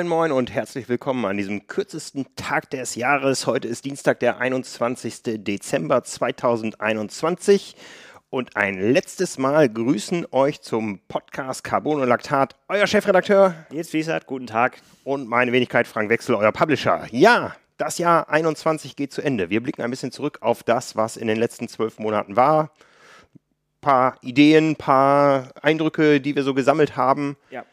Moin, moin und herzlich willkommen an diesem kürzesten Tag des Jahres. Heute ist Dienstag, der 21. Dezember 2021. Und ein letztes Mal grüßen euch zum Podcast Carbon und Laktat euer Chefredakteur. Jetzt Wiesert, guten Tag. Und meine Wenigkeit Frank Wechsel, euer Publisher. Ja, das Jahr 21 geht zu Ende. Wir blicken ein bisschen zurück auf das, was in den letzten zwölf Monaten war. Ein paar Ideen, ein paar Eindrücke, die wir so gesammelt haben. Ja.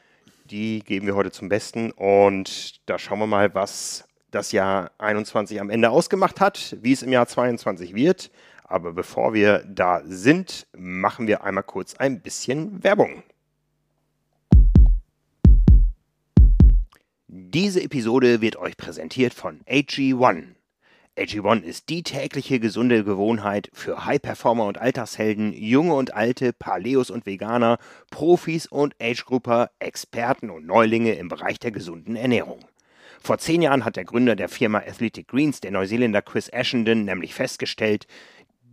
Die geben wir heute zum Besten und da schauen wir mal, was das Jahr 21 am Ende ausgemacht hat, wie es im Jahr 22 wird. Aber bevor wir da sind, machen wir einmal kurz ein bisschen Werbung. Diese Episode wird euch präsentiert von AG1. AG1 ist die tägliche gesunde Gewohnheit für High-Performer und Alltagshelden, junge und alte, Paleos und Veganer, Profis und Age-Grupper, Experten und Neulinge im Bereich der gesunden Ernährung. Vor zehn Jahren hat der Gründer der Firma Athletic Greens, der Neuseeländer Chris Ashenden, nämlich festgestellt,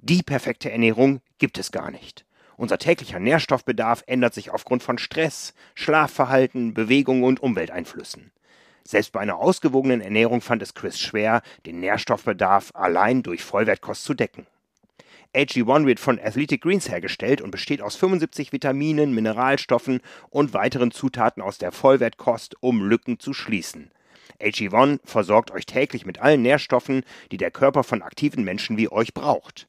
die perfekte Ernährung gibt es gar nicht. Unser täglicher Nährstoffbedarf ändert sich aufgrund von Stress, Schlafverhalten, Bewegung und Umwelteinflüssen. Selbst bei einer ausgewogenen Ernährung fand es Chris schwer, den Nährstoffbedarf allein durch Vollwertkost zu decken. AG1 wird von Athletic Greens hergestellt und besteht aus 75 Vitaminen, Mineralstoffen und weiteren Zutaten aus der Vollwertkost, um Lücken zu schließen. AG1 versorgt euch täglich mit allen Nährstoffen, die der Körper von aktiven Menschen wie euch braucht.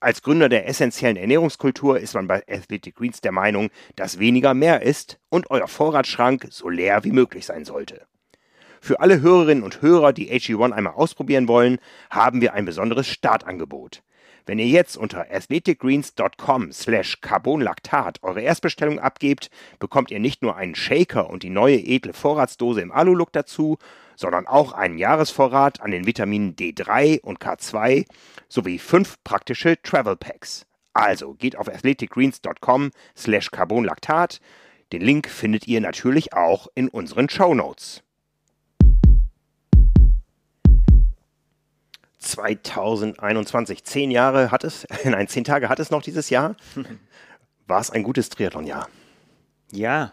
Als Gründer der essentiellen Ernährungskultur ist man bei Athletic Greens der Meinung, dass weniger mehr ist und euer Vorratsschrank so leer wie möglich sein sollte. Für alle Hörerinnen und Hörer, die AG1 einmal ausprobieren wollen, haben wir ein besonderes Startangebot. Wenn ihr jetzt unter athleticgreens.com slash carbonlactat eure Erstbestellung abgebt, bekommt ihr nicht nur einen Shaker und die neue edle Vorratsdose im Alu-Look dazu, sondern auch einen Jahresvorrat an den Vitaminen D3 und K2 sowie fünf praktische Travel Packs. Also geht auf athleticgreens.com slash carbonlactat. Den Link findet ihr natürlich auch in unseren Show Notes. 2021. Zehn Jahre hat es, nein, zehn Tage hat es noch dieses Jahr. War es ein gutes Triathlon-Jahr? Ja.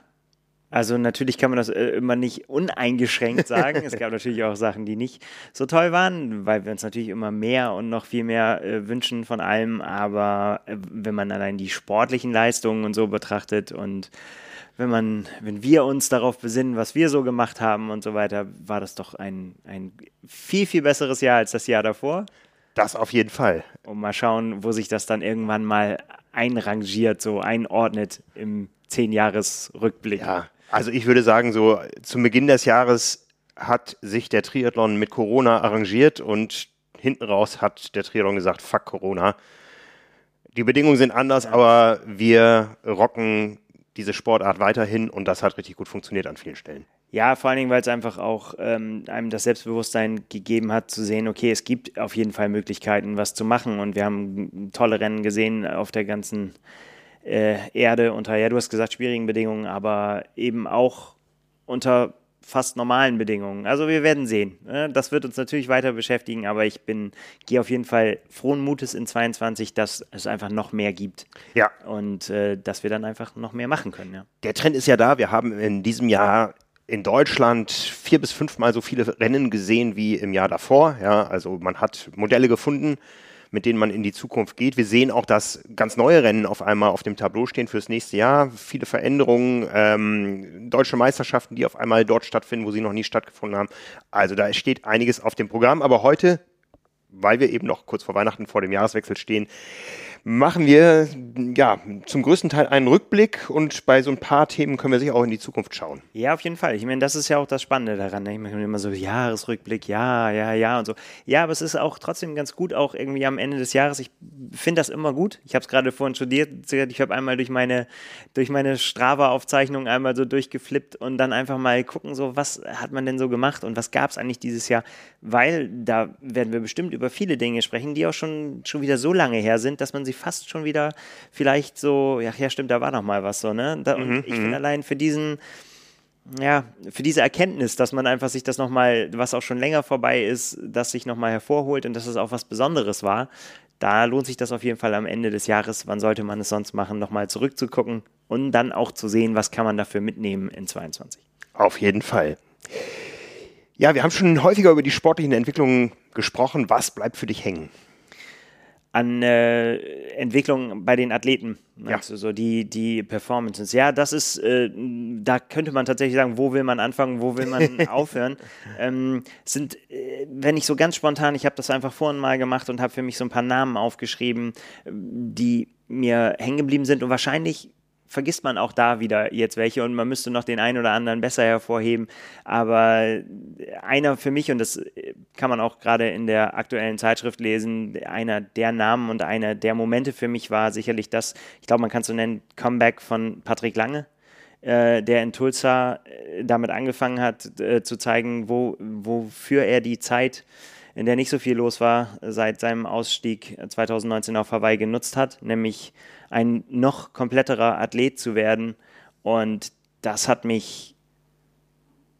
Also natürlich kann man das äh, immer nicht uneingeschränkt sagen. es gab natürlich auch Sachen, die nicht so toll waren, weil wir uns natürlich immer mehr und noch viel mehr äh, wünschen von allem. Aber äh, wenn man allein die sportlichen Leistungen und so betrachtet und wenn man, wenn wir uns darauf besinnen, was wir so gemacht haben und so weiter, war das doch ein, ein viel, viel besseres Jahr als das Jahr davor. Das auf jeden Fall. Und mal schauen, wo sich das dann irgendwann mal einrangiert, so einordnet im Zehn-Jahres-Rückblick. Ja, also ich würde sagen, so zum Beginn des Jahres hat sich der Triathlon mit Corona arrangiert und hinten raus hat der Triathlon gesagt, fuck Corona. Die Bedingungen sind anders, ja. aber wir rocken diese Sportart weiterhin und das hat richtig gut funktioniert an vielen Stellen. Ja, vor allen Dingen, weil es einfach auch ähm, einem das Selbstbewusstsein gegeben hat, zu sehen, okay, es gibt auf jeden Fall Möglichkeiten, was zu machen. Und wir haben tolle Rennen gesehen auf der ganzen äh, Erde unter, ja, du hast gesagt, schwierigen Bedingungen, aber eben auch unter fast normalen Bedingungen. Also wir werden sehen. Ne? Das wird uns natürlich weiter beschäftigen, aber ich bin, gehe auf jeden Fall frohen Mutes in 22, dass es einfach noch mehr gibt. Ja. Und äh, dass wir dann einfach noch mehr machen können. Ja. Der Trend ist ja da. Wir haben in diesem Jahr in Deutschland vier bis fünfmal so viele Rennen gesehen wie im Jahr davor. Ja, also man hat Modelle gefunden, mit denen man in die Zukunft geht. Wir sehen auch, dass ganz neue Rennen auf einmal auf dem Tableau stehen fürs nächste Jahr. Viele Veränderungen, ähm, deutsche Meisterschaften, die auf einmal dort stattfinden, wo sie noch nie stattgefunden haben. Also da steht einiges auf dem Programm. Aber heute, weil wir eben noch kurz vor Weihnachten vor dem Jahreswechsel stehen, machen wir ja zum größten Teil einen Rückblick und bei so ein paar Themen können wir sicher auch in die Zukunft schauen. Ja, auf jeden Fall. Ich meine, das ist ja auch das Spannende daran. Ne? Ich meine immer so Jahresrückblick, ja, ja, ja und so. Ja, aber es ist auch trotzdem ganz gut, auch irgendwie am Ende des Jahres. Ich finde das immer gut. Ich habe es gerade vorhin studiert. Ich habe einmal durch meine, durch meine Strava-Aufzeichnung einmal so durchgeflippt und dann einfach mal gucken, so was hat man denn so gemacht und was gab es eigentlich dieses Jahr? Weil da werden wir bestimmt über viele Dinge sprechen, die auch schon, schon wieder so lange her sind, dass man sie fast schon wieder vielleicht so, ja, ja stimmt, da war noch mal was so, ne? Da, mhm, ich bin mhm. allein für diesen, ja, für diese Erkenntnis, dass man einfach sich das nochmal, was auch schon länger vorbei ist, das sich nochmal hervorholt und dass es auch was Besonderes war, da lohnt sich das auf jeden Fall am Ende des Jahres, wann sollte man es sonst machen, nochmal zurückzugucken und dann auch zu sehen, was kann man dafür mitnehmen in 22. Auf jeden Fall. Ja, wir haben schon häufiger über die sportlichen Entwicklungen gesprochen. Was bleibt für dich hängen? An äh, Entwicklung bei den Athleten, Ja. also so die, die Performances. Ja, das ist, äh, da könnte man tatsächlich sagen, wo will man anfangen, wo will man aufhören. Ähm, sind, äh, wenn ich so ganz spontan, ich habe das einfach vorhin mal gemacht und habe für mich so ein paar Namen aufgeschrieben, äh, die mir hängen geblieben sind und wahrscheinlich vergisst man auch da wieder jetzt welche und man müsste noch den einen oder anderen besser hervorheben. Aber einer für mich, und das kann man auch gerade in der aktuellen Zeitschrift lesen, einer der Namen und einer der Momente für mich war sicherlich das, ich glaube, man kann es so nennen, Comeback von Patrick Lange. äh, Der in Tulsa äh, damit angefangen hat, äh, zu zeigen, wo, wofür er die Zeit, in der nicht so viel los war, seit seinem Ausstieg 2019 auf Hawaii genutzt hat, nämlich ein noch kompletterer Athlet zu werden. Und das hat mich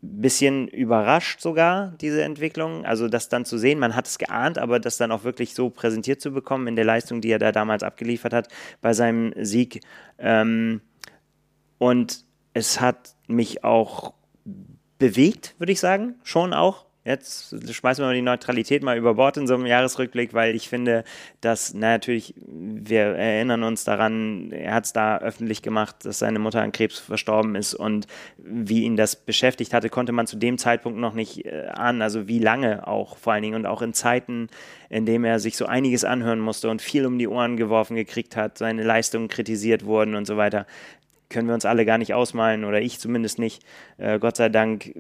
ein bisschen überrascht sogar, diese Entwicklung. Also das dann zu sehen, man hat es geahnt, aber das dann auch wirklich so präsentiert zu bekommen in der Leistung, die er da damals abgeliefert hat bei seinem Sieg. Ähm, und es hat mich auch bewegt, würde ich sagen, schon auch. Jetzt schmeißen wir mal die Neutralität mal über Bord in so einem Jahresrückblick, weil ich finde, dass, na, natürlich, wir erinnern uns daran, er hat es da öffentlich gemacht, dass seine Mutter an Krebs verstorben ist und wie ihn das beschäftigt hatte, konnte man zu dem Zeitpunkt noch nicht äh, ahnen, also wie lange auch vor allen Dingen und auch in Zeiten, in dem er sich so einiges anhören musste und viel um die Ohren geworfen gekriegt hat, seine Leistungen kritisiert wurden und so weiter können wir uns alle gar nicht ausmalen oder ich zumindest nicht. Äh, Gott sei Dank,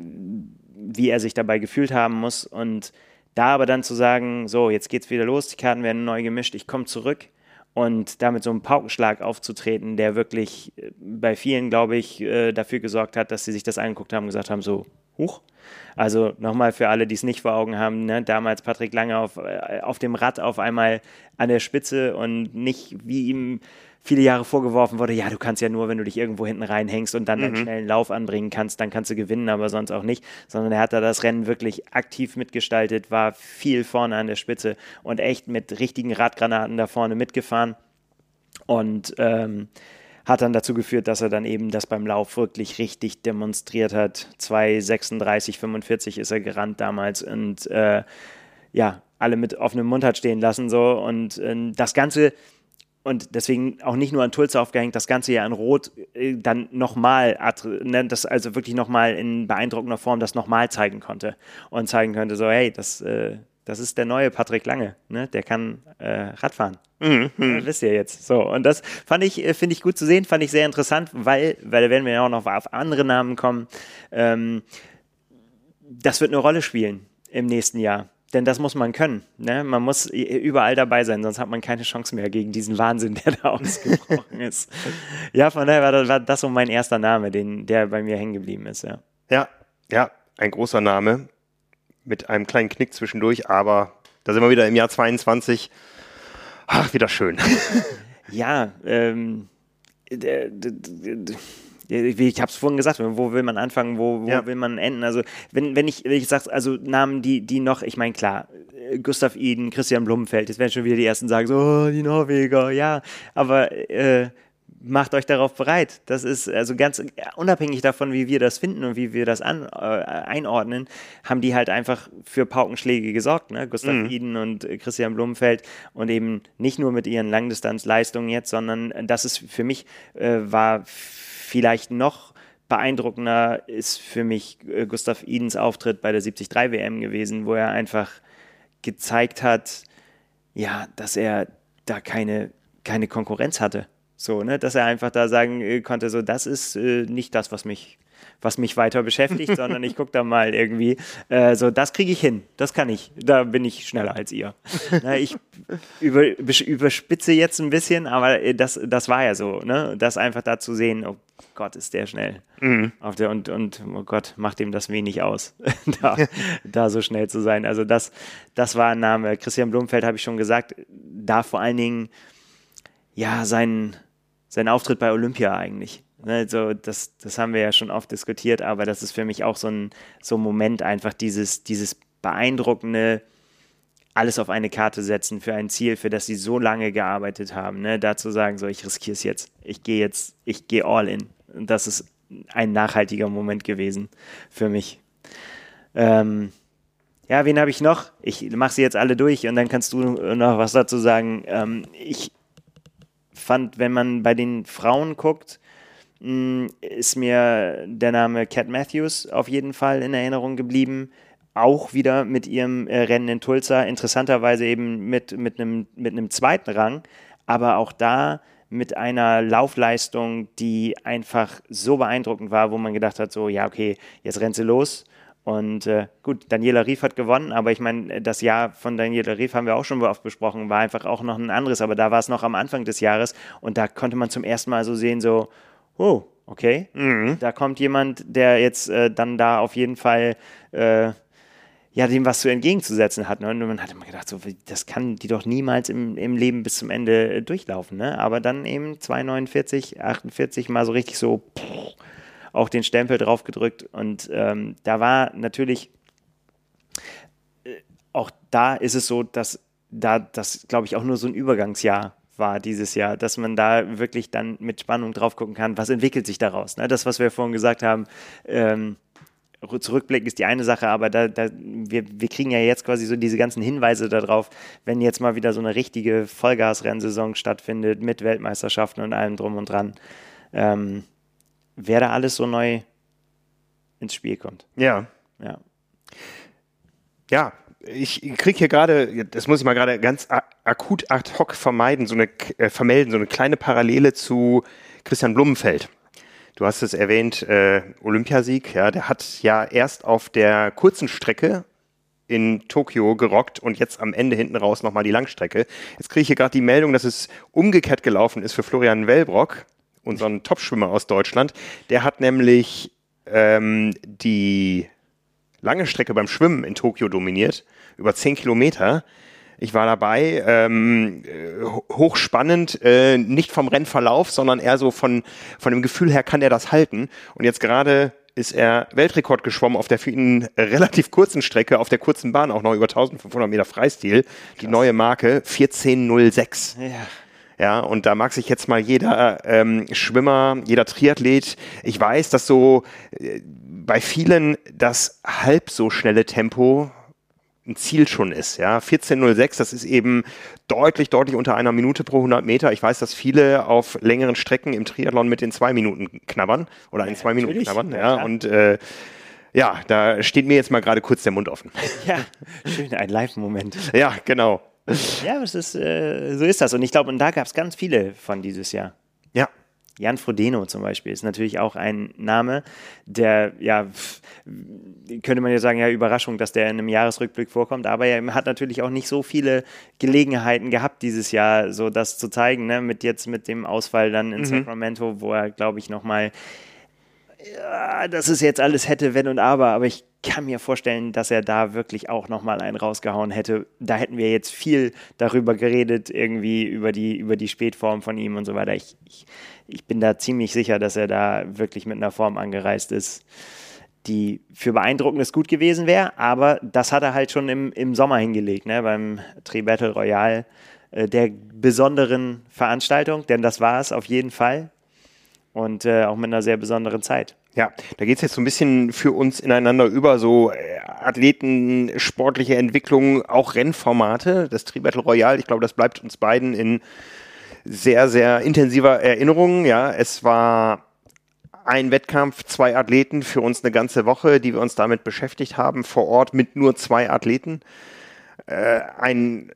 wie er sich dabei gefühlt haben muss. Und da aber dann zu sagen, so, jetzt geht's wieder los, die Karten werden neu gemischt, ich komme zurück und damit so einen Paukenschlag aufzutreten, der wirklich äh, bei vielen, glaube ich, äh, dafür gesorgt hat, dass sie sich das angeguckt haben und gesagt haben, so, huch. Also nochmal für alle, die es nicht vor Augen haben, ne? damals Patrick Lange auf, äh, auf dem Rad auf einmal an der Spitze und nicht wie ihm viele Jahre vorgeworfen wurde, ja, du kannst ja nur, wenn du dich irgendwo hinten reinhängst und dann einen schnellen Lauf anbringen kannst, dann kannst du gewinnen, aber sonst auch nicht, sondern er hat da das Rennen wirklich aktiv mitgestaltet, war viel vorne an der Spitze und echt mit richtigen Radgranaten da vorne mitgefahren und ähm, hat dann dazu geführt, dass er dann eben das beim Lauf wirklich richtig demonstriert hat. 2,36, 45 ist er gerannt damals und äh, ja, alle mit offenem Mund hat stehen lassen so. Und äh, das Ganze und deswegen auch nicht nur an Tulsa aufgehängt, das Ganze ja in Rot äh, dann nochmal, ne, das also wirklich nochmal in beeindruckender Form das nochmal zeigen konnte und zeigen könnte, so hey, das, äh, das ist der neue Patrick Lange, ne? der kann äh, Radfahren. Mhm. Ja, wisst ihr jetzt. So, und das fand ich, äh, finde ich gut zu sehen, fand ich sehr interessant, weil, weil da werden wir ja auch noch auf andere Namen kommen. Ähm, das wird eine Rolle spielen im nächsten Jahr. Denn das muss man können. Ne? Man muss überall dabei sein, sonst hat man keine Chance mehr gegen diesen Wahnsinn, der da ausgebrochen ist. Ja, von daher war das, war das so mein erster Name, den, der bei mir hängen geblieben ist. Ja. Ja, ja, ein großer Name mit einem kleinen Knick zwischendurch, aber da sind wir wieder im Jahr 22. Ach, wieder schön. Ja, ähm, ich habe es vorhin gesagt, wo will man anfangen, wo, wo Ja. will man enden? Also wenn, wenn ich, wenn ich sage, also Namen, die, die noch, ich meine klar, äh, Gustav Iden, Christian Blumenfeld, jetzt werden schon wieder die ersten sagen, so, oh, die Norweger, ja, aber äh, macht euch darauf bereit. Das ist also ganz unabhängig davon, wie wir das finden und wie wir das an, äh, einordnen, haben die halt einfach für Paukenschläge gesorgt, ne? Gustav Iden und äh, Christian Blumenfeld und eben nicht nur mit ihren Langdistanzleistungen jetzt, sondern das ist für mich äh, war vielleicht noch beeindruckender ist für mich äh, Gustav Idens Auftritt bei der 73 WM gewesen, wo er einfach gezeigt hat, ja, dass er da keine, keine Konkurrenz hatte. So, ne, dass er einfach da sagen äh, konnte, so, das ist äh, nicht das, was mich, was mich weiter beschäftigt, sondern ich gucke da mal irgendwie, äh, so, das kriege ich hin, das kann ich, da bin ich schneller als ihr. Na, ich über, überspitze jetzt ein bisschen, aber äh, das, das war ja so, ne, das einfach da zu sehen, oh Gott, ist der schnell. Auf der, und, und, oh Gott, macht ihm das wenig aus, da, da so schnell zu sein. Also das, das war ein Name. Christian Blumfeld habe ich schon gesagt, da vor allen Dingen, ja, sein, sein Auftritt bei Olympia eigentlich. Also das, das haben wir ja schon oft diskutiert, aber das ist für mich auch so ein, so ein Moment, einfach dieses, dieses beeindruckende, alles auf eine Karte setzen für ein Ziel, für das sie so lange gearbeitet haben. Ne? Da zu sagen, so ich riskiere es jetzt, ich gehe jetzt, ich gehe all in. Das ist ein nachhaltiger Moment gewesen für mich. Ähm, ja, wen habe ich noch? Ich mache sie jetzt alle durch und dann kannst du noch was dazu sagen. Ähm, ich fand, wenn man bei den Frauen guckt, mh, ist mir der Name Cat Matthews auf jeden Fall in Erinnerung geblieben. Auch wieder mit ihrem äh, Rennen in Tulsa, interessanterweise eben mit, mit, einem, mit einem zweiten Rang, aber auch da mit einer Laufleistung, die einfach so beeindruckend war, wo man gedacht hat, so, ja, okay, jetzt rennt sie los. Und äh, gut, Daniela Rief hat gewonnen, aber ich meine, das Jahr von Daniela Rief haben wir auch schon oft besprochen, war einfach auch noch ein anderes, aber da war es noch am Anfang des Jahres und da konnte man zum ersten Mal so sehen, so, oh, okay, mhm. da kommt jemand, der jetzt äh, dann da auf jeden Fall äh, ja, dem was zu entgegenzusetzen hat. Ne? Und man hat immer gedacht, so, das kann die doch niemals im, im Leben bis zum Ende äh, durchlaufen. Ne? Aber dann eben 2,49, 48 mal so richtig so pff, auch den Stempel drauf gedrückt. Und ähm, da war natürlich, äh, auch da ist es so, dass da das, glaube ich, auch nur so ein Übergangsjahr war dieses Jahr, dass man da wirklich dann mit Spannung drauf gucken kann, was entwickelt sich daraus. Ne? Das, was wir vorhin gesagt haben, ähm, zurückblicken ist die eine Sache, aber da, da, wir, wir kriegen ja jetzt quasi so diese ganzen Hinweise darauf, wenn jetzt mal wieder so eine richtige Vollgasrennsaison stattfindet mit Weltmeisterschaften und allem drum und dran, ähm, wer da alles so neu ins Spiel kommt. Ja. Ja. Ja, ich kriege hier gerade, das muss ich mal gerade ganz akut ad hoc vermeiden, so eine äh, vermelden, so eine kleine Parallele zu Christian Blumenfeld. Du hast es erwähnt, äh, Olympiasieg, ja, der hat ja erst auf der kurzen Strecke in Tokio gerockt und jetzt am Ende hinten raus nochmal die Langstrecke. Jetzt kriege ich hier gerade die Meldung, dass es umgekehrt gelaufen ist für Florian Wellbrock, unseren Topschwimmer aus Deutschland. Der hat nämlich ähm, die lange Strecke beim Schwimmen in Tokio dominiert, über 10 Kilometer. Ich war dabei, ähm, äh, hochspannend, äh, nicht vom Rennverlauf, sondern eher so von, von dem Gefühl her, kann er das halten. Und jetzt gerade ist er Weltrekord geschwommen auf der für ihn relativ kurzen Strecke, auf der kurzen Bahn auch noch über 1500 Meter Freistil. Krass. Die neue Marke 1406. Ja. Ja, und da mag sich jetzt mal jeder ähm, Schwimmer, jeder Triathlet, ich weiß, dass so äh, bei vielen das halb so schnelle Tempo ein Ziel schon ist. Ja, 14.06, das ist eben deutlich, deutlich unter einer Minute pro 100 Meter. Ich weiß, dass viele auf längeren Strecken im Triathlon mit den zwei Minuten knabbern oder in zwei Minuten knabbern. Ja, ja. und äh, ja, da steht mir jetzt mal gerade kurz der Mund offen. Ja, schön, ein Live-Moment. Ja, genau. Ja, es ist, äh, so ist das. Und ich glaube, und da gab es ganz viele von dieses Jahr. Ja, Jan Frodeno zum Beispiel ist natürlich auch ein Name, der, ja, könnte man ja sagen, ja, Überraschung, dass der in einem Jahresrückblick vorkommt, aber er hat natürlich auch nicht so viele Gelegenheiten gehabt dieses Jahr, so das zu zeigen, ne, mit jetzt mit dem Ausfall dann in mhm. Sacramento, wo er, glaube ich, nochmal ja, das ist jetzt alles hätte, wenn und aber, aber ich kann mir vorstellen, dass er da wirklich auch nochmal einen rausgehauen hätte. Da hätten wir jetzt viel darüber geredet, irgendwie über die, über die Spätform von ihm und so weiter. Ich, ich, ich bin da ziemlich sicher, dass er da wirklich mit einer Form angereist ist, die für beeindruckendes gut gewesen wäre, aber das hat er halt schon im, im Sommer hingelegt, ne, beim Tri Battle Royale äh, der besonderen Veranstaltung, denn das war es auf jeden Fall und äh, auch mit einer sehr besonderen Zeit. Ja, da geht es jetzt so ein bisschen für uns ineinander über, so äh, Athleten, sportliche Entwicklung, auch Rennformate. Das Tri-Battle Royale, ich glaube, das bleibt uns beiden in sehr, sehr intensiver Erinnerung. Ja, es war ein Wettkampf, zwei Athleten für uns eine ganze Woche, die wir uns damit beschäftigt haben, vor Ort mit nur zwei Athleten. Äh, ein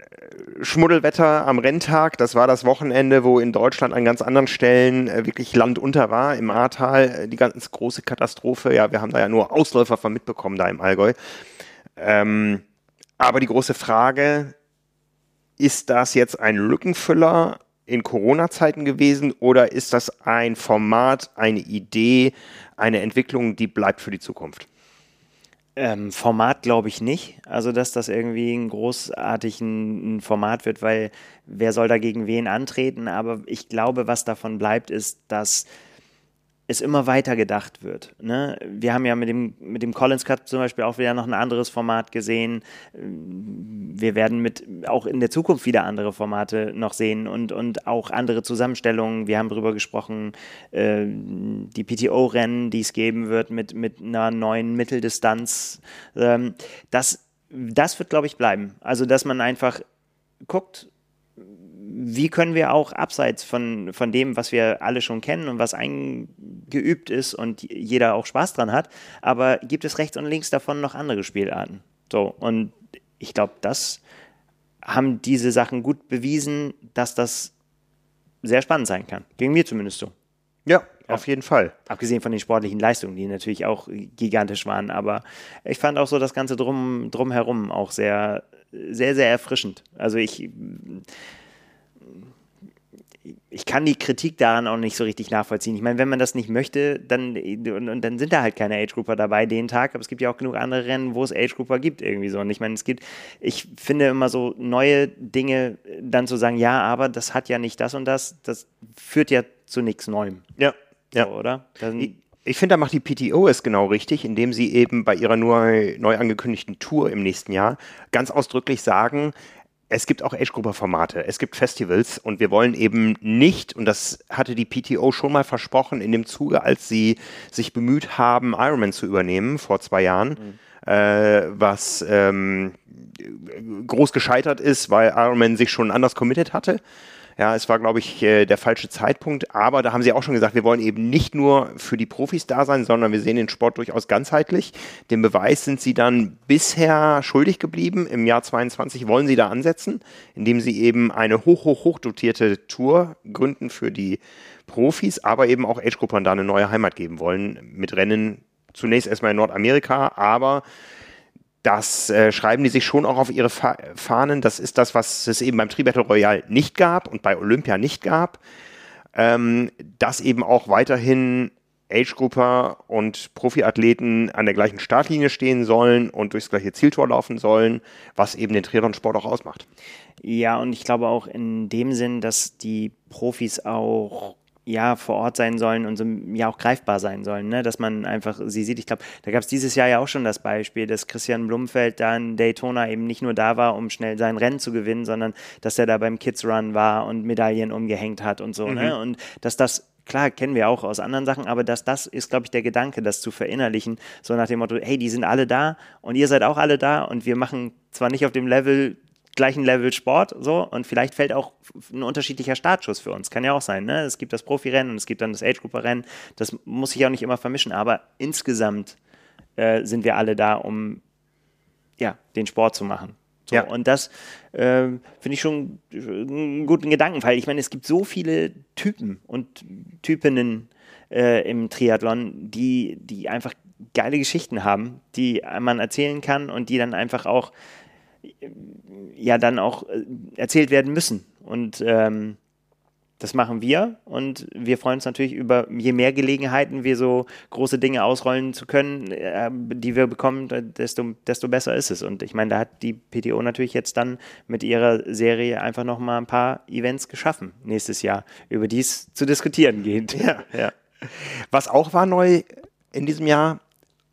Schmuddelwetter am Renntag. Das war das Wochenende, wo in Deutschland an ganz anderen Stellen äh, wirklich Land unter war. Im Ahrtal äh, die ganz große Katastrophe. Ja, wir haben da ja nur Ausläufer von mitbekommen da im Allgäu. Ähm, aber die große Frage, ist das jetzt ein Lückenfüller in Corona-Zeiten gewesen oder ist das ein Format, eine Idee, eine Entwicklung, die bleibt für die Zukunft? Ähm, Format glaube ich nicht. Also, dass das irgendwie ein großartigen Format wird, weil wer soll dagegen wen antreten? Aber ich glaube, was davon bleibt, ist, dass es immer weiter gedacht wird. Ne? Wir haben ja mit dem, mit dem Collins Cup zum Beispiel auch wieder noch ein anderes Format gesehen. Wir werden mit auch in der Zukunft wieder andere Formate noch sehen und, und auch andere Zusammenstellungen. Wir haben darüber gesprochen, äh, die PTO-Rennen, die es geben wird mit, mit einer neuen Mitteldistanz. Ähm, das, das wird, glaube ich, bleiben. Also, dass man einfach guckt, wie können wir auch abseits von, von dem, was wir alle schon kennen und was eingeübt ist und jeder auch Spaß dran hat, aber gibt es rechts und links davon noch andere Spielarten? So, und ich glaube, das haben diese Sachen gut bewiesen, dass das sehr spannend sein kann. Gegen mir zumindest so. Ja, ja, auf jeden Fall. Abgesehen von den sportlichen Leistungen, die natürlich auch gigantisch waren. Aber ich fand auch so das Ganze drum, drumherum auch sehr, sehr, sehr erfrischend. Also ich ich kann die Kritik daran auch nicht so richtig nachvollziehen. Ich meine, wenn man das nicht möchte, dann, und, dann sind da halt keine Age-Grouper dabei den Tag, aber es gibt ja auch genug andere Rennen, wo es Age-Grouper gibt irgendwie so. Und ich meine, es gibt, ich finde immer so neue Dinge dann zu sagen, ja, aber das hat ja nicht das und das, das führt ja zu nichts Neuem. Ja, ja. So, oder? Dann, ich, ich finde, da macht die PTO es genau richtig, indem sie eben bei ihrer neu, neu angekündigten Tour im nächsten Jahr ganz ausdrücklich sagen, es gibt auch Age-Grupper-Formate, es gibt Festivals und wir wollen eben nicht, und das hatte die PTO schon mal versprochen in dem Zuge, als sie sich bemüht haben, Ironman zu übernehmen vor zwei Jahren, mhm. äh, was ähm, groß gescheitert ist, weil Ironman sich schon anders committed hatte. Ja, es war, glaube ich, äh, der falsche Zeitpunkt. Aber da haben sie auch schon gesagt, wir wollen eben nicht nur für die Profis da sein, sondern wir sehen den Sport durchaus ganzheitlich. Den Beweis sind sie dann bisher schuldig geblieben. Im Jahr 22 wollen sie da ansetzen, indem sie eben eine hoch, hoch, hoch dotierte Tour gründen für die Profis, aber eben auch Age-Gruppern da eine neue Heimat geben wollen mit Rennen zunächst erstmal in Nordamerika, aber das äh, schreiben die sich schon auch auf ihre Fa Fahnen. Das ist das, was es eben beim Tri-Battle Royale nicht gab und bei Olympia nicht gab. Ähm, dass eben auch weiterhin Age-Grupper und Profiathleten an der gleichen Startlinie stehen sollen und durchs gleiche Zieltor laufen sollen, was eben den Triathlon-Sport auch ausmacht. Ja, und ich glaube auch in dem Sinn, dass die Profis auch ja vor Ort sein sollen und so ja auch greifbar sein sollen, ne? dass man einfach sie sieht. Ich glaube, da gab es dieses Jahr ja auch schon das Beispiel, dass Christian Blumfeld da in Daytona eben nicht nur da war, um schnell sein Rennen zu gewinnen, sondern dass er da beim Kids Run war und Medaillen umgehängt hat und so. Ne? Mhm. Ne? Und dass das klar, kennen wir auch aus anderen Sachen, aber dass das ist, glaube ich, der Gedanke, das zu verinnerlichen, so nach dem Motto, hey, die sind alle da und ihr seid auch alle da und wir machen zwar nicht auf dem Level gleichen Level Sport so und vielleicht fällt auch ein unterschiedlicher Startschuss für uns. Kann ja auch sein. Ne? Es gibt das Profirennen und es gibt dann das Age-Grupper-Rennen. Das muss sich auch nicht immer vermischen, aber insgesamt äh, sind wir alle da, um ja, den Sport zu machen. So, ja. Und das äh, finde ich schon einen guten Gedanken, weil ich meine, es gibt so viele Typen und Typinnen äh, im Triathlon, die, die einfach geile Geschichten haben, die man erzählen kann und die dann einfach auch ja dann auch äh, erzählt werden müssen. Und ähm, das machen wir und wir freuen uns natürlich über je mehr Gelegenheiten wir so große Dinge ausrollen zu können, äh, die wir bekommen, desto, desto besser ist es. Und ich meine, da hat die PTO natürlich jetzt dann mit ihrer Serie einfach nochmal ein paar Events geschaffen nächstes Jahr, über die es zu diskutieren geht. Ja, ja. Was auch war neu in diesem Jahr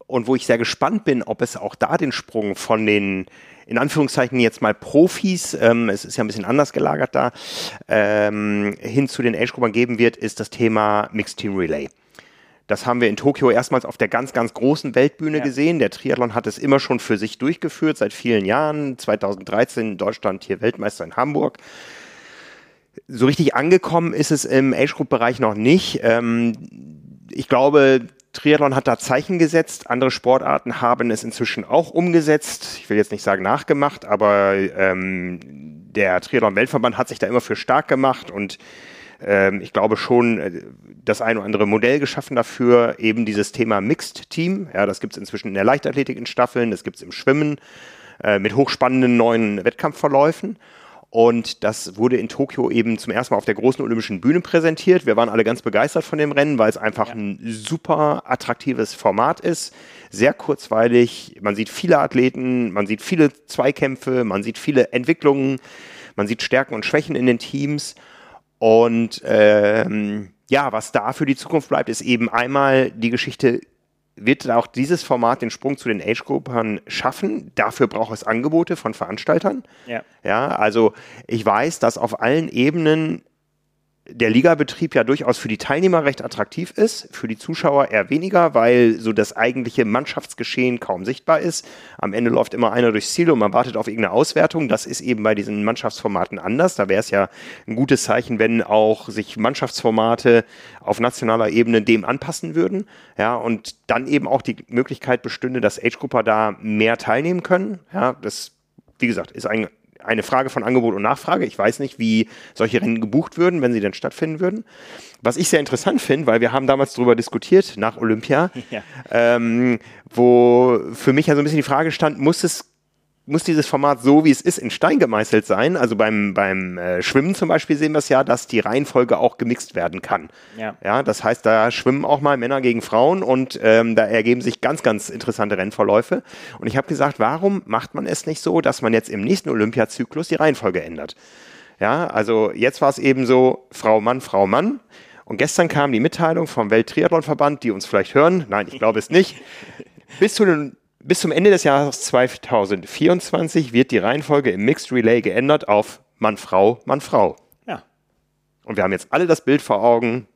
und wo ich sehr gespannt bin, ob es auch da den Sprung von den in Anführungszeichen jetzt mal Profis, ähm, es ist ja ein bisschen anders gelagert da, ähm, hin zu den Age-Gruppern geben wird, ist das Thema Mixed Team Relay. Das haben wir in Tokio erstmals auf der ganz, ganz großen Weltbühne ja. gesehen. Der Triathlon hat es immer schon für sich durchgeführt, seit vielen Jahren. 2013 in Deutschland hier Weltmeister in Hamburg. So richtig angekommen ist es im Age-Group-Bereich noch nicht. Ähm, ich glaube, Triathlon hat da Zeichen gesetzt. Andere Sportarten haben es inzwischen auch umgesetzt. Ich will jetzt nicht sagen nachgemacht, aber ähm, der Triathlon-Weltverband hat sich da immer für stark gemacht und ähm, ich glaube schon äh, das ein oder andere Modell geschaffen dafür, eben dieses Thema Mixed Team. Ja, das gibt es inzwischen in der Leichtathletik in Staffeln, das gibt es im Schwimmen äh, mit hochspannenden neuen Wettkampfverläufen. Und das wurde in Tokio eben zum ersten Mal auf der großen olympischen Bühne präsentiert. Wir waren alle ganz begeistert von dem Rennen, weil es einfach ja. ein super attraktives Format ist. Sehr kurzweilig. Man sieht viele Athleten, man sieht viele Zweikämpfe, man sieht viele Entwicklungen, man sieht Stärken und Schwächen in den Teams. Und ähm, ja, was da für die Zukunft bleibt, ist eben einmal die Geschichte, wird auch dieses Format den Sprung zu den Age-Gruppern schaffen? Dafür braucht es Angebote von Veranstaltern. Ja. ja, also ich weiß, dass auf allen Ebenen der Ligabetrieb ja durchaus für die Teilnehmer recht attraktiv ist, für die Zuschauer eher weniger, weil so das eigentliche Mannschaftsgeschehen kaum sichtbar ist. Am Ende läuft immer einer durchs Ziel und man wartet auf irgendeine Auswertung. Das ist eben bei diesen Mannschaftsformaten anders. Da wäre es ja ein gutes Zeichen, wenn auch sich Mannschaftsformate auf nationaler Ebene dem anpassen würden. Ja, und dann eben auch die Möglichkeit bestünde, dass Age-Grupper da mehr teilnehmen können. Ja, das, wie gesagt, ist ein eine Frage von Angebot und Nachfrage. Ich weiß nicht, wie solche Rennen gebucht würden, wenn sie denn stattfinden würden. Was ich sehr interessant finde, weil wir haben damals darüber diskutiert nach Olympia, ja. ähm, wo für mich ja so ein bisschen die Frage stand, muss es muss dieses Format so, wie es ist, in Stein gemeißelt sein. Also beim, beim äh, Schwimmen zum Beispiel sehen wir es ja, dass die Reihenfolge auch gemixt werden kann. Ja. ja das heißt, da schwimmen auch mal Männer gegen Frauen und ähm, da ergeben sich ganz, ganz interessante Rennverläufe. Und ich habe gesagt, warum macht man es nicht so, dass man jetzt im nächsten Olympiazyklus die Reihenfolge ändert? Ja, also jetzt war es eben so, Frau, Mann, Frau, Mann. Und gestern kam die Mitteilung vom Welttriathlonverband, die uns vielleicht hören. Nein, ich glaube es nicht. Bis zu den bis zum Ende des Jahres 2024 wird die Reihenfolge im Mixed Relay geändert auf Mann, Frau, Mann, Frau. Ja. Und wir haben jetzt alle das Bild vor Augen.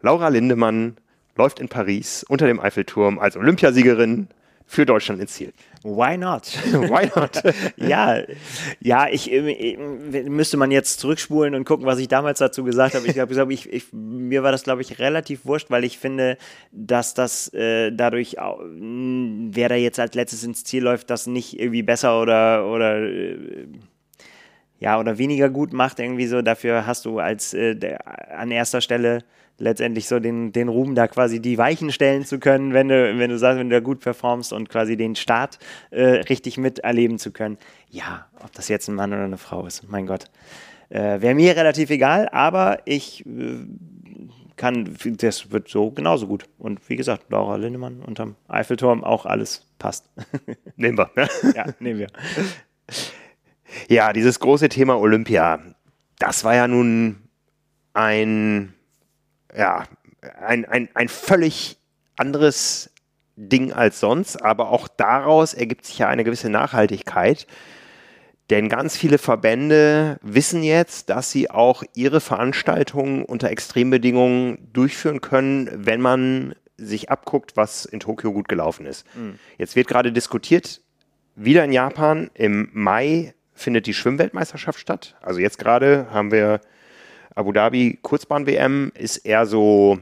Laura Lindemann läuft in Paris unter dem Eiffelturm als Olympiasiegerin für Deutschland ins Ziel. Why not? Why not? ja, ja, ich, ich, äh, müsste man jetzt zurückspulen und gucken, was ich damals dazu gesagt habe. Ich glaube, ich, ich, mir war das, glaube ich, relativ wurscht, weil ich finde, dass das äh, dadurch, wer da jetzt als letztes ins Ziel läuft, das nicht irgendwie besser oder, oder äh, ja, oder weniger gut macht, irgendwie so. Dafür hast du als äh, der, an erster Stelle letztendlich so den, den Ruhm, da quasi die Weichen stellen zu können, wenn du, wenn du sagst, wenn du da gut performst und quasi den Start äh, richtig miterleben zu können. Ja, ob das jetzt ein Mann oder eine Frau ist, mein Gott. Äh, Wäre mir relativ egal, aber ich äh, kann, das wird so genauso gut. Und wie gesagt, Laura Lindemann unterm Eiffelturm, auch alles passt. Nehmen wir. ja, nehmen wir. Ja, dieses große Thema Olympia, das war ja nun ein ja, ein, ein, ein völlig anderes Ding als sonst, aber auch daraus ergibt sich ja eine gewisse Nachhaltigkeit. Denn ganz viele Verbände wissen jetzt, dass sie auch ihre Veranstaltungen unter Extrembedingungen durchführen können, wenn man sich abguckt, was in Tokio gut gelaufen ist. Mhm. Jetzt wird gerade diskutiert, wieder in Japan, im Mai findet die Schwimmweltmeisterschaft statt. Also jetzt gerade haben wir Abu Dhabi Kurzbahn-WM ist eher so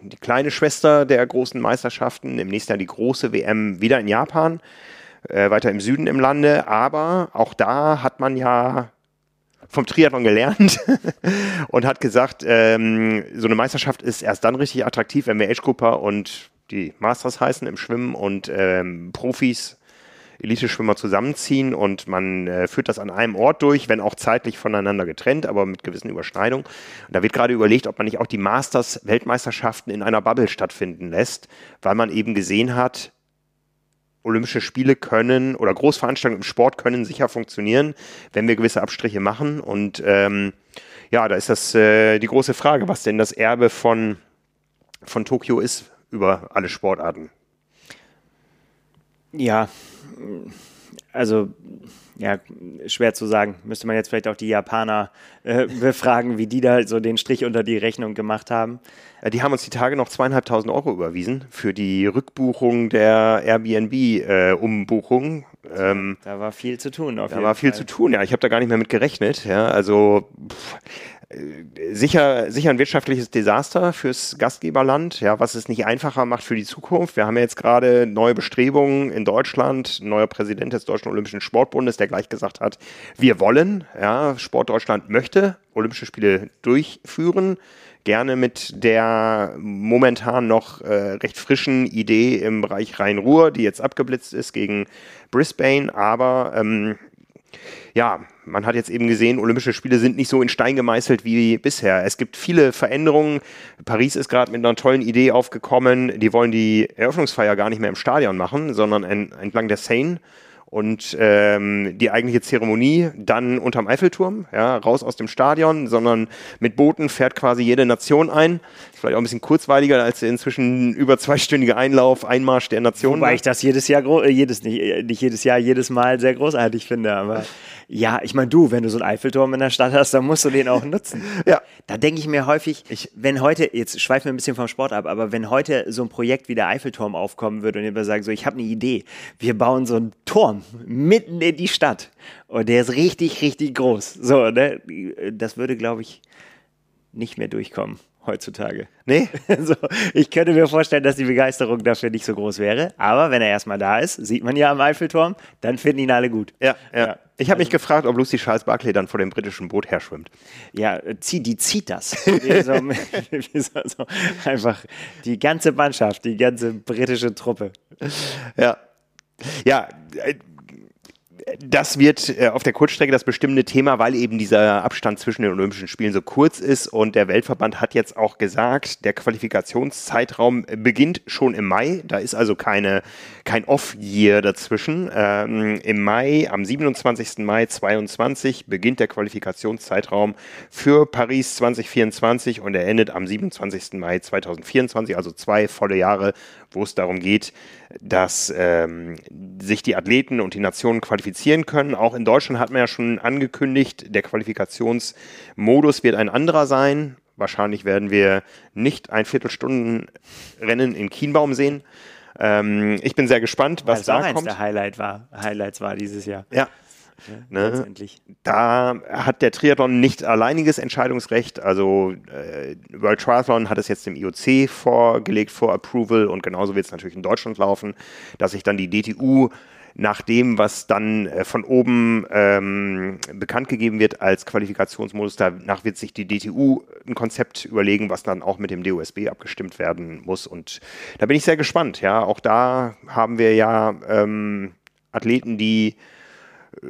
die kleine Schwester der großen Meisterschaften. Im nächsten Jahr die große WM wieder in Japan, äh, weiter im Süden im Lande. Aber auch da hat man ja vom Triathlon gelernt und hat gesagt, ähm, so eine Meisterschaft ist erst dann richtig attraktiv, wenn wir Age-Grupper und die Masters heißen im Schwimmen und ähm, Profis Elite-Schwimmer zusammenziehen und man äh, führt das an einem Ort durch, wenn auch zeitlich voneinander getrennt, aber mit gewissen Überschneidungen. Und da wird gerade überlegt, ob man nicht auch die Masters-Weltmeisterschaften in einer Bubble stattfinden lässt, weil man eben gesehen hat, Olympische Spiele können oder Großveranstaltungen im Sport können sicher funktionieren, wenn wir gewisse Abstriche machen. Und ähm, ja, da ist das äh, die große Frage, was denn das Erbe von, von Tokio ist über alle Sportarten. Ja, also ja, schwer zu sagen. Müsste man jetzt vielleicht auch die Japaner äh, befragen, wie die da so den Strich unter die Rechnung gemacht haben. Die haben uns die Tage noch zweieinhalbtausend Euro überwiesen für die Rückbuchung der Airbnb-Umbuchung. Äh, ähm, da war viel zu tun. da war viel zu tun, ja. Ich habe da gar nicht mehr mit gerechnet. Ja, also pff, sicher, sicher ein wirtschaftliches Desaster fürs Gastgeberland, ja, was es nicht einfacher macht für die Zukunft. Wir haben ja jetzt gerade neue Bestrebungen in Deutschland, ein neuer Präsident des Deutschen Olympischen Sportbundes, der gleich gesagt hat, wir wollen, ja, Sport Deutschland möchte Olympische Spiele durchführen, gerne mit der momentan noch äh, recht frischen Idee im Bereich Rhein-Ruhr, die jetzt abgeblitzt ist gegen Brisbane, aber ähm, ja, man hat jetzt eben gesehen, Olympische Spiele sind nicht so in Stein gemeißelt wie bisher. Es gibt viele Veränderungen. Paris ist gerade mit einer tollen Idee aufgekommen. Die wollen die Eröffnungsfeier gar nicht mehr im Stadion machen, sondern entlang der Seine. und ähm, die eigentliche Zeremonie dann unterm Eiffelturm, ja, raus aus dem Stadion, sondern mit Booten fährt quasi jede Nation ein. Vielleicht auch ein bisschen kurzweiliger als der inzwischen über zweistündige Einlauf, Einmarsch der Nationen. Wobei ich das jedes Jahr, äh, jedes, nicht, äh, nicht jedes Jahr, jedes Mal sehr großartig finde, aber ja, ich meine, du, wenn du so einen Eiffelturm in der Stadt hast, dann musst du den auch nutzen. ja. Da denke ich mir häufig, wenn heute, jetzt schweifen wir ein bisschen vom Sport ab, aber wenn heute so ein Projekt wie der Eiffelturm aufkommen würde und jemand sagt, so, ich habe eine Idee, wir bauen so einen Turm mitten in die Stadt und der ist richtig, richtig groß. So, ne? Das würde, glaube ich, nicht mehr durchkommen heutzutage. Nee? Also, ich könnte mir vorstellen, dass die Begeisterung dafür nicht so groß wäre. Aber wenn er erstmal da ist, sieht man ja am Eiffelturm, dann finden ihn alle gut. Ja, ja. ja. Ich habe also, mich gefragt, ob Lucy Charles Barkley dann vor dem britischen Boot herschwimmt. Ja, die zieht das. so, so, einfach die ganze Mannschaft, die ganze britische Truppe. Ja. Ja, äh, das wird äh, auf der Kurzstrecke das bestimmende Thema, weil eben dieser Abstand zwischen den Olympischen Spielen so kurz ist und der Weltverband hat jetzt auch gesagt, der Qualifikationszeitraum beginnt schon im Mai. Da ist also keine, kein Off-Year dazwischen. Ähm, Im Mai, am 27. Mai 2022 beginnt der Qualifikationszeitraum für Paris 2024 und er endet am 27. Mai 2024, also zwei volle Jahre, wo es darum geht, dass ähm, sich die Athleten und die Nationen qualifizieren können. Auch in Deutschland hat man ja schon angekündigt, der Qualifikationsmodus wird ein anderer sein. Wahrscheinlich werden wir nicht ein Viertelstundenrennen in Kienbaum sehen. Ähm, ich bin sehr gespannt, was da kommt. Der Highlight war, Highlights war dieses Jahr. Ja, Ne? Da hat der Triathlon nicht alleiniges Entscheidungsrecht. Also äh, World Triathlon hat es jetzt dem IOC vorgelegt vor Approval und genauso wird es natürlich in Deutschland laufen, dass sich dann die DTU nach dem, was dann äh, von oben ähm, bekannt gegeben wird als Qualifikationsmodus, danach wird sich die DTU ein Konzept überlegen, was dann auch mit dem DOSB abgestimmt werden muss. Und da bin ich sehr gespannt. Ja, auch da haben wir ja ähm, Athleten, die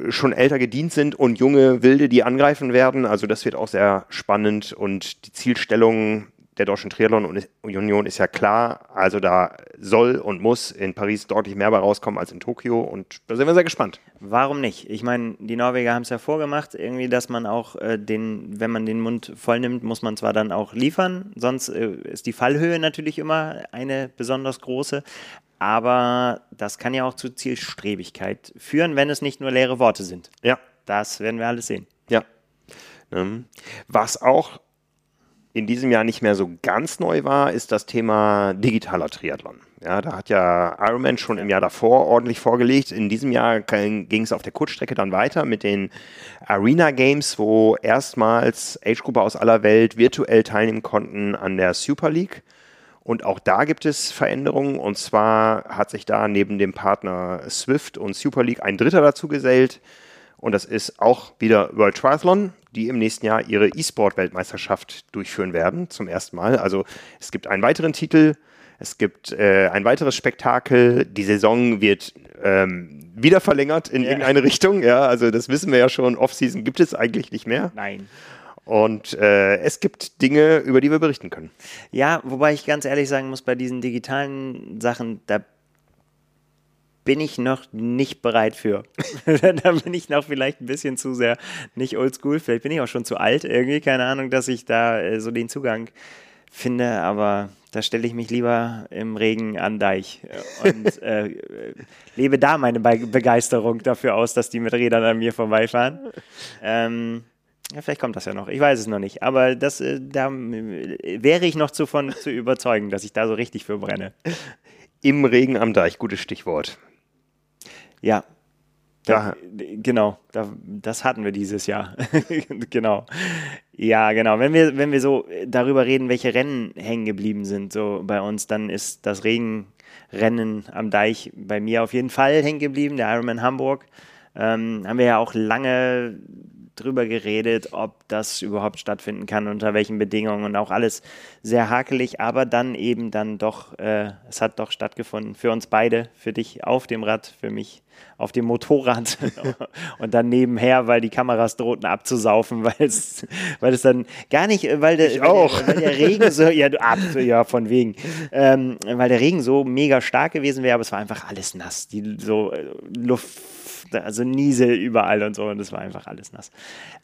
schon älter gedient sind und junge Wilde, die angreifen werden. Also das wird auch sehr spannend und die Zielstellung der Deutschen Triathlon Union ist ja klar. Also da soll und muss in Paris deutlich mehr bei rauskommen als in Tokio und da sind wir sehr gespannt. Warum nicht? Ich meine, die Norweger haben es ja vorgemacht, irgendwie, dass man auch äh, den, wenn man den Mund voll nimmt, muss man zwar dann auch liefern, sonst äh, ist die Fallhöhe natürlich immer eine besonders große. Aber das kann ja auch zu Zielstrebigkeit führen, wenn es nicht nur leere Worte sind. Ja. Das werden wir alles sehen. Ja. Ähm, was auch in diesem Jahr nicht mehr so ganz neu war, ist das Thema digitaler Triathlon. Ja, da hat ja Ironman schon im Jahr davor ordentlich vorgelegt. In diesem Jahr ging es auf der Kurzstrecke dann weiter mit den Arena Games, wo erstmals Age-Gruppe aus aller Welt virtuell teilnehmen konnten an der Super League. Und auch da gibt es Veränderungen. Und zwar hat sich da neben dem Partner Swift und Super League ein Dritter dazu gesellt. Und das ist auch wieder World Triathlon, die im nächsten Jahr ihre E-Sport-Weltmeisterschaft durchführen werden, zum ersten Mal. Also es gibt einen weiteren Titel, es gibt äh, ein weiteres Spektakel. Die Saison wird ähm, wieder verlängert in ja. irgendeine Richtung. Ja, also das wissen wir ja schon. Off-Season gibt es eigentlich nicht mehr. Nein. Und äh, es gibt Dinge, über die wir berichten können. Ja, wobei ich ganz ehrlich sagen muss, bei diesen digitalen Sachen, da bin ich noch nicht bereit für. da bin ich noch vielleicht ein bisschen zu sehr nicht oldschool. Vielleicht bin ich auch schon zu alt irgendwie. Keine Ahnung, dass ich da äh, so den Zugang finde. Aber da stelle ich mich lieber im Regen an Deich und äh, lebe da meine Be Begeisterung dafür aus, dass die mit Rädern an mir vorbeifahren. Ähm, ja, vielleicht kommt das ja noch. Ich weiß es noch nicht. Aber das, äh, da äh, wäre ich noch zu, von, zu überzeugen, dass ich da so richtig für brenne. Im Regen am Deich, gutes Stichwort. Ja. Da, genau, da, das hatten wir dieses Jahr. genau. Ja, genau. Wenn wir, wenn wir so darüber reden, welche Rennen hängen geblieben sind, so bei uns, dann ist das Regenrennen am Deich bei mir auf jeden Fall hängen geblieben, der Ironman Hamburg. Ähm, haben wir ja auch lange drüber geredet, ob das überhaupt stattfinden kann, unter welchen Bedingungen und auch alles sehr hakelig, aber dann eben dann doch, äh, es hat doch stattgefunden für uns beide, für dich auf dem Rad, für mich auf dem Motorrad und dann nebenher, weil die Kameras drohten abzusaufen, weil es, weil es dann gar nicht, weil der, ich auch. Weil, der Regen so, ja, ab, ja von wegen, ähm, weil der Regen so mega stark gewesen wäre, aber es war einfach alles nass, die so äh, Luft also Niesel überall und so und das war einfach alles nass.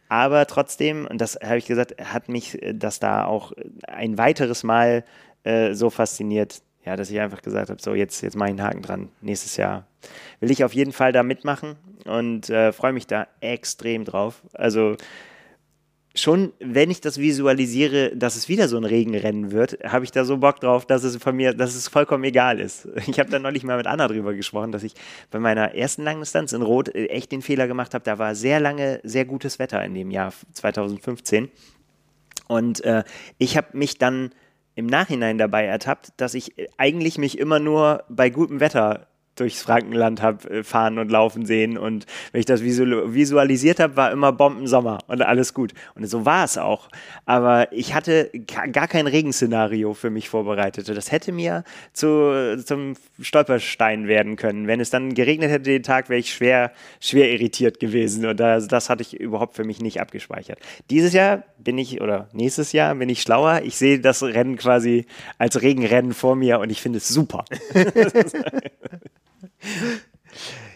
Aber trotzdem, und das habe ich gesagt, hat mich das da auch ein weiteres Mal äh, so fasziniert, ja, dass ich einfach gesagt habe, so jetzt, jetzt mache ich einen Haken dran. Nächstes Jahr will ich auf jeden Fall da mitmachen und äh, freue mich da extrem drauf. Also schon, wenn ich das visualisiere, dass es wieder so ein Regenrennen wird, habe ich da so Bock drauf, dass es von mir, dass es vollkommen egal ist. Ich habe da neulich mal mit Anna drüber gesprochen, dass ich bei meiner ersten Langdistanz in Rot äh, echt den Fehler gemacht habe. Da war sehr lange sehr gutes Wetter in dem Jahr 2015 und äh, ich habe mich dann im Nachhinein dabei ertappt, dass ich eigentlich mich immer nur bei gutem Wetter durchs Frankenland habe äh, fahren und laufen sehen. Und wenn ich das visualisiert habe, war immer Bombensommer und alles gut. Und so war es auch. Aber ich hatte gar kein Regenszenario für mich vorbereitet. Das hätte mir zu, zum Stolperstein werden können. Wenn es dann geregnet hätte den Tag, wäre ich schwer, schwer irritiert gewesen. Und das, das hatte ich überhaupt für mich nicht abgespeichert. Dieses Jahr bin ich, oder nächstes Jahr bin ich schlauer. Ich sehe das Rennen quasi als Regenrennen vor mir und ich finde es super.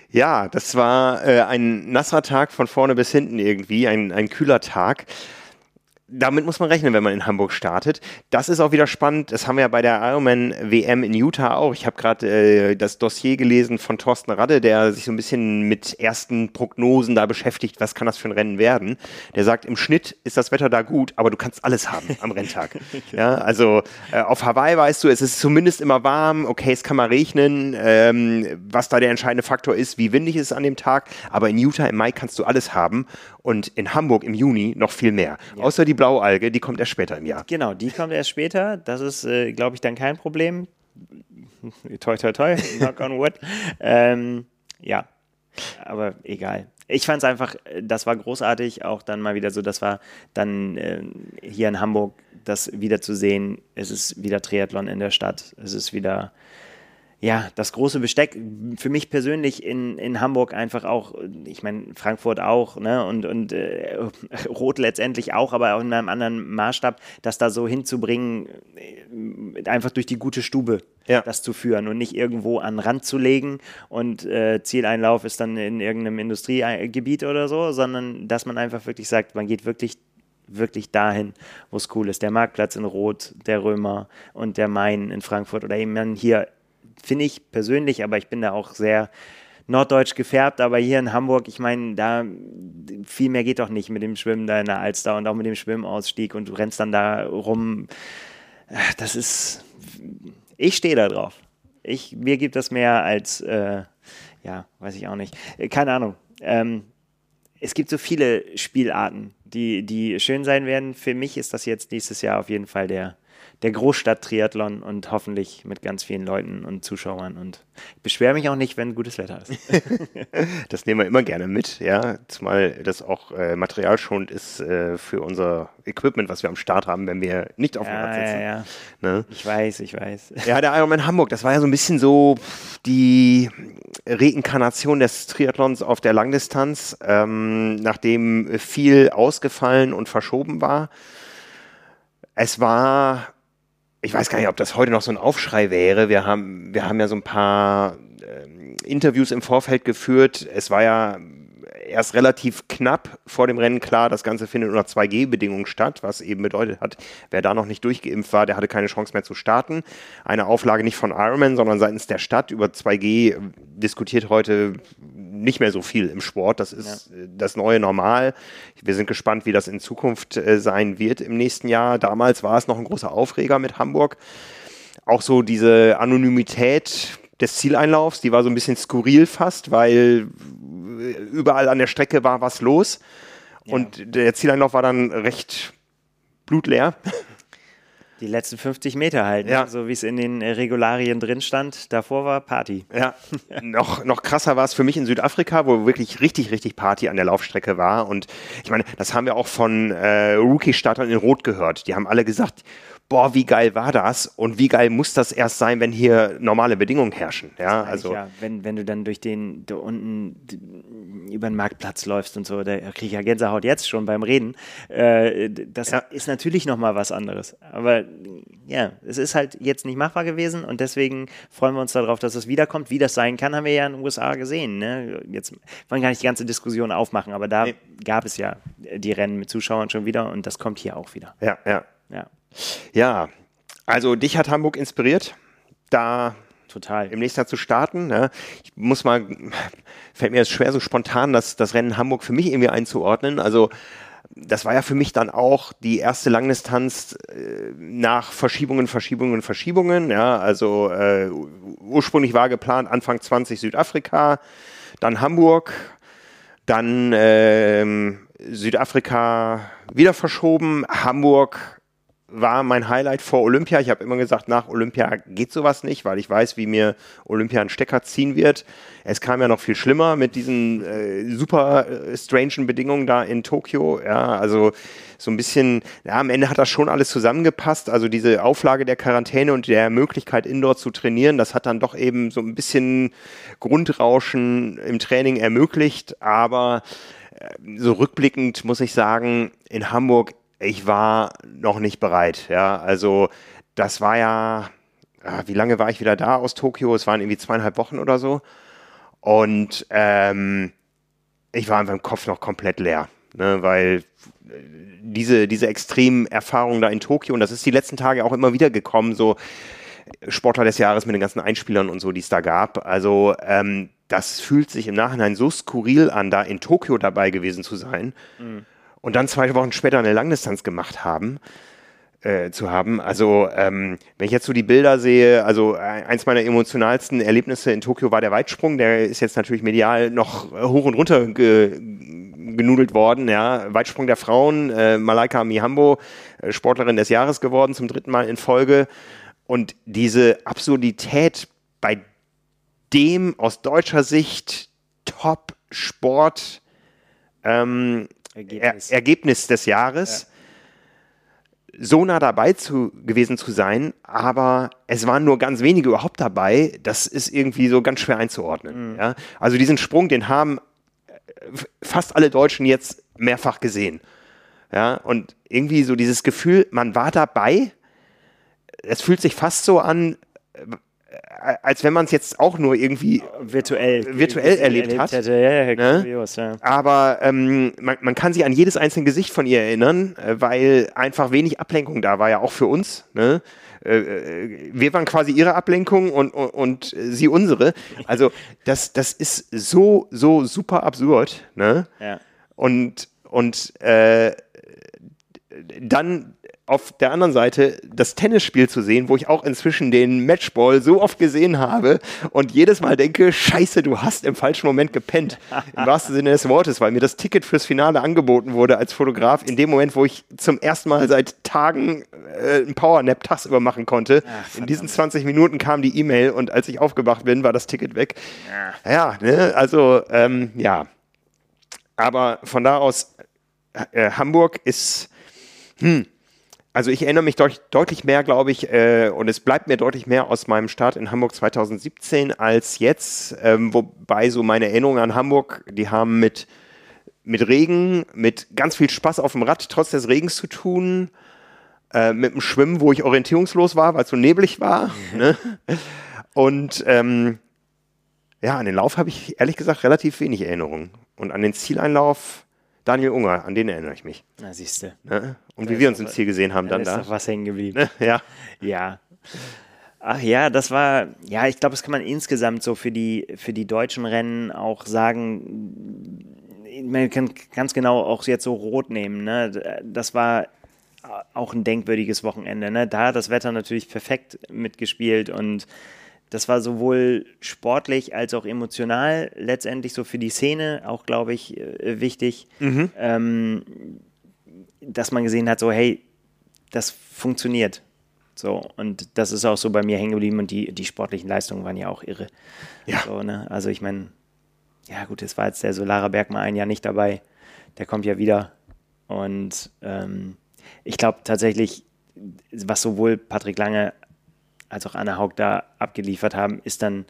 Ja, das war äh, ein nasser Tag von vorne bis hinten irgendwie, ein, ein kühler Tag damit muss man rechnen, wenn man in Hamburg startet. Das ist auch wieder spannend. Das haben wir ja bei der Ironman WM in Utah auch. Ich habe gerade äh, das Dossier gelesen von Thorsten Radde, der sich so ein bisschen mit ersten Prognosen da beschäftigt. Was kann das für ein Rennen werden? Der sagt, im Schnitt ist das Wetter da gut, aber du kannst alles haben am Renntag. ja, also äh, auf Hawaii weißt du, es ist zumindest immer warm. Okay, es kann mal regnen. Ähm, was da der entscheidende Faktor ist, wie windig es ist an dem Tag. Aber in Utah im Mai kannst du alles haben und in Hamburg im Juni noch viel mehr. Ja. Außer die Blaualge, die kommt erst später im Jahr. Genau, die kommt erst später. Das ist, äh, glaube ich, dann kein Problem. toi, toi, toi, knock on wood. Ähm, ja, aber egal. Ich fand es einfach, das war großartig, auch dann mal wieder so, das war dann äh, hier in Hamburg, das wieder zu sehen. Es ist wieder Triathlon in der Stadt. Es ist wieder ja, das große Besteck für mich persönlich in, in Hamburg einfach auch, ich meine, Frankfurt auch, ne, und, und äh, Rot letztendlich auch, aber auch in einem anderen Maßstab, das da so hinzubringen, äh, einfach durch die gute Stube ja. das zu führen und nicht irgendwo an Rand zu legen und äh, Zieleinlauf ist dann in irgendeinem Industriegebiet oder so, sondern dass man einfach wirklich sagt, man geht wirklich wirklich dahin, wo es cool ist. Der Marktplatz in Rot, der Römer und der Main in Frankfurt oder eben hier finde ich persönlich, aber ich bin da auch sehr norddeutsch gefärbt, aber hier in Hamburg, ich meine, da viel mehr geht doch nicht mit dem Schwimmen da in der Alster und auch mit dem Schwimmausstieg und du rennst dann da rum. Das ist, ich stehe da drauf. Ich, mir gibt das mehr als, äh, ja, weiß ich auch nicht. Keine Ahnung. Ähm, es gibt so viele Spielarten, die, die schön sein werden. Für mich ist das jetzt nächstes Jahr auf jeden Fall der, der Großstadt-Triathlon und hoffentlich mit ganz vielen Leuten und Zuschauern. Und ich beschwere mich auch nicht, wenn gutes Wetter ist. das nehmen wir immer gerne mit, ja. Zumal das auch äh, materialschonend ist äh, für unser Equipment, was wir am Start haben, wenn wir nicht auf dem ja, Rad sitzen. Ja, ja. Ne? Ich weiß, ich weiß. Ja, der Ironman Hamburg, das war ja so ein bisschen so die Reinkarnation des Triathlons auf der Langdistanz, ähm, nachdem viel ausgefallen und verschoben war. Es war ich weiß gar nicht, ob das heute noch so ein Aufschrei wäre. Wir haben, wir haben ja so ein paar äh, Interviews im Vorfeld geführt. Es war ja erst relativ knapp vor dem Rennen klar, das Ganze findet unter 2G-Bedingungen statt, was eben bedeutet hat, wer da noch nicht durchgeimpft war, der hatte keine Chance mehr zu starten. Eine Auflage nicht von Ironman, sondern seitens der Stadt über 2G diskutiert heute nicht mehr so viel im Sport. Das ist ja. das neue Normal. Wir sind gespannt, wie das in Zukunft äh, sein wird im nächsten Jahr. Damals war es noch ein großer Aufreger mit Hamburg. Auch so diese Anonymität des Zieleinlaufs, die war so ein bisschen skurril fast, weil überall an der Strecke war was los. Ja. Und der Zieleinlauf war dann recht blutleer. Die letzten 50 Meter halt, ja. so wie es in den Regularien drin stand. Davor war Party. Ja, noch, noch krasser war es für mich in Südafrika, wo wirklich richtig, richtig Party an der Laufstrecke war. Und ich meine, das haben wir auch von äh, Rookie-Startern in Rot gehört. Die haben alle gesagt, boah, wie geil war das und wie geil muss das erst sein, wenn hier normale Bedingungen herrschen. Ja, also ja, wenn, wenn du dann durch den da unten über den Marktplatz läufst und so, da kriege ich ja Gänsehaut jetzt schon beim Reden. Äh, das ja. ist natürlich nochmal was anderes. Aber ja, es ist halt jetzt nicht machbar gewesen und deswegen freuen wir uns darauf, dass es wiederkommt. Wie das sein kann, haben wir ja in den USA gesehen. Ne? Jetzt wollen wir gar nicht die ganze Diskussion aufmachen, aber da nee. gab es ja die Rennen mit Zuschauern schon wieder und das kommt hier auch wieder. Ja, ja. Ja, ja also dich hat Hamburg inspiriert, da Total. im nächsten Jahr zu starten. Ne? Ich muss mal, fällt mir jetzt schwer, so spontan das, das Rennen Hamburg für mich irgendwie einzuordnen. Also das war ja für mich dann auch die erste Langdistanz äh, nach Verschiebungen, Verschiebungen, Verschiebungen. Ja, also äh, ursprünglich war geplant Anfang 20 Südafrika, dann Hamburg, dann äh, Südafrika wieder verschoben, Hamburg war mein Highlight vor Olympia. Ich habe immer gesagt, nach Olympia geht sowas nicht, weil ich weiß, wie mir Olympia einen Stecker ziehen wird. Es kam ja noch viel schlimmer mit diesen äh, super äh, strangen Bedingungen da in Tokio. Ja, also so ein bisschen, ja, am Ende hat das schon alles zusammengepasst. Also diese Auflage der Quarantäne und der Möglichkeit, indoor zu trainieren, das hat dann doch eben so ein bisschen Grundrauschen im Training ermöglicht. Aber äh, so rückblickend muss ich sagen, in Hamburg ich war noch nicht bereit. Ja, also das war ja, wie lange war ich wieder da aus Tokio? Es waren irgendwie zweieinhalb Wochen oder so. Und ähm, ich war einfach im Kopf noch komplett leer, ne, weil diese, diese extremen Erfahrungen da in Tokio, und das ist die letzten Tage auch immer wieder gekommen, so Sportler des Jahres mit den ganzen Einspielern und so, die es da gab. Also ähm, das fühlt sich im Nachhinein so skurril an, da in Tokio dabei gewesen zu sein. Mhm und dann zwei Wochen später eine Langdistanz gemacht haben. Äh, zu haben. Also ähm, wenn ich jetzt so die Bilder sehe, also eins meiner emotionalsten Erlebnisse in Tokio war der Weitsprung. Der ist jetzt natürlich medial noch hoch und runter ge genudelt worden. Ja, Weitsprung der Frauen, äh, Malaika Mihambo, äh, Sportlerin des Jahres geworden zum dritten Mal in Folge. Und diese Absurdität bei dem aus deutscher Sicht Top-Sport ähm, Ergebnis, er Ergebnis des Jahres. Ja. So nah dabei zu, gewesen zu sein, aber es waren nur ganz wenige überhaupt dabei, das ist irgendwie so ganz schwer einzuordnen. Mhm. Ja? Also diesen Sprung, den haben äh, fast alle Deutschen jetzt mehrfach gesehen. Ja, und irgendwie so dieses Gefühl, man war dabei, es fühlt sich fast so an, als wenn man es jetzt auch nur irgendwie virtuell, virtuell erlebt, erlebt, hat. Hätte. Ja, ja, ne? Kurios, ja. Aber ähm, man, man, kann sich an jedes einzelne Gesicht von ihr erinnern, äh, weil einfach wenig Ablenkung da war, ja auch für uns. Ne? Äh, äh, wir waren quasi ihre Ablenkung und, und, und, sie unsere. Also das, das ist so, so super absurd. Ne? Ja. Und, und äh, dann auf der anderen Seite das Tennisspiel zu sehen, wo ich auch inzwischen den Matchball so oft gesehen habe und jedes Mal denke, scheiße, du hast im falschen Moment gepennt. Im wahrsten Sinne des Wortes, weil mir das Ticket fürs Finale angeboten wurde als Fotograf in dem Moment, wo ich zum ersten Mal seit Tagen äh, einen Powernap tagsüber machen konnte. Ach, in diesen 20 Minuten kam die E-Mail und als ich aufgewacht bin, war das Ticket weg. Ja, ne? also ähm, ja. Aber von da aus, äh, Hamburg ist, hm, also ich erinnere mich deut deutlich mehr, glaube ich, äh, und es bleibt mir deutlich mehr aus meinem Start in Hamburg 2017 als jetzt, ähm, wobei so meine Erinnerungen an Hamburg, die haben mit, mit Regen, mit ganz viel Spaß auf dem Rad trotz des Regens zu tun, äh, mit dem Schwimmen, wo ich orientierungslos war, weil es so neblig war. Mhm. Ne? Und ähm, ja, an den Lauf habe ich ehrlich gesagt relativ wenig Erinnerungen. Und an den Zieleinlauf Daniel Unger, an den erinnere ich mich. Na, siehst du. Ne? Und wie wir uns im Ziel gesehen haben, dann da. Ist doch was hängen geblieben. Ne? Ja. Ja. Ach ja, das war, ja, ich glaube, das kann man insgesamt so für die, für die deutschen Rennen auch sagen. Man kann ganz genau auch jetzt so rot nehmen. Ne? Das war auch ein denkwürdiges Wochenende. Ne? Da hat das Wetter natürlich perfekt mitgespielt und das war sowohl sportlich als auch emotional letztendlich so für die Szene auch, glaube ich, äh, wichtig, mhm. ähm, dass man gesehen hat, so hey, das funktioniert. So, und das ist auch so bei mir hängen geblieben und die, die sportlichen Leistungen waren ja auch irre. Ja. So, ne? Also ich meine, ja gut, es war jetzt der Solara Bergmann ein Jahr nicht dabei. Der kommt ja wieder. Und ähm, ich glaube tatsächlich, was sowohl Patrick Lange als auch Anna Haug da abgeliefert haben, ist dann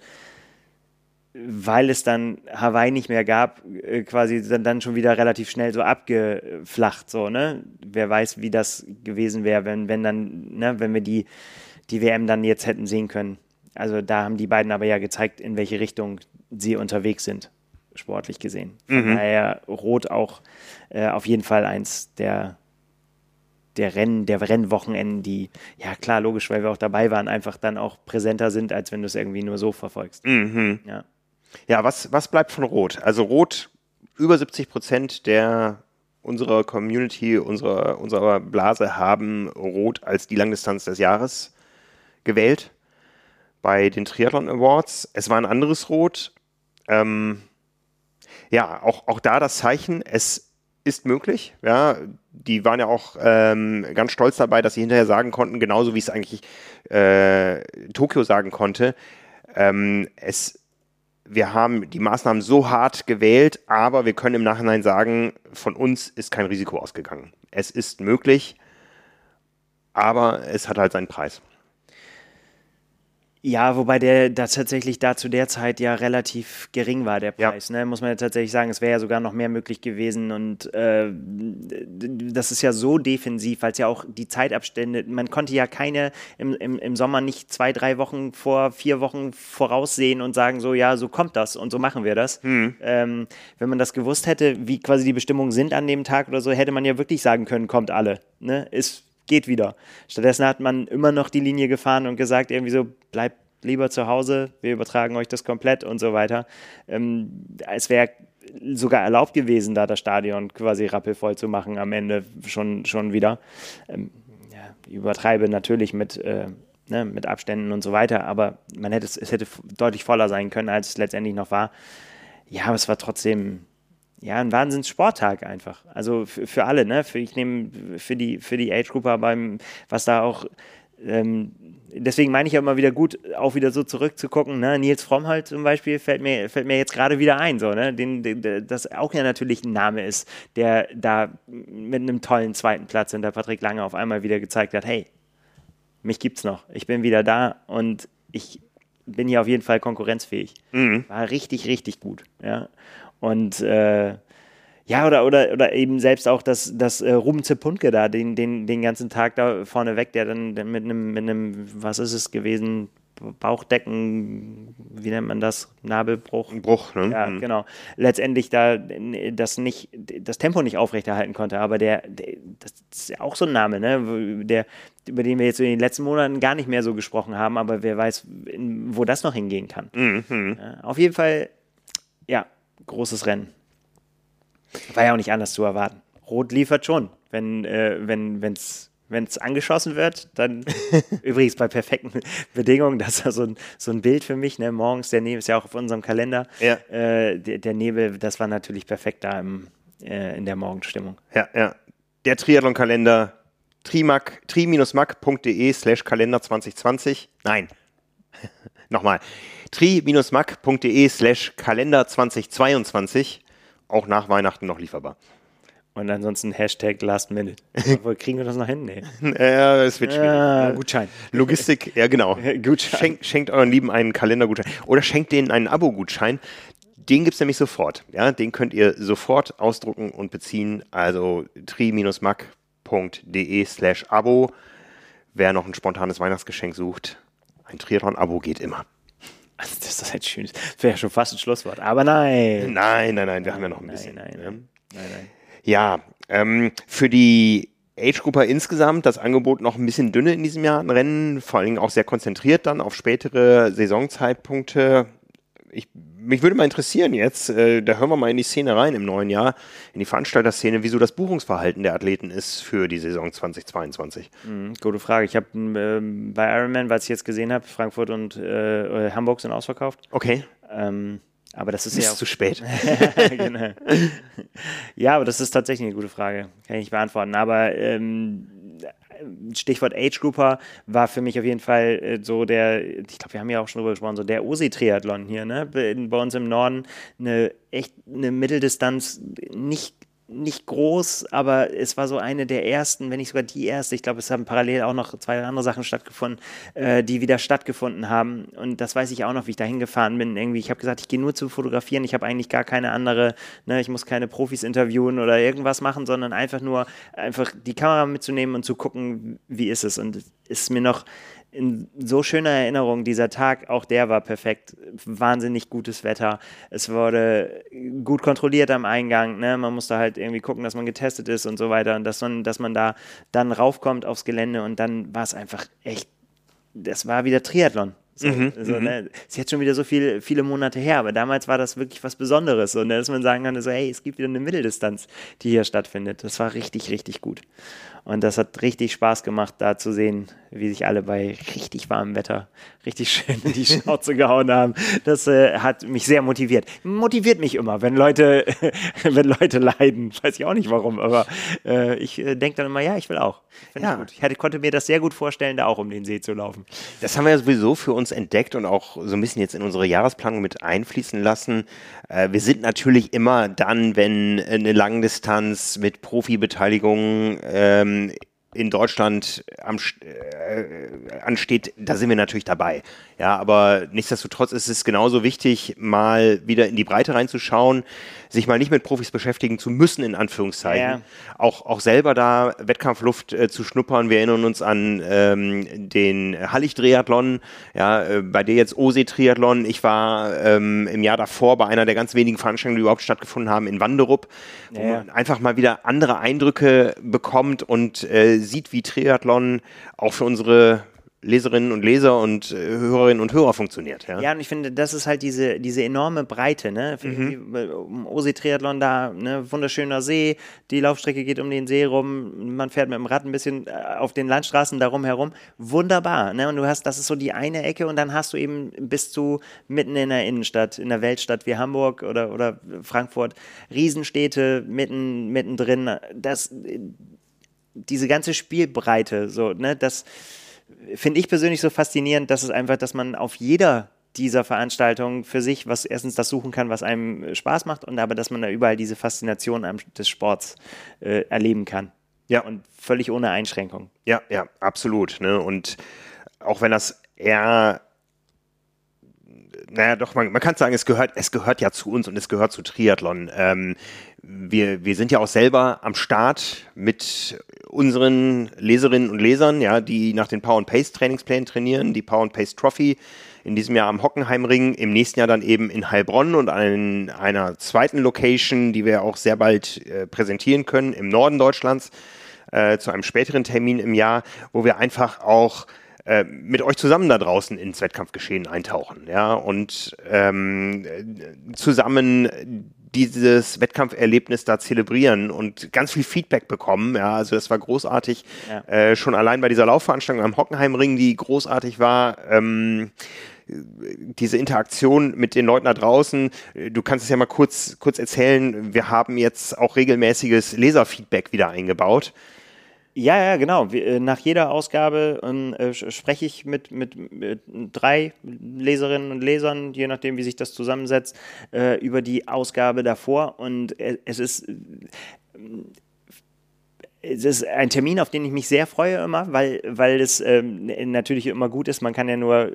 weil es dann Hawaii nicht mehr gab, äh, quasi dann, dann schon wieder relativ schnell so abgeflacht, so, ne? Wer weiß, wie das gewesen wäre, wenn, wenn dann, ne, wenn wir die, die WM dann jetzt hätten sehen können. Also da haben die beiden aber ja gezeigt, in welche Richtung sie unterwegs sind, sportlich gesehen. Von Mhm. daher Rot auch äh, auf jeden Fall eins der, der Rennen, der Rennwochenenden, die, ja klar, logisch, weil wir auch dabei waren, einfach dann auch präsenter sind, als wenn du es irgendwie nur so verfolgst. Mhm. Ja. Ja, was, was bleibt von Rot? Also Rot, über 70 Prozent der unserer Community, unserer, unserer Blase haben Rot als die Langdistanz des Jahres gewählt bei den Triathlon Awards. Es war ein anderes Rot. Ähm, ja, auch, auch da das Zeichen, es ist möglich. Ja, die waren ja auch ähm, ganz stolz dabei, dass sie hinterher sagen konnten, genauso wie es eigentlich äh, Tokio sagen konnte. Ähm, es wir haben die Maßnahmen so hart gewählt, aber wir können im Nachhinein sagen, von uns ist kein Risiko ausgegangen. Es ist möglich, aber es hat halt seinen Preis. Ja, wobei der da tatsächlich da zu der Zeit ja relativ gering war, der Ja. Preis. Ne? Muss man ja tatsächlich sagen, es wäre ja sogar noch mehr möglich gewesen. Und äh, das ist ja so defensiv, weil es ja auch die Zeitabstände, man konnte ja keine im, im, im Sommer nicht zwei, drei Wochen vor, vier Wochen voraussehen und sagen, so, ja, so kommt das und so machen wir das. Ähm, wenn man das gewusst hätte, wie quasi die Bestimmungen sind an dem Tag oder so, hätte man ja wirklich sagen können, kommt alle. Ne? Ist geht wieder. Stattdessen hat man immer noch die Linie gefahren und gesagt, irgendwie so, bleibt lieber zu Hause, wir übertragen euch das komplett und so weiter. Ähm, es wäre sogar erlaubt gewesen, da das Stadion quasi rappelvoll zu machen am Ende schon, schon wieder. Ähm, ja, ich übertreibe natürlich mit, äh, ne, mit Abständen und so weiter, aber man hätte es, es hätte deutlich voller sein können, als es letztendlich noch war. Ja, aber es war trotzdem ja, ein Wahnsinns-Sporttag einfach. Also für, für alle, ne? Für, ich nehme für die, für die Age-Grupper beim, was da auch, ähm, deswegen meine ich ja immer wieder gut, auch wieder so zurückzugucken, ne? Nils Fromm halt zum Beispiel fällt mir, fällt mir jetzt gerade wieder ein, so, ne? Den, den, das auch ja natürlich ein Name ist, der da mit einem tollen zweiten Platz hinter Patrick Lange auf einmal wieder gezeigt hat, hey, mich gibt's noch, ich bin wieder da und ich bin hier auf jeden Fall konkurrenzfähig. War richtig, richtig gut, ja. Und äh, ja, oder, oder, oder eben selbst auch das, das äh, Ruben Zepunke da, den, den, den ganzen Tag da vorne weg, der dann mit einem, mit einem, was ist es gewesen, Bauchdecken, wie nennt man das? Nabelbruch. Bruch, ne? Ja, Mhm. genau. Letztendlich da das nicht, das Tempo nicht aufrechterhalten konnte, aber der, der das ist ja auch so ein Name, ne? Der, über den wir jetzt in den letzten Monaten gar nicht mehr so gesprochen haben, aber wer weiß, wo das noch hingehen kann. Mhm. Ja, auf jeden Fall, ja, großes Rennen. War ja auch nicht anders zu erwarten. Rot liefert schon, wenn äh, wenn wenn's wenn es angeschossen wird, dann übrigens bei perfekten Bedingungen, das ist ja so ein, so ein Bild für mich, ne? morgens, der Nebel ist ja auch auf unserem Kalender, Ja. äh, der, der Nebel, das war natürlich perfekt da im, äh, in der Morgenstimmung. Ja, ja. Der Triathlon-Kalender trimac, tri-mac.de slash Kalender 2020. Nein. Nochmal. tri-mac.de slash Kalender 2022. Auch nach Weihnachten noch lieferbar. Und ansonsten Hashtag Last Minute. Kriegen wir das noch hin? Nee. Äh, es wird schwierig. Ne? Gutschein. Logistik, ja genau. Gutschein. Schenkt, schenkt euren Lieben einen Kalendergutschein. Oder schenkt denen einen Abo-Gutschein. Den gibt es nämlich sofort. Ja, den könnt ihr sofort ausdrucken und beziehen. Also tri-mac.de slash Abo. Wer noch ein spontanes Weihnachtsgeschenk sucht, ein Triathlon-Abo geht immer. Also, das ist halt schön. Das wäre ja schon fast ein Schlusswort. Aber nein. Nein, nein, nein, wir haben ja noch ein nein, bisschen. Nein, ja. nein, nein, nein. Ja, ähm, für die Age-Gruppe insgesamt das Angebot noch ein bisschen dünne in diesem Jahr an Rennen, vor allen Dingen auch sehr konzentriert dann auf spätere Saisonzeitpunkte. Ich, mich würde mal interessieren jetzt, äh, da hören wir mal in die Szene rein im neuen Jahr, in die Veranstalterszene, wieso das Buchungsverhalten der Athleten ist für die Saison 2022. Mhm, gute Frage. Ich habe ähm, bei Ironman, weil ich jetzt gesehen habe, Frankfurt und äh, Hamburg sind ausverkauft. Okay, Ähm, aber das ist ist ja auch zu spät. genau. Ja, aber das ist tatsächlich eine gute Frage. Kann ich nicht beantworten. Aber ähm, Stichwort Age Grouper war für mich auf jeden Fall äh, so der, ich glaube, wir haben ja auch schon drüber gesprochen, so der OSI-Triathlon hier, ne? Bei bei uns im Norden eine echt eine Mitteldistanz nicht nicht groß, aber es war so eine der ersten, wenn nicht sogar die erste. Ich glaube, es haben parallel auch noch zwei andere Sachen stattgefunden, äh, die wieder stattgefunden haben. Und das weiß ich auch noch, wie ich da hingefahren bin. Irgendwie, ich habe gesagt, ich gehe nur zum Fotografieren. Ich habe eigentlich gar keine andere, ne, ich muss keine Profis interviewen oder irgendwas machen, sondern einfach nur einfach die Kamera mitzunehmen und zu gucken, wie ist es. Und es ist mir noch in so schöner Erinnerung, dieser Tag, auch der war perfekt. Wahnsinnig gutes Wetter. Es wurde gut kontrolliert am Eingang. Ne? Man musste halt irgendwie gucken, dass man getestet ist und so weiter. Und dass man, dass man da dann raufkommt aufs Gelände und dann war es einfach echt, das war wieder Triathlon. So, mhm, so, mhm. ne? Ist jetzt schon wieder so viel, viele Monate her, aber damals war das wirklich was Besonderes. Und ne? dass man sagen kann, so, hey, es gibt wieder eine Mitteldistanz, die hier stattfindet. Das war richtig, richtig gut. Und das hat richtig Spaß gemacht, da zu sehen, wie sich alle bei richtig warmem Wetter richtig schön in die Schnauze gehauen haben. Das äh, hat mich sehr motiviert. Motiviert mich immer, wenn Leute, wenn Leute leiden. Weiß ich auch nicht warum, aber äh, ich äh, denke dann immer, ja, ich will auch. Find ja. Ich, ich hatte, konnte mir das sehr gut vorstellen, da auch um den See zu laufen. Das haben wir ja sowieso für uns entdeckt und auch so ein bisschen jetzt in unsere Jahresplanung mit einfließen lassen. Äh, wir sind natürlich immer dann, wenn eine Langdistanz mit Profibeteiligung ähm, in Deutschland am, äh, ansteht, da sind wir natürlich dabei. Ja, aber nichtsdestotrotz ist es genauso wichtig, mal wieder in die Breite reinzuschauen, sich mal nicht mit Profis beschäftigen zu müssen, in Anführungszeichen. Ja. Auch, auch selber da Wettkampfluft äh, zu schnuppern. Wir erinnern uns an ähm, den Hallig-Triathlon, ja, äh, bei dir jetzt Osee-Triathlon. Ich war ähm, im Jahr davor bei einer der ganz wenigen Veranstaltungen, die überhaupt stattgefunden haben, in Wanderup, wo ja. man einfach mal wieder andere Eindrücke bekommt und äh, sieht, wie Triathlon auch für unsere Leserinnen und Leser und äh, Hörerinnen und Hörer funktioniert. Ja, ja und ich finde, das ist halt diese, diese enorme Breite. Ne? Mhm. Um Osee-Triathlon da, ne? wunderschöner See, die Laufstrecke geht um den See rum, man fährt mit dem Rad ein bisschen äh, auf den Landstraßen darum herum. Wunderbar. Ne? Und du hast, das ist so die eine Ecke und dann hast du eben bis zu mitten in der Innenstadt, in der Weltstadt wie Hamburg oder, oder Frankfurt, Riesenstädte mitten, mittendrin. Das, diese ganze Spielbreite, so, ne, das finde ich persönlich so faszinierend, dass es einfach, dass man auf jeder dieser Veranstaltungen für sich was erstens das suchen kann, was einem Spaß macht und aber dass man da überall diese Faszination des Sports äh, erleben kann. Ja. Und völlig ohne Einschränkung. Ja, ja, absolut. Ne? Und auch wenn das eher naja, doch, man, man kann sagen, es gehört, es gehört ja zu uns und es gehört zu Triathlon. Ähm, wir, wir sind ja auch selber am Start mit unseren Leserinnen und Lesern, ja, die nach den Power and Pace Trainingsplänen trainieren, die Power and Pace Trophy in diesem Jahr am Hockenheimring, im nächsten Jahr dann eben in Heilbronn und an einer zweiten Location, die wir auch sehr bald äh, präsentieren können, im Norden Deutschlands, äh, zu einem späteren Termin im Jahr, wo wir einfach auch äh, mit euch zusammen da draußen ins Wettkampfgeschehen eintauchen, ja, und ähm, zusammen dieses Wettkampferlebnis da zelebrieren und ganz viel Feedback bekommen. Ja, also das war großartig. Ja. Äh, schon allein bei dieser Laufveranstaltung am Hockenheimring, die großartig war. Ähm, diese Interaktion mit den Leuten da draußen. Du kannst es ja mal kurz, kurz erzählen. Wir haben jetzt auch regelmäßiges Leserfeedback wieder eingebaut. Ja, ja, genau. Äh, nach jeder Ausgabe äh, spreche ich mit, mit, mit, drei Leserinnen und Lesern, je nachdem, wie sich das zusammensetzt, äh, über die Ausgabe davor. Und es ist es ist ein Termin, auf den ich mich sehr freue immer, weil, weil es ähm, natürlich immer gut ist. Man kann ja nur,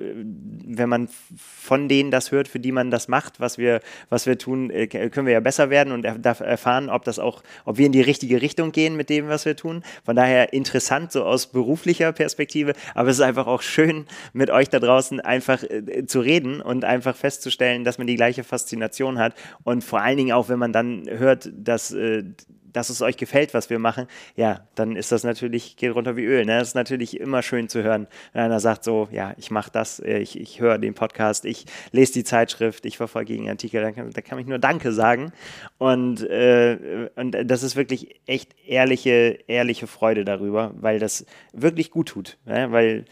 wenn man von denen das hört, für die man das macht, was wir, was wir tun, äh, können wir ja besser werden und darf erfahren, ob das auch, ob wir in die richtige Richtung gehen mit dem, was wir tun. Von daher interessant, so aus beruflicher Perspektive, aber es ist einfach auch schön, mit euch da draußen einfach äh, zu reden und einfach festzustellen, dass man die gleiche Faszination hat und vor allen Dingen auch, wenn man dann hört, dass äh, dass es euch gefällt, was wir machen, ja, dann ist das natürlich, geht runter wie Öl. Ne? Das ist natürlich immer schön zu hören, wenn einer sagt so, ja, ich mache das, äh, ich, ich höre den Podcast, ich lese die Zeitschrift, ich verfolge den Artikel, da kann, kann ich nur Danke sagen. Und, äh, und das ist wirklich echt ehrliche, ehrliche Freude darüber, weil das wirklich gut tut. Ne? Weil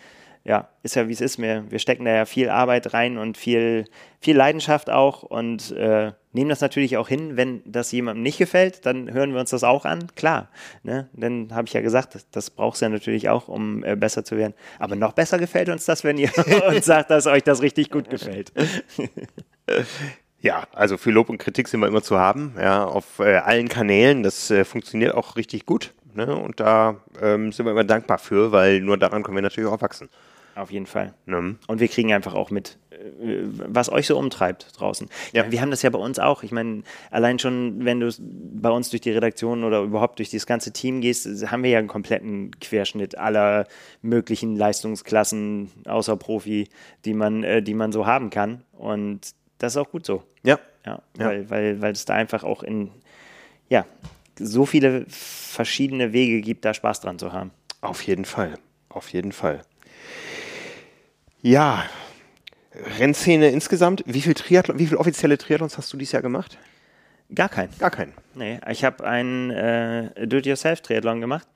ja, ist ja wie es ist. Wir, wir stecken da ja viel Arbeit rein und viel, viel Leidenschaft auch und äh, nehmen das natürlich auch hin, wenn das jemandem nicht gefällt, dann hören wir uns das auch an, klar. Ne? Dann habe ich ja gesagt, das, das braucht es ja natürlich auch, um äh, besser zu werden. Aber noch besser gefällt uns das, wenn ihr uns sagt, dass euch das richtig gut gefällt. Ja, also für Lob und Kritik sind wir immer zu haben, ja, auf äh, allen Kanälen. Das äh, funktioniert auch richtig gut. Ne? Und da ähm, sind wir immer dankbar für, weil nur daran können wir natürlich auch wachsen. Auf jeden Fall. Ne? Und wir kriegen einfach auch mit, äh, was euch so umtreibt draußen. Ja. Meine, wir haben das ja bei uns auch. Ich meine, allein schon, wenn du bei uns durch die Redaktion oder überhaupt durch das ganze Team gehst, haben wir ja einen kompletten Querschnitt aller möglichen Leistungsklassen außer Profi, die man, äh, die man so haben kann. Und das ist auch gut so. Ja. ja, ja. Weil, weil, weil es da einfach auch in, ja, so viele verschiedene Wege gibt, da Spaß dran zu haben. Auf jeden Fall. Auf jeden Fall. Ja, Rennszene insgesamt. Wie viel Triathlon, wie viele offizielle Triathlons hast du dieses Jahr gemacht? Gar keinen. Gar keinen. Nee, ich habe einen äh, Do-it-yourself-Triathlon gemacht,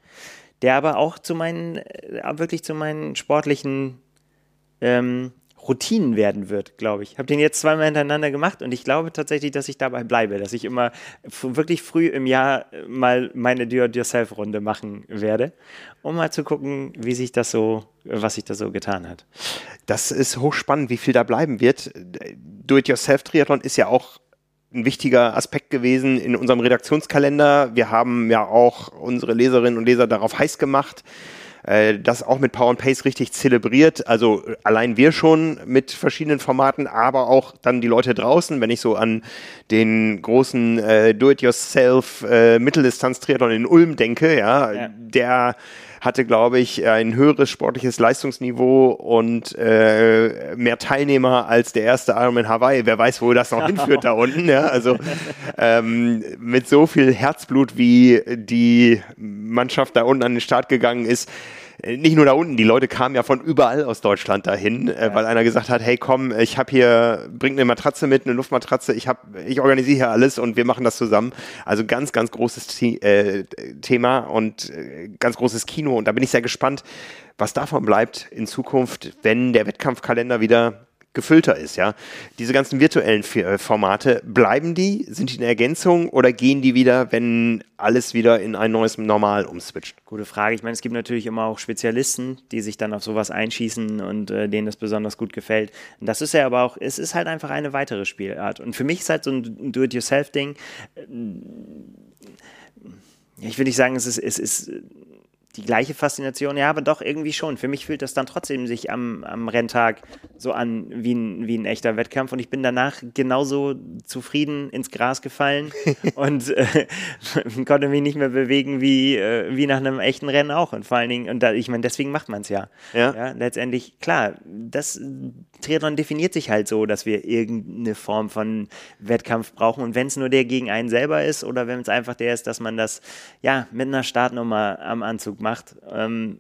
der aber auch zu meinen, äh, wirklich zu meinen sportlichen ähm, Routinen werden wird, glaube ich. Ich habe den jetzt zweimal hintereinander gemacht und ich glaube tatsächlich, dass ich dabei bleibe, dass ich immer wirklich früh im Jahr mal meine Do-it-yourself-Runde machen werde, um mal zu gucken, wie sich das so, was sich da so getan hat. Das ist hochspannend, wie viel da bleiben wird. Do-it-yourself-Triathlon ist ja auch ein wichtiger Aspekt gewesen in unserem Redaktionskalender. Wir haben ja auch unsere Leserinnen und Leser darauf heiß gemacht äh, das auch mit Power and Pace richtig zelebriert. Also äh, allein wir schon mit verschiedenen Formaten, aber auch dann die Leute draußen, wenn ich so an den großen äh, Do-it-yourself äh, Mitteldistanz-Triathlon in Ulm denke, ja, ja. der hatte, glaube ich, ein höheres sportliches Leistungsniveau und äh, mehr Teilnehmer als der erste Ironman Hawaii. Wer weiß, wo das noch hinführt da unten. Ja? Also ähm, mit so viel Herzblut, wie die Mannschaft da unten an den Start gegangen ist, nicht nur da unten, die Leute kamen ja von überall aus Deutschland dahin, äh, ja. weil einer gesagt hat, hey komm, ich habe hier, bring eine Matratze mit, eine Luftmatratze, ich hab, ich organisiere hier alles und wir machen das zusammen. Also ganz, ganz großes äh, Thema und äh, ganz großes Kino und da bin ich sehr gespannt, was davon bleibt in Zukunft, wenn der Wettkampfkalender wieder gefüllter ist, ja. Diese ganzen virtuellen äh, Formate, bleiben die? Sind die eine Ergänzung oder gehen die wieder, wenn alles wieder in ein neues Normal umswitcht? Gute Frage. Ich meine, es gibt natürlich immer auch Spezialisten, die sich dann auf sowas einschießen und äh, denen das besonders gut gefällt. Das ist ja aber auch, es ist halt einfach eine weitere Spielart. Und für mich ist halt so ein Do-it-yourself-Ding, äh, ich will nicht sagen, es ist, es ist die gleiche Faszination, ja, aber doch irgendwie schon. Für mich fühlt das dann trotzdem sich am, am Renntag so an wie ein, wie ein echter Wettkampf und ich bin danach genauso zufrieden ins Gras gefallen und äh, konnte mich nicht mehr bewegen wie, äh, wie nach einem echten Rennen auch. Und vor allen Dingen, und da, ich meine, deswegen macht man es ja. ja. ja. Letztendlich, klar, das Triathlon definiert sich halt so, dass wir irgendeine Form von Wettkampf brauchen und wenn es nur der gegen einen selber ist oder wenn es einfach der ist, dass man das ja mit einer Startnummer am Anzug macht, ähm,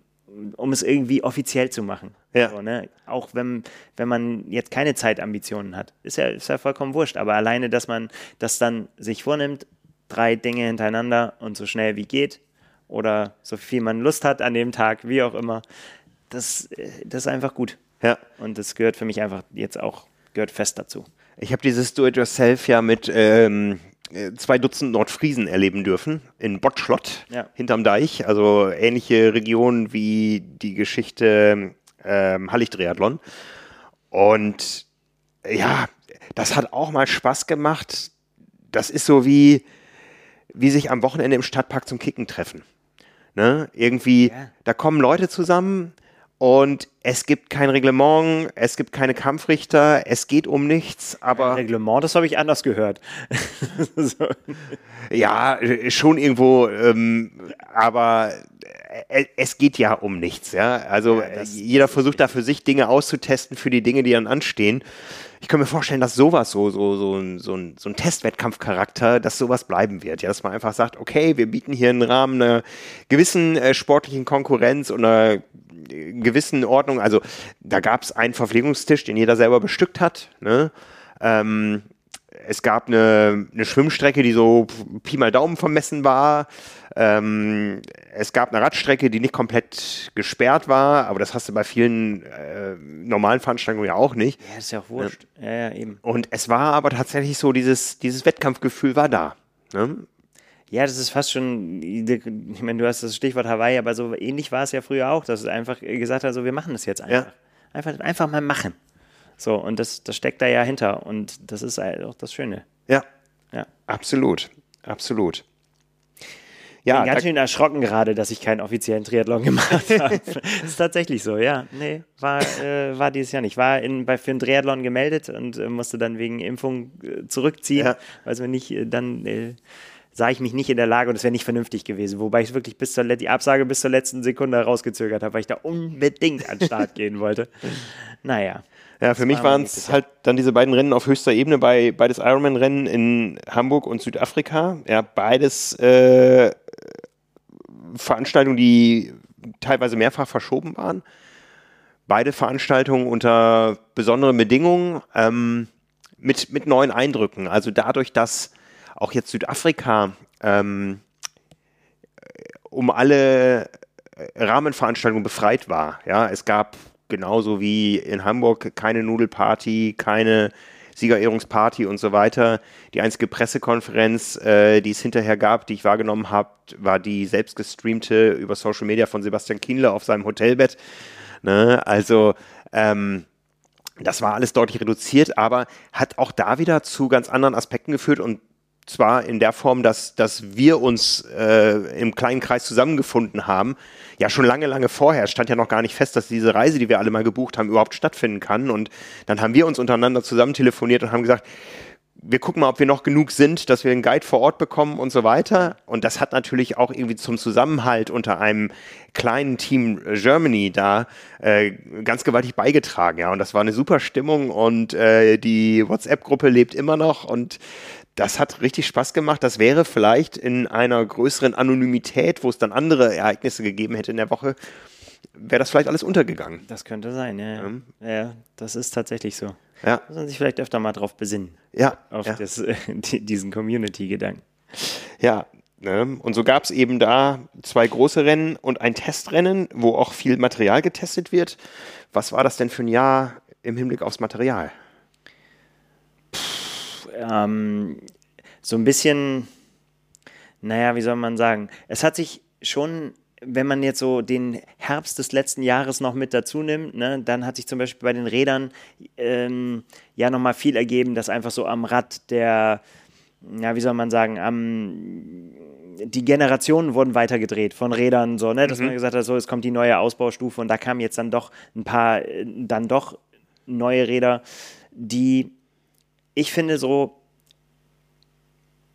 um es irgendwie offiziell zu machen. Ja. So, ne? Auch wenn, wenn man jetzt keine Zeitambitionen hat. Ist ja, ist ja vollkommen wurscht. Aber alleine, dass man das dann sich vornimmt, drei Dinge hintereinander und so schnell wie geht oder so viel man Lust hat an dem Tag, wie auch immer, das, das ist einfach gut. Ja. Und das gehört für mich einfach jetzt auch, gehört fest dazu. Ich habe dieses Do-it-yourself ja mit ähm, äh, zwei Dutzend Nordfriesen erleben dürfen in Bottschlott ja. hinterm Deich, also ähnliche Region wie die Geschichte ähm, Hallig-Triathlon. Und ja, das hat auch mal Spaß gemacht. Das ist so wie, wie sich am Wochenende im Stadtpark zum Kicken treffen. Ne? Irgendwie, ja. da kommen Leute zusammen, und es gibt kein Reglement, es gibt keine Kampfrichter, es geht um nichts, aber. Ein Reglement, das habe ich anders gehört. so. Ja, schon irgendwo, ähm, aber äh, es geht ja um nichts, ja. Also ja, jeder versucht da für sich Dinge auszutesten für die Dinge, die dann anstehen. Ich kann mir vorstellen, dass sowas so, so, so, ein, so ein, so ein Testwettkampfcharakter, dass sowas bleiben wird. Ja, dass man einfach sagt, okay, wir bieten hier einen Rahmen einer gewissen äh, sportlichen Konkurrenz und einer gewissen Ordnung, also da gab es einen Verpflegungstisch, den jeder selber bestückt hat. Ne? Ähm, es gab eine, eine Schwimmstrecke, die so Pi mal Daumen vermessen war. Ähm, es gab eine Radstrecke, die nicht komplett gesperrt war, aber das hast du bei vielen äh, normalen Veranstaltungen ja auch nicht. Ja, ist ja auch wurscht. Ja. ja, ja, eben. Und es war aber tatsächlich so, dieses, dieses Wettkampfgefühl war da. Ne? Ja, das ist fast schon, ich meine, du hast das Stichwort Hawaii, aber so ähnlich war es ja früher auch, dass es einfach gesagt hat, so wir machen das jetzt einfach. Ja. Einfach, einfach mal machen. So, und das, das steckt da ja hinter und das ist halt auch das Schöne. Ja. Ja. Absolut. Absolut. Ja, bin ganz schön erschrocken gerade, dass ich keinen offiziellen Triathlon gemacht habe. ist tatsächlich so, ja. Nee, war, äh, war dieses Jahr nicht. War in, bei, für einen Triathlon gemeldet und äh, musste dann wegen Impfung äh, zurückziehen, ja. weil es mir nicht äh, dann äh, sah ich mich nicht in der Lage und es wäre nicht vernünftig gewesen. Wobei ich wirklich bis zur die Absage bis zur letzten Sekunde rausgezögert habe, weil ich da unbedingt an den Start gehen wollte. Naja. Ja, für mich waren es halt dann diese beiden Rennen auf höchster Ebene, bei beides Ironman-Rennen in Hamburg und Südafrika. Ja, beides äh, Veranstaltungen, die teilweise mehrfach verschoben waren. Beide Veranstaltungen unter besonderen Bedingungen ähm, mit, mit neuen Eindrücken. Also dadurch, dass auch jetzt Südafrika ähm, um alle Rahmenveranstaltungen befreit war. Ja, es gab genauso wie in Hamburg keine Nudelparty, keine Siegerehrungsparty und so weiter. Die einzige Pressekonferenz, äh, die es hinterher gab, die ich wahrgenommen habe, war die selbst gestreamte über Social Media von Sebastian Kienle auf seinem Hotelbett. Ne? Also ähm, das war alles deutlich reduziert, aber hat auch da wieder zu ganz anderen Aspekten geführt und zwar in der Form, dass, dass wir uns äh, im kleinen Kreis zusammengefunden haben. Ja, schon lange, lange vorher stand ja noch gar nicht fest, dass diese Reise, die wir alle mal gebucht haben, überhaupt stattfinden kann. Und dann haben wir uns untereinander zusammen telefoniert und haben gesagt, wir gucken mal, ob wir noch genug sind, dass wir einen Guide vor Ort bekommen und so weiter. Und das hat natürlich auch irgendwie zum Zusammenhalt unter einem kleinen Team Germany da äh, ganz gewaltig beigetragen. Ja, und das war eine super Stimmung und äh, die WhatsApp-Gruppe lebt immer noch und das hat richtig Spaß gemacht. Das wäre vielleicht in einer größeren Anonymität, wo es dann andere Ereignisse gegeben hätte in der Woche, wäre das vielleicht alles untergegangen. Das könnte sein, ja. Ja, ähm. ja das ist tatsächlich so. Ja. Muss man sich vielleicht öfter mal drauf besinnen. Ja. Auf ja. Das, äh, diesen Community-Gedanken. Ja, ne? und so gab es eben da zwei große Rennen und ein Testrennen, wo auch viel Material getestet wird. Was war das denn für ein Jahr im Hinblick aufs Material? Ähm, so ein bisschen, naja, wie soll man sagen, es hat sich schon wenn man jetzt so den Herbst des letzten Jahres noch mit dazu nimmt, ne, dann hat sich zum Beispiel bei den Rädern ähm, ja nochmal viel ergeben, dass einfach so am Rad der, ja, wie soll man sagen, am die Generationen wurden weitergedreht von Rädern, so, ne, dass mhm. man gesagt hat, so, es kommt die neue Ausbaustufe und da kamen jetzt dann doch ein paar, äh, dann doch neue Räder, die ich finde so,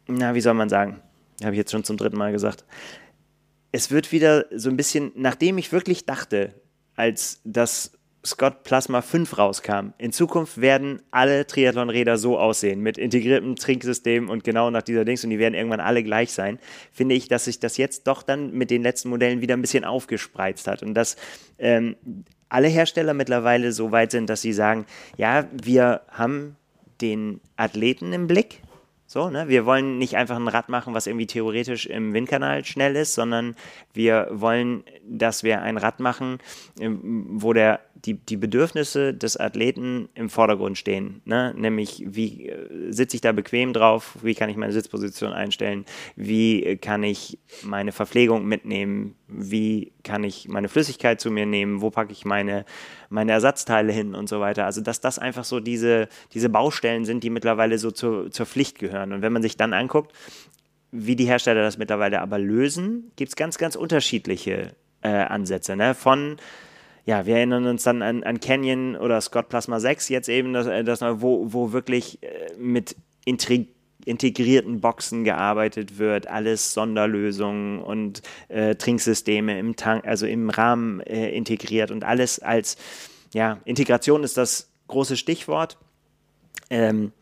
na, wie soll man sagen? Habe ich jetzt schon zum dritten Mal gesagt. Es wird wieder so ein bisschen, nachdem ich wirklich dachte, als das Scott Plasma 5 rauskam. In Zukunft werden alle Triathlon-Räder so aussehen, mit integriertem Trinksystem und genau nach dieser Dings und die werden irgendwann alle gleich sein. Finde ich, dass sich das jetzt doch dann mit den letzten Modellen wieder ein bisschen aufgespreizt hat und dass ähm, alle Hersteller mittlerweile so weit sind, dass sie sagen, ja, wir haben den Athleten im Blick. So, ne? Wir wollen nicht einfach ein Rad machen, was irgendwie theoretisch im Windkanal schnell ist, sondern wir wollen, dass wir ein Rad machen, ähm, wo der die, die Bedürfnisse des Athleten im Vordergrund stehen. Ne? Nämlich, wie äh, sitze ich da bequem drauf? Wie kann ich meine Sitzposition einstellen? Wie kann ich meine Verpflegung mitnehmen? Wie kann ich meine Flüssigkeit zu mir nehmen? Wo packe ich meine, meine Ersatzteile hin und so weiter? Also, dass das einfach so diese, diese Baustellen sind, die mittlerweile so zur, zur Pflicht gehören. Und wenn man sich dann anguckt, wie die Hersteller das mittlerweile aber lösen, gibt es ganz, ganz unterschiedliche äh, Ansätze. Ne? Von ja, wir erinnern uns dann an, an Canyon oder Scott Plasma 6 jetzt eben, das, äh, das, wo, wo wirklich äh, mit Intrig integrierten Boxen gearbeitet wird, alles Sonderlösungen und äh, Trinksysteme im Tank, also im Rahmen äh, integriert und alles als, ja, Integration ist das große Stichwort. Ähm,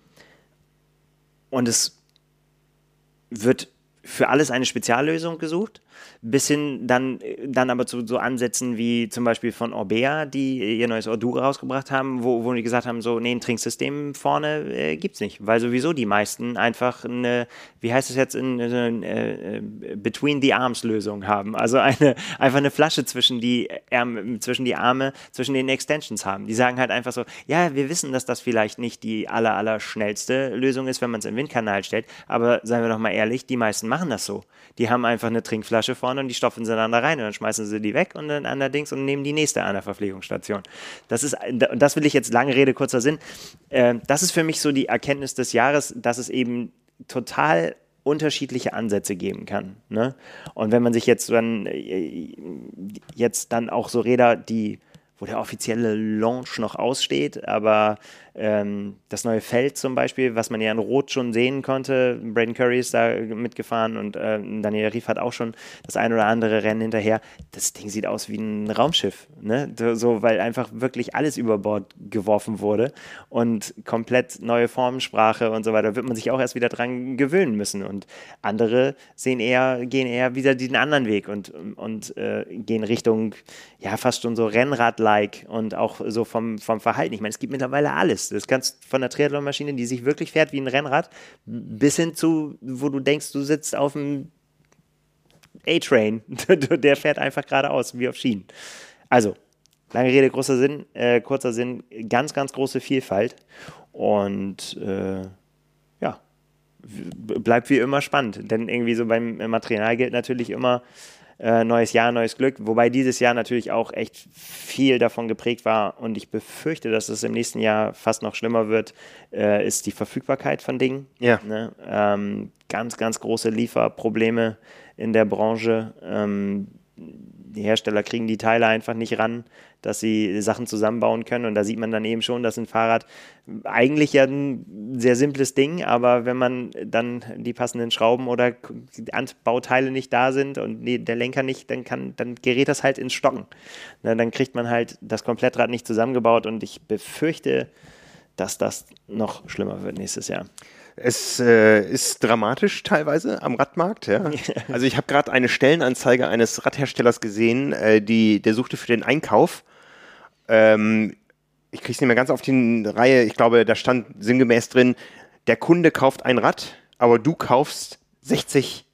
und es wird für alles eine Speziallösung gesucht bis hin dann, dann aber zu so Ansätzen wie zum Beispiel von Orbea, die ihr neues Ordura rausgebracht haben, wo, wo die gesagt haben, so, nee, ein Trinksystem vorne äh, es nicht, weil sowieso die meisten einfach eine, wie heißt es jetzt, in, eine äh, Between the Arms Lösung haben, also eine, einfach eine Flasche zwischen die, Ärme, zwischen die Arme, zwischen den Extensions haben. Die sagen halt einfach so, ja, wir wissen, dass das vielleicht nicht die aller, aller schnellste Lösung ist, wenn man es im Windkanal stellt, aber seien wir doch mal ehrlich, die meisten machen das so. Die haben einfach eine Trinkflasche vorne und die stopfen sie dann da rein und dann schmeißen sie die weg und dann allerdings und nehmen die nächste an der Verpflegungsstation. Das ist, das will ich jetzt lange Rede, kurzer Sinn. Äh, das ist für mich so die Erkenntnis des Jahres, dass es eben total unterschiedliche Ansätze geben kann. Ne? Und wenn man sich jetzt dann, äh, jetzt dann auch so Räder, die wo der offizielle Launch noch aussteht, aber ähm, das neue Feld zum Beispiel, was man ja in Rot schon sehen konnte, Braden Curry ist da mitgefahren und äh, Daniel Rief hat auch schon das ein oder andere Rennen hinterher. Das Ding sieht aus wie ein Raumschiff, ne? so, weil einfach wirklich alles über Bord geworfen wurde und komplett neue Formensprache und so weiter, wird man sich auch erst wieder dran gewöhnen müssen und andere sehen eher, gehen eher wieder den anderen Weg und, und äh, gehen Richtung, ja, fast schon so Rennrad-like und auch so vom, vom Verhalten. Ich meine, es gibt mittlerweile alles ist. Das kannst von der Triathlon-Maschine, die sich wirklich fährt wie ein Rennrad, bis hin zu, wo du denkst, du sitzt auf dem A-Train. Der fährt einfach geradeaus, wie auf Schienen. Also, lange Rede, großer Sinn, äh, kurzer Sinn, ganz, ganz große Vielfalt. Und äh, ja, bleibt wie immer spannend. Denn irgendwie so beim Material gilt natürlich immer, äh, neues Jahr, neues Glück. Wobei dieses Jahr natürlich auch echt viel davon geprägt war und ich befürchte, dass es im nächsten Jahr fast noch schlimmer wird, äh, ist die Verfügbarkeit von Dingen. Ja. Ne? Ähm, ganz, ganz große Lieferprobleme in der Branche. Ähm, die Hersteller kriegen die Teile einfach nicht ran, dass sie Sachen zusammenbauen können. Und da sieht man dann eben schon, dass ein Fahrrad eigentlich ja ein sehr simples Ding, aber wenn man dann die passenden Schrauben oder Bauteile nicht da sind und der Lenker nicht, dann kann, dann gerät das halt ins Stocken. dann kriegt man halt das Komplettrad nicht zusammengebaut und ich befürchte, dass das noch schlimmer wird nächstes Jahr. Es äh, ist dramatisch teilweise am Radmarkt. Ja. Also ich habe gerade eine Stellenanzeige eines Radherstellers gesehen, äh, die, der suchte für den Einkauf. Ähm, ich kriege es nicht mehr ganz auf die Reihe. Ich glaube, da stand sinngemäß drin, der Kunde kauft ein Rad, aber du kaufst 60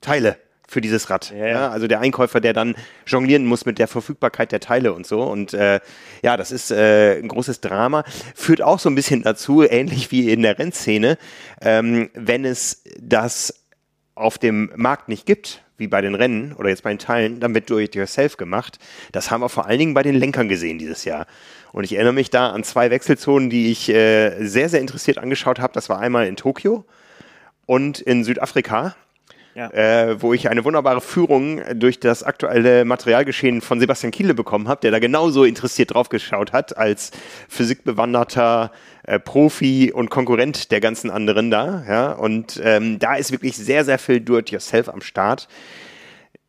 Teile für dieses Rad. Ja, ja. Also der Einkäufer, der dann jonglieren muss mit der Verfügbarkeit der Teile und so. Und äh, ja, das ist äh, ein großes Drama. Führt auch so ein bisschen dazu, ähnlich wie in der Rennszene, ähm, wenn es das auf dem Markt nicht gibt, wie bei den Rennen oder jetzt bei den Teilen, dann wird do-it-yourself gemacht. Das haben wir vor allen Dingen bei den Lenkern gesehen dieses Jahr. Und ich erinnere mich da an zwei Wechselzonen, die ich äh, sehr, sehr interessiert angeschaut habe. Das war einmal in Tokio und in Südafrika ja. äh, wo ich eine wunderbare Führung durch das aktuelle Materialgeschehen von Sebastian Kiele bekommen habe, der da genauso interessiert drauf geschaut hat als physikbewanderter äh, Profi und Konkurrent der ganzen anderen da. Ja? Und ähm, da ist wirklich sehr, sehr viel Do-it-yourself am Start.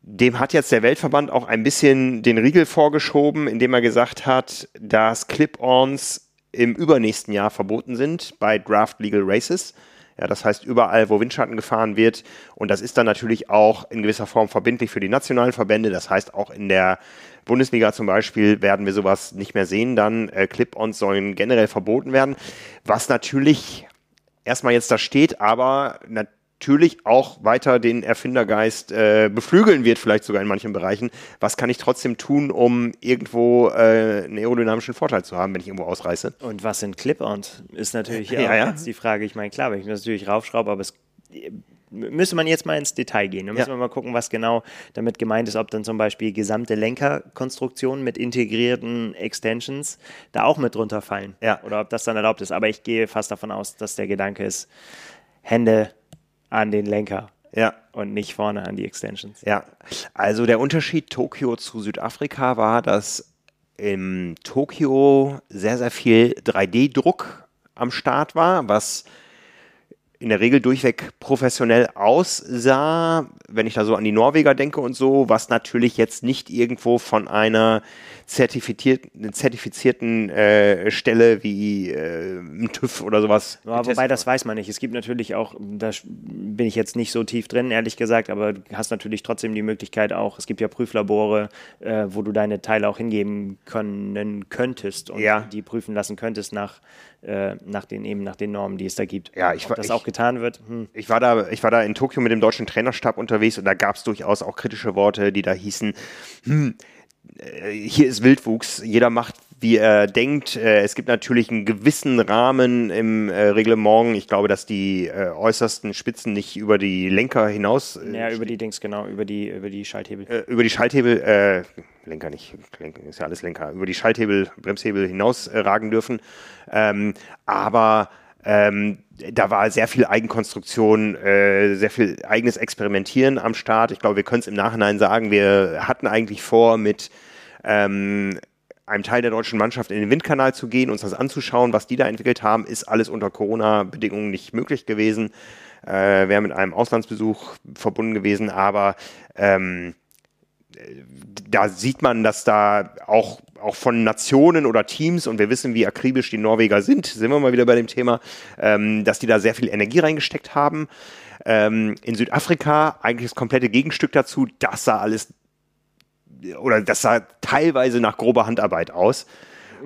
Dem hat jetzt der Weltverband auch ein bisschen den Riegel vorgeschoben, indem er gesagt hat, dass Clip-Ons im übernächsten Jahr verboten sind bei Draft Legal Races. Ja, das heißt, überall, wo Windschatten gefahren wird, und das ist dann natürlich auch in gewisser Form verbindlich für die nationalen Verbände. Das heißt, auch in der Bundesliga zum Beispiel werden wir sowas nicht mehr sehen. Dann äh, Clip-Ons sollen generell verboten werden, was natürlich erstmal jetzt da steht, aber natürlich natürlich auch weiter den Erfindergeist äh, beflügeln wird, vielleicht sogar in manchen Bereichen. Was kann ich trotzdem tun, um irgendwo äh, einen aerodynamischen Vorteil zu haben, wenn ich irgendwo ausreiße? Und was sind Clip-Ons? Ist natürlich ja, ja, die Frage. Ich meine, klar, wenn ich das natürlich raufschraube, aber es müsste man jetzt mal ins Detail gehen. Da müssen ja. wir mal gucken, was genau damit gemeint ist, ob dann zum Beispiel gesamte Lenkerkonstruktionen mit integrierten Extensions da auch mit drunter fallen. Ja. Oder ob das dann erlaubt ist. Aber ich gehe fast davon aus, dass der Gedanke ist, Hände an den Lenker. Ja. Und nicht vorne an die Extensions. Ja. Also der Unterschied Tokio zu Südafrika war, dass im Tokio sehr, sehr viel 3D-Druck am Start war, was in der Regel durchweg professionell aussah, wenn ich da so an die Norweger denke und so, was natürlich jetzt nicht irgendwo von einer zertifizierten, zertifizierten äh, Stelle wie äh, TÜV oder sowas. Ja, wobei das weiß man nicht. Es gibt natürlich auch, da bin ich jetzt nicht so tief drin, ehrlich gesagt, aber du hast natürlich trotzdem die Möglichkeit auch, es gibt ja Prüflabore, äh, wo du deine Teile auch hingeben können könntest und ja. die prüfen lassen könntest nach äh, nach den eben nach den Normen, die es da gibt. Ja, ich Ob das ich, auch getan wird. Hm. Ich war da, ich war da in Tokio mit dem deutschen Trainerstab unterwegs und da gab es durchaus auch kritische Worte, die da hießen, hm, hier ist Wildwuchs, jeder macht wie er denkt. Äh, es gibt natürlich einen gewissen Rahmen im äh, Reglement. Ich glaube, dass die äh, äußersten Spitzen nicht über die Lenker hinaus. Äh, ja, über die Dings, genau, über die, über die Schalthebel. Äh, über die Schalthebel, äh, Lenker nicht, Lenker ist ja alles Lenker, über die Schalthebel, Bremshebel hinaus ragen dürfen. Ähm, aber ähm, da war sehr viel Eigenkonstruktion, äh, sehr viel eigenes Experimentieren am Start. Ich glaube, wir können es im Nachhinein sagen, wir hatten eigentlich vor, mit ähm, einem Teil der deutschen Mannschaft in den Windkanal zu gehen, uns das anzuschauen, was die da entwickelt haben, ist alles unter Corona-Bedingungen nicht möglich gewesen. Äh, Wäre mit einem Auslandsbesuch verbunden gewesen, aber ähm, da sieht man, dass da auch, auch von Nationen oder Teams, und wir wissen, wie akribisch die Norweger sind, sind wir mal wieder bei dem Thema, ähm, dass die da sehr viel Energie reingesteckt haben. Ähm, in Südafrika eigentlich das komplette Gegenstück dazu, das sah alles oder das sah teilweise nach grober Handarbeit aus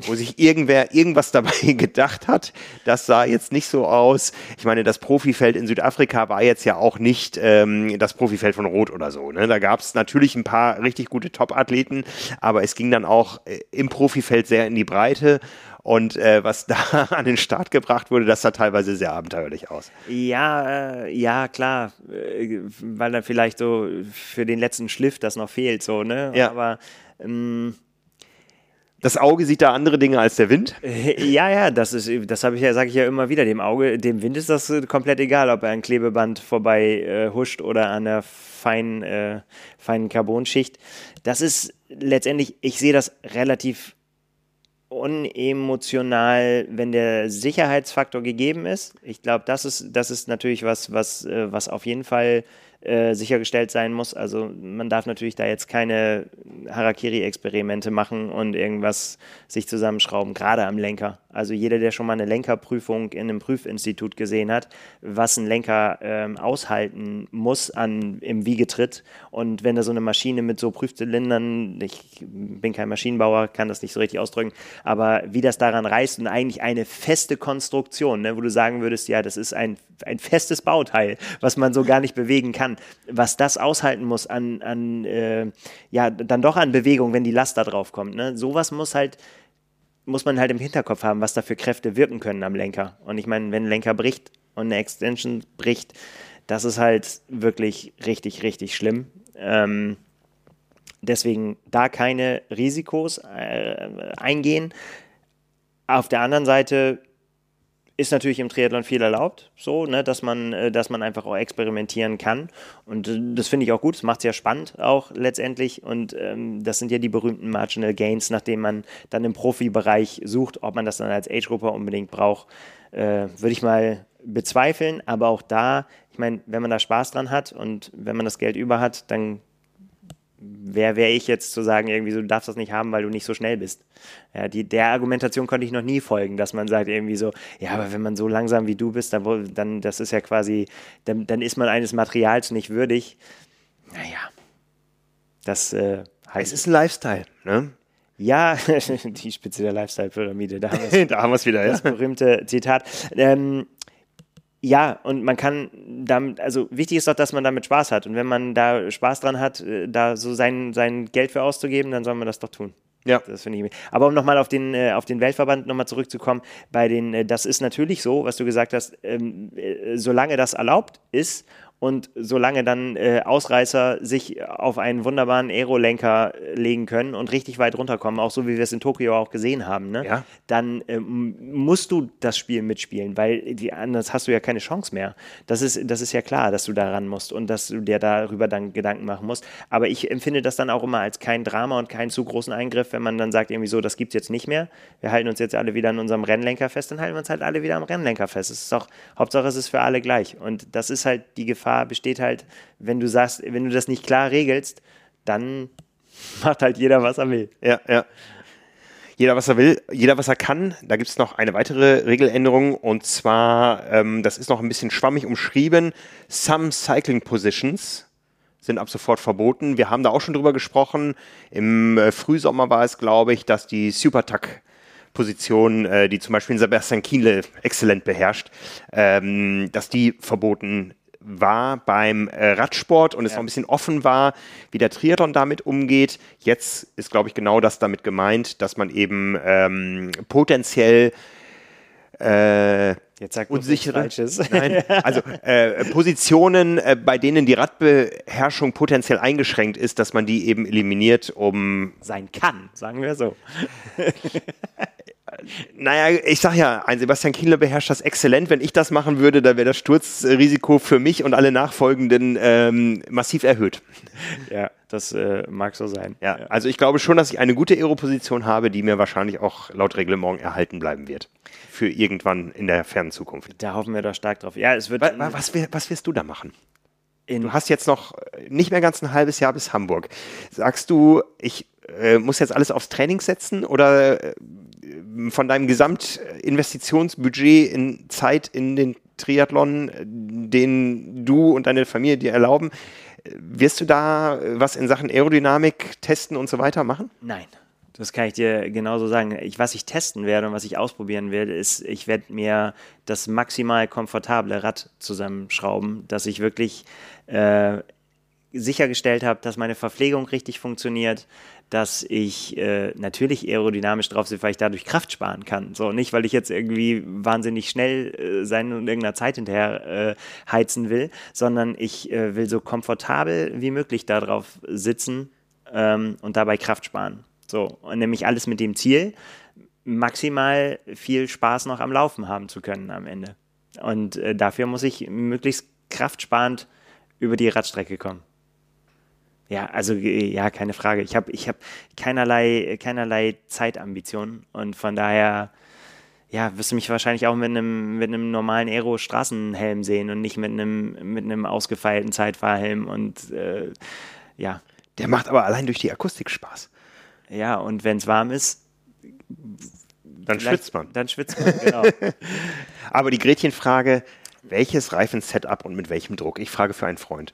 wo sich irgendwer irgendwas dabei gedacht hat. Das sah jetzt nicht so aus. Ich meine, das Profifeld in Südafrika war jetzt ja auch nicht ähm, das Profifeld von Rot oder so. Ne? Da gab es natürlich ein paar richtig gute Top-Athleten, aber es ging dann auch äh, im Profifeld sehr in die Breite. Und äh, was da an den Start gebracht wurde, das sah teilweise sehr abenteuerlich aus. Ja, äh, ja, klar. Äh, weil dann vielleicht so für den letzten Schliff das noch fehlt, so, ne? Ja. Aber ähm, das Auge sieht da andere Dinge als der Wind? Ja, ja, das ist, das habe ich ja, sage ich ja immer wieder. Dem Auge, dem Wind ist das komplett egal, ob er ein Klebeband vorbei äh, huscht oder an der feinen, äh, feinen Carbonschicht. Das ist letztendlich, ich sehe das relativ unemotional, wenn der Sicherheitsfaktor gegeben ist. Ich glaube, das ist, das ist natürlich was, was, äh, was auf jeden Fall äh, sichergestellt sein muss. Also man darf natürlich da jetzt keine Harakiri-Experimente machen und irgendwas sich zusammenschrauben, gerade am Lenker. Also jeder, der schon mal eine Lenkerprüfung in einem Prüfinstitut gesehen hat, was ein Lenker ähm, aushalten muss an, im Wiegetritt. Und wenn da so eine Maschine mit so Prüfzylindern, ich bin kein Maschinenbauer, kann das nicht so richtig ausdrücken, aber wie das daran reißt und eigentlich eine feste Konstruktion, ne, wo du sagen würdest, ja, das ist ein, ein festes Bauteil, was man so gar nicht bewegen kann, was das aushalten muss an, an äh, ja, dann doch an Bewegung, wenn die Last da drauf kommt. Ne? Sowas muss halt muss man halt im Hinterkopf haben, was da für Kräfte wirken können am Lenker. Und ich meine, wenn ein Lenker bricht und eine Extension bricht, das ist halt wirklich richtig, richtig schlimm. Ähm, deswegen da keine Risikos äh, eingehen. Auf der anderen Seite ist natürlich im Triathlon viel erlaubt, so, ne, dass man, äh, dass man einfach auch experimentieren kann. Und äh, das finde ich auch gut. Das macht es ja spannend auch letztendlich. Und ähm, das sind ja die berühmten Marginal Gains, nachdem man dann im Profibereich sucht, ob man das dann als Age-Grupper unbedingt braucht, äh, würde ich mal bezweifeln. Aber auch da, ich meine, wenn man da Spaß dran hat und wenn man das Geld über hat, dann wer wäre ich jetzt zu sagen, irgendwie so, du darfst das nicht haben, weil du nicht so schnell bist. Ja, die, der Argumentation konnte ich noch nie folgen, dass man sagt irgendwie so, ja, aber wenn man so langsam wie du bist, dann, dann das ist ja quasi, dann, dann ist man eines Materials nicht würdig. Naja, das äh, heißt. Es ist ein Lifestyle, ne? Ja, die Spitze der Lifestyle-Pyramide, da haben wir es wieder, ja. Das berühmte Zitat. Ähm, ja, und man kann damit, also wichtig ist doch, dass man damit Spaß hat. Und wenn man da Spaß dran hat, äh, da so sein, sein Geld für auszugeben, dann soll man das doch tun. Ja. Das finde ich. Aber um nochmal auf den, äh, auf den Weltverband nochmal zurückzukommen, bei den, äh, das ist natürlich so, was du gesagt hast, ähm, äh, solange das erlaubt ist und solange dann äh, Ausreißer sich auf einen wunderbaren Aerolenker äh, legen können und richtig weit runterkommen, auch so wie wir es in Tokio auch gesehen haben, ne? ja. dann ähm, musst du das Spiel mitspielen, weil die, anders hast du ja keine Chance mehr. Das ist, das ist ja klar, dass du daran musst und dass du dir darüber dann Gedanken machen musst. Aber ich empfinde das dann auch immer als kein Drama und keinen zu großen Eingriff, wenn man dann sagt, irgendwie so, das gibt es jetzt nicht mehr. Wir halten uns jetzt alle wieder an unserem Rennlenker fest, dann halten wir uns halt alle wieder am Rennlenker fest. Es ist doch, Hauptsache es ist für alle gleich. Und das ist halt die Gefahr, Gefahr besteht halt, wenn du sagst, wenn du das nicht klar regelst, dann macht halt jeder, was er will. Ja, ja. Jeder, was er will, jeder, was er kann. Da gibt es noch eine weitere Regeländerung und zwar, ähm, das ist noch ein bisschen schwammig umschrieben, Some Cycling Positions sind ab sofort verboten. Wir haben da auch schon drüber gesprochen. Im äh, Frühsommer war es, glaube ich, dass die Supertuck Position, äh, die zum Beispiel Sebastian Kienle exzellent beherrscht, ähm, dass die verboten war beim äh, Radsport und es Ja. noch ein bisschen offen war, wie der Triathlon damit umgeht. Jetzt ist, glaube ich, genau das damit gemeint, dass man eben ähm, potenziell äh, Jetzt sagt unsichere. Nein, also äh, Positionen, äh, bei denen die Radbeherrschung potenziell eingeschränkt ist, dass man die eben eliminiert, um Sein kann, sagen wir so. Naja, ich sag ja, ein Sebastian Kienle beherrscht das exzellent. Wenn ich das machen würde, dann wäre das Sturzrisiko für mich und alle Nachfolgenden ähm, massiv erhöht. Ja, das äh, mag so sein. Ja, also ich glaube schon, dass ich eine gute Aero-Position habe, die mir wahrscheinlich auch laut Reglement erhalten bleiben wird. Für irgendwann in der fernen Zukunft. Da hoffen wir doch stark drauf. Ja, es wird Wa- wa- Was, wär- was wirst du da machen? Du hast jetzt noch nicht mehr ganz ein halbes Jahr bis Hamburg. Sagst du, ich äh, muss jetzt alles aufs Training setzen oder äh, von deinem Gesamtinvestitionsbudget in Zeit in den Triathlon, äh, den du und deine Familie dir erlauben, äh, wirst du da äh, was in Sachen Aerodynamik testen und so weiter machen? Nein. Das kann ich dir genauso sagen. Ich, was ich testen werde und was ich ausprobieren werde, ist, ich werde mir das maximal komfortable Rad zusammenschrauben, dass ich wirklich äh, sichergestellt habe, dass meine Verpflegung richtig funktioniert, dass ich äh, natürlich aerodynamisch drauf sitze, weil ich dadurch Kraft sparen kann. So, nicht, weil ich jetzt irgendwie wahnsinnig schnell äh, sein und irgendeiner Zeit hinterher äh, heizen will, sondern ich äh, will so komfortabel wie möglich darauf sitzen ähm, und dabei Kraft sparen. So, und nämlich alles mit dem Ziel, maximal viel Spaß noch am Laufen haben zu können am Ende. Und äh, dafür muss ich möglichst kraftsparend über die Radstrecke kommen. Ja, also äh, ja, keine Frage. Ich habe ich hab keinerlei, keinerlei Zeitambitionen und von daher ja, wirst du mich wahrscheinlich auch mit einem, mit normalen Aero-Straßenhelm sehen und nicht mit einem, mit ausgefeilten Zeitfahrhelm und äh, ja, Der macht aber allein durch die Akustik Spaß. Ja, und wenn es warm ist, Dann schwitzt man. Dann schwitzt man, genau. Aber die Gretchenfrage, welches Reifensetup und mit welchem Druck? Ich frage für einen Freund.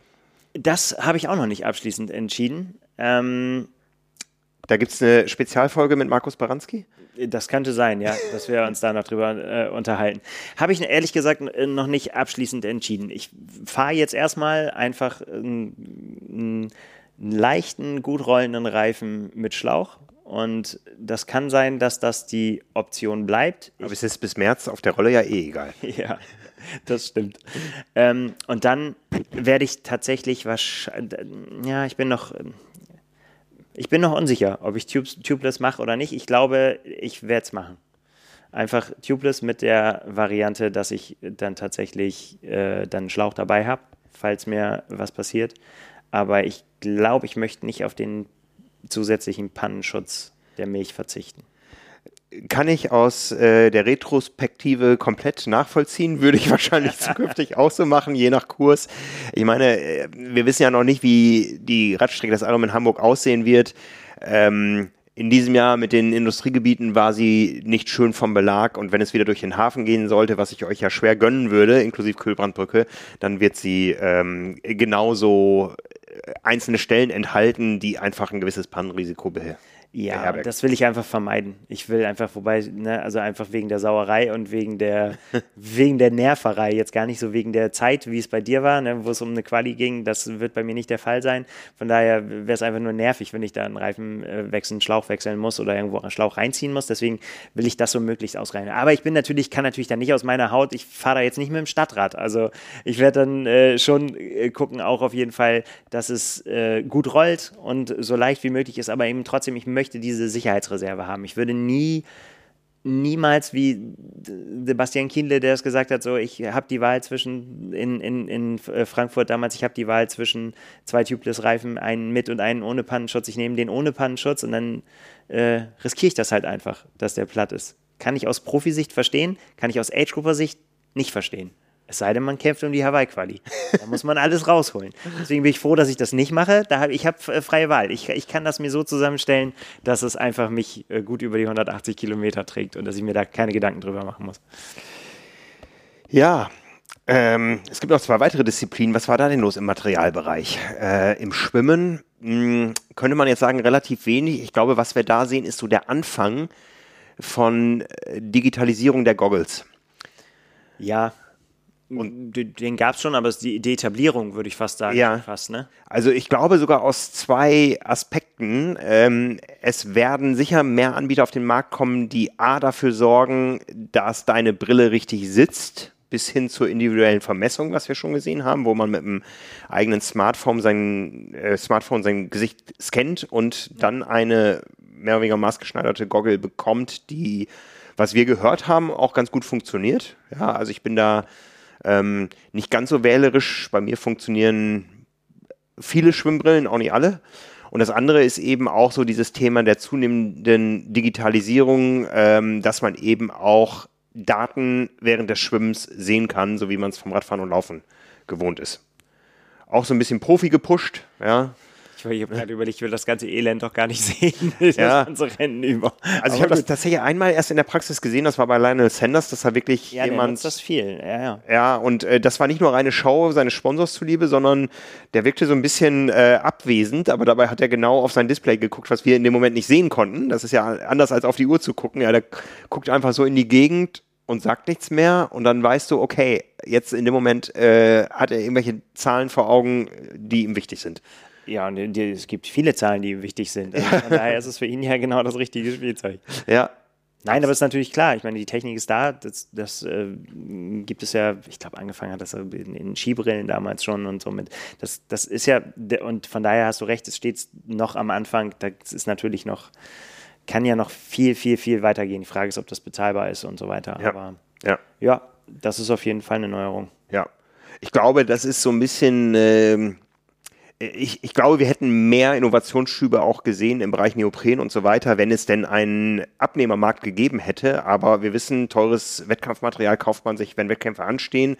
Das habe ich auch noch nicht abschließend entschieden. Ähm, Da gibt es eine Spezialfolge mit Markus Baranski. das könnte sein, ja, dass wir uns da noch drüber äh, unterhalten. Habe ich ehrlich gesagt äh, noch nicht abschließend entschieden. Ich fahre jetzt erstmal einfach einen, einen leichten, gut rollenden Reifen mit Schlauch. Und das kann sein, dass das die Option bleibt. Aber es ist bis März auf der Rolle ja eh egal. Ja, das stimmt. Ähm, und dann werde ich tatsächlich wahrscheinlich, ja, ich bin noch, ich bin noch unsicher, ob ich Tubes, Tubeless mache oder nicht. Ich glaube, ich werde es machen. Einfach Tubeless mit der Variante, dass ich dann tatsächlich äh, dann einen Schlauch dabei habe, falls mir was passiert. Aber ich glaube, ich möchte nicht auf den zusätzlichen Pannenschutz der Milch verzichten. Kann ich aus äh, der Retrospektive komplett nachvollziehen, würde ich wahrscheinlich zukünftig auch so machen, je nach Kurs. Ich meine, äh, wir wissen ja noch nicht, wie die Radstrecke des Ironman Hamburg aussehen wird. Ähm, in diesem Jahr mit den Industriegebieten war sie nicht schön vom Belag und wenn es wieder durch den Hafen gehen sollte, was ich euch ja schwer gönnen würde, inklusive Kühlbrandbrücke, dann wird sie ähm, genauso einzelne Stellen enthalten, die einfach ein gewisses Pannenrisiko. Ja, das will ich einfach vermeiden. Ich will einfach, wobei, ne, also einfach wegen der Sauerei und wegen der, wegen der Nerverei, jetzt gar nicht so wegen der Zeit, wie es bei dir war, ne, wo es um eine Quali ging, das wird bei mir nicht der Fall sein. Von daher wäre es einfach nur nervig, wenn ich da einen Reifen äh, wechseln, einen Schlauch wechseln muss oder irgendwo einen Schlauch reinziehen muss. Deswegen will ich das so möglichst ausreichen. Aber ich bin natürlich, kann natürlich dann nicht aus meiner Haut, ich fahre da jetzt nicht mit dem Stadtrad. Also ich werde dann äh, schon äh, gucken, auch auf jeden Fall, dass es äh, gut rollt und so leicht wie möglich ist, aber eben trotzdem, ich möchte diese Sicherheitsreserve haben. Ich würde nie, niemals wie Sebastian Kienle, der es gesagt hat, so ich habe die Wahl zwischen in, in, in äh, Frankfurt damals, ich habe die Wahl zwischen zwei Tubeless-Reifen, einen mit und einen ohne Pannenschutz. Ich nehme den ohne Pannenschutz und dann äh, riskiere ich das halt einfach, dass der platt ist. Kann ich aus Profisicht verstehen, kann ich aus Age-Grupper-Sicht nicht verstehen. Es sei denn, man kämpft um die Hawaii-Quali. Da muss man alles rausholen. Deswegen bin ich froh, dass ich das nicht mache. Da hab, ich habe äh, freie Wahl. Ich, ich kann das mir so zusammenstellen, dass es einfach mich äh, gut über die 180 Kilometer trägt und dass ich mir da keine Gedanken drüber machen muss. Ja, ähm, es gibt noch zwei weitere Disziplinen. Was war da denn los im Materialbereich? Äh, Im Schwimmen mh, könnte man jetzt sagen, relativ wenig. Ich glaube, was wir da sehen, ist so der Anfang von äh, Digitalisierung der Goggles. Ja, Und den, gab es schon, aber es ist die, die Etablierung, würde ich fast sagen. Ja. Fast, ne? Also ich glaube sogar aus zwei Aspekten. Ähm, es werden sicher mehr Anbieter auf den Markt kommen, die A dafür sorgen, dass deine Brille richtig sitzt, bis hin zur individuellen Vermessung, was wir schon gesehen haben, wo man mit einem eigenen Smartphone sein, äh, Smartphone sein Gesicht scannt und dann eine mehr oder weniger maßgeschneiderte Goggle bekommt, die, was wir gehört haben, auch ganz gut funktioniert. Ja, also ich bin da ähm, nicht ganz so wählerisch. Bei mir funktionieren viele Schwimmbrillen, auch nicht alle. Und das andere ist eben auch so dieses Thema der zunehmenden Digitalisierung, ähm, dass man eben auch Daten während des Schwimmens sehen kann, so wie man es vom Radfahren und Laufen gewohnt ist. Auch so ein bisschen Profi gepusht, ja. Ich, habe gerade überlegt, ich will das ganze Elend doch gar nicht sehen. Das Ja. ganze Rennen über. Also ich habe das tatsächlich einmal erst in der Praxis gesehen, das war bei Lionel Sanders, dass da wirklich ja, jemand nutzt das viel. Ja, ja. Ja, und äh, das war nicht nur reine Show seines Sponsors zuliebe, sondern der wirkte so ein bisschen äh, abwesend, aber dabei hat er genau auf sein Display geguckt, was wir in dem Moment nicht sehen konnten. Das ist ja anders als auf die Uhr zu gucken. Ja, der guckt einfach so in die Gegend und sagt nichts mehr und dann weißt du, okay, jetzt in dem Moment äh, hat er irgendwelche Zahlen vor Augen, die ihm wichtig sind. Ja, und die, es gibt viele Zahlen, die wichtig sind. Also von daher ist es für ihn ja genau das richtige Spielzeug. Ja, Nein, aber es ist natürlich klar. Ich meine, die Technik ist da. Das, das äh, gibt es ja, ich glaube, angefangen hat das in, in Skibrillen damals schon und somit. Das, das ist ja, und von daher hast du recht, es steht noch am Anfang. Das ist natürlich noch, kann ja noch viel, viel, viel weitergehen. Die Frage ist, ob das bezahlbar ist und so weiter. Ja. Aber ja. ja, das ist auf jeden Fall eine Neuerung. Ja, ich glaube, das ist so ein bisschen. ähm, ich, ich glaube, wir hätten mehr Innovationsschübe auch gesehen im Bereich Neopren und so weiter, wenn es denn einen Abnehmermarkt gegeben hätte. Aber wir wissen, teures Wettkampfmaterial kauft man sich, wenn Wettkämpfe anstehen.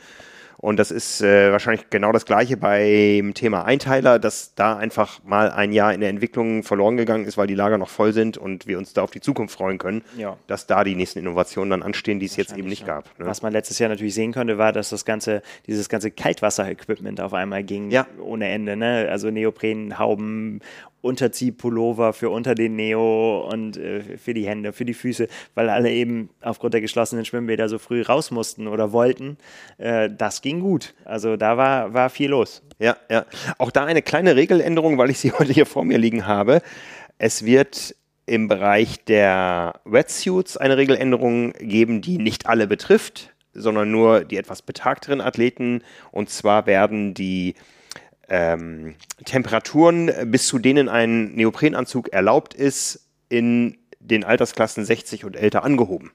Und das ist äh, wahrscheinlich genau das Gleiche beim Thema Einteiler, dass da einfach mal ein Jahr in der Entwicklung verloren gegangen ist, weil die Lager noch voll sind und wir uns da auf die Zukunft freuen können, Ja. dass da die nächsten Innovationen dann anstehen, die es jetzt eben nicht ja. gab. Ne? Was man letztes Jahr natürlich sehen konnte, war, dass das ganze, dieses ganze Kaltwasser-Equipment auf einmal ging Ja. ohne Ende. Ne? Also Neoprenhauben, Unterziehpullover für unter den Neo und äh, für die Hände, für die Füße, weil alle eben aufgrund der geschlossenen Schwimmbäder so früh raus mussten oder wollten. Äh, das ging gut. Also da war, war viel los. Ja, ja. Auch da eine kleine Regeländerung, weil ich sie heute hier vor mir liegen habe. Es wird im Bereich der Wetsuits eine Regeländerung geben, die nicht alle betrifft, sondern nur die etwas betagteren Athleten. Und zwar werden die ähm, Temperaturen, bis zu denen ein Neoprenanzug erlaubt ist, in den Altersklassen 60 und älter angehoben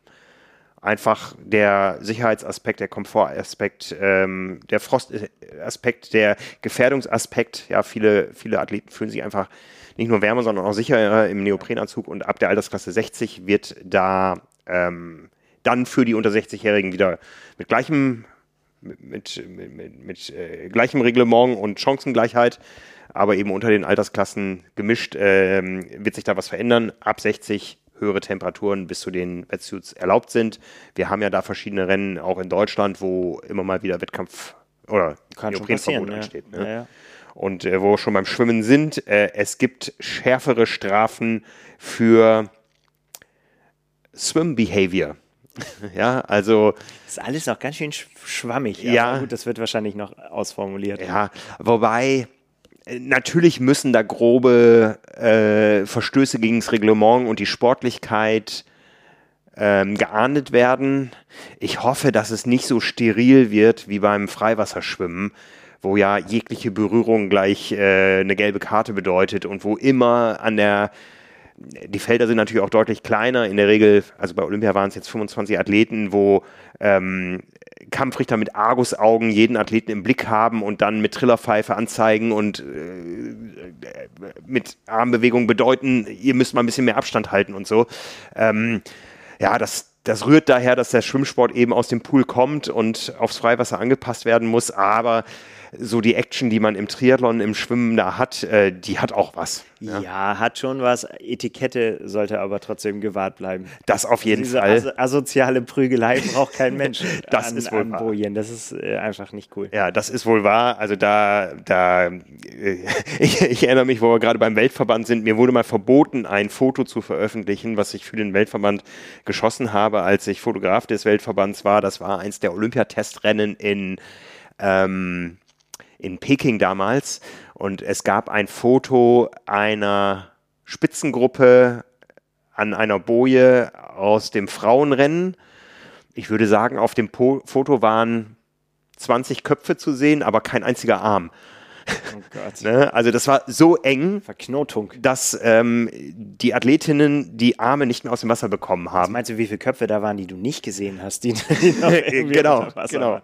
einfach der Sicherheitsaspekt, der Komfortaspekt, ähm, der Frostaspekt, der Gefährdungsaspekt. Ja, viele, viele Athleten fühlen sich einfach nicht nur wärmer, sondern auch sicherer im Neoprenanzug und ab der Altersklasse 60 wird da ähm, dann für die unter 60-Jährigen wieder mit gleichem mit, mit, mit, mit äh, gleichem Reglement und Chancengleichheit, aber eben unter den Altersklassen gemischt, ähm, wird sich da was verändern. Ab 60 höhere Temperaturen bis zu den Wetsuits erlaubt sind. Wir haben ja da verschiedene Rennen auch in Deutschland, wo immer mal wieder Wettkampf oder Neoprenverbot. Ja. ansteht. Ne? Ja, ja. Und äh, wo wir schon beim Schwimmen sind, äh, es gibt schärfere Strafen für Swim Behavior. ja, also Ist alles noch ganz schön sch schwammig. Ja. Aber gut, das wird wahrscheinlich noch ausformuliert. Ja, wobei äh, natürlich müssen da grobe äh, Verstöße gegen das Reglement und die Sportlichkeit ähm, geahndet werden. Ich hoffe, dass es nicht so steril wird wie beim Freiwasserschwimmen, wo ja jegliche Berührung gleich äh, eine gelbe Karte bedeutet und wo immer an der die Felder sind natürlich auch deutlich kleiner. In der Regel, also bei Olympia waren es jetzt 25 Athleten, wo ähm, Kampfrichter mit Argusaugen jeden Athleten im Blick haben und dann mit Trillerpfeife anzeigen und äh, mit Armbewegungen bedeuten, ihr müsst mal ein bisschen mehr Abstand halten und so. Ähm, ja, das, das rührt daher, dass der Schwimmsport eben aus dem Pool kommt und aufs Freiwasser angepasst werden muss. Aber so die Action, die man im Triathlon, im Schwimmen da hat, äh, die hat auch was. Ja. ja. hat schon was. Etikette sollte aber trotzdem gewahrt bleiben. Das auf jeden Diese Fall. Diese asoziale Prügelei braucht kein Mensch. das an, ist wohl wahr. Bojen. Das ist äh, einfach nicht cool. Ja, das ist wohl wahr. Also da, da, äh, ich, ich, erinnere mich, wo wir gerade beim Weltverband sind. Mir wurde mal verboten, ein Foto zu veröffentlichen, was ich für den Weltverband geschossen habe, als ich Fotograf des Weltverbands war. Das war eins der Olympiatestrennen in ähm, in Peking damals und es gab ein Foto einer Spitzengruppe an einer Boje aus dem Frauenrennen. Ich würde sagen, auf dem po Foto waren 20 Köpfe zu sehen, aber kein einziger Arm. Oh ne? Also das war so eng, Verknotung, dass ähm, die Athletinnen die Arme nicht mehr aus dem Wasser bekommen haben. Was meinst du, wie viele Köpfe da waren, die du nicht gesehen hast? Die, die genau, genau.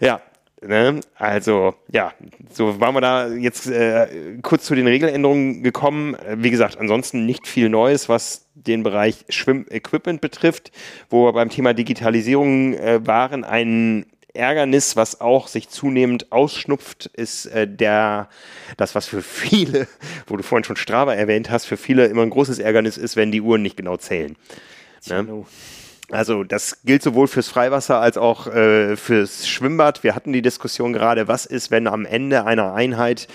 Ja, Ne? Also, ja, so waren wir da jetzt äh, kurz zu den Regeländerungen gekommen. Wie gesagt, ansonsten nicht viel Neues, was den Bereich Schwimmequipment betrifft, wo wir beim Thema Digitalisierung äh, waren. Ein Ärgernis, was auch sich zunehmend ausschnupft, ist äh, der, das, was für viele, wo du vorhin schon Strava erwähnt hast, für viele immer ein großes Ärgernis ist, wenn die Uhren nicht genau zählen. Ne? Also das gilt sowohl fürs Freiwasser als auch äh, fürs Schwimmbad. Wir hatten die Diskussion gerade, was ist, wenn am Ende einer Einheit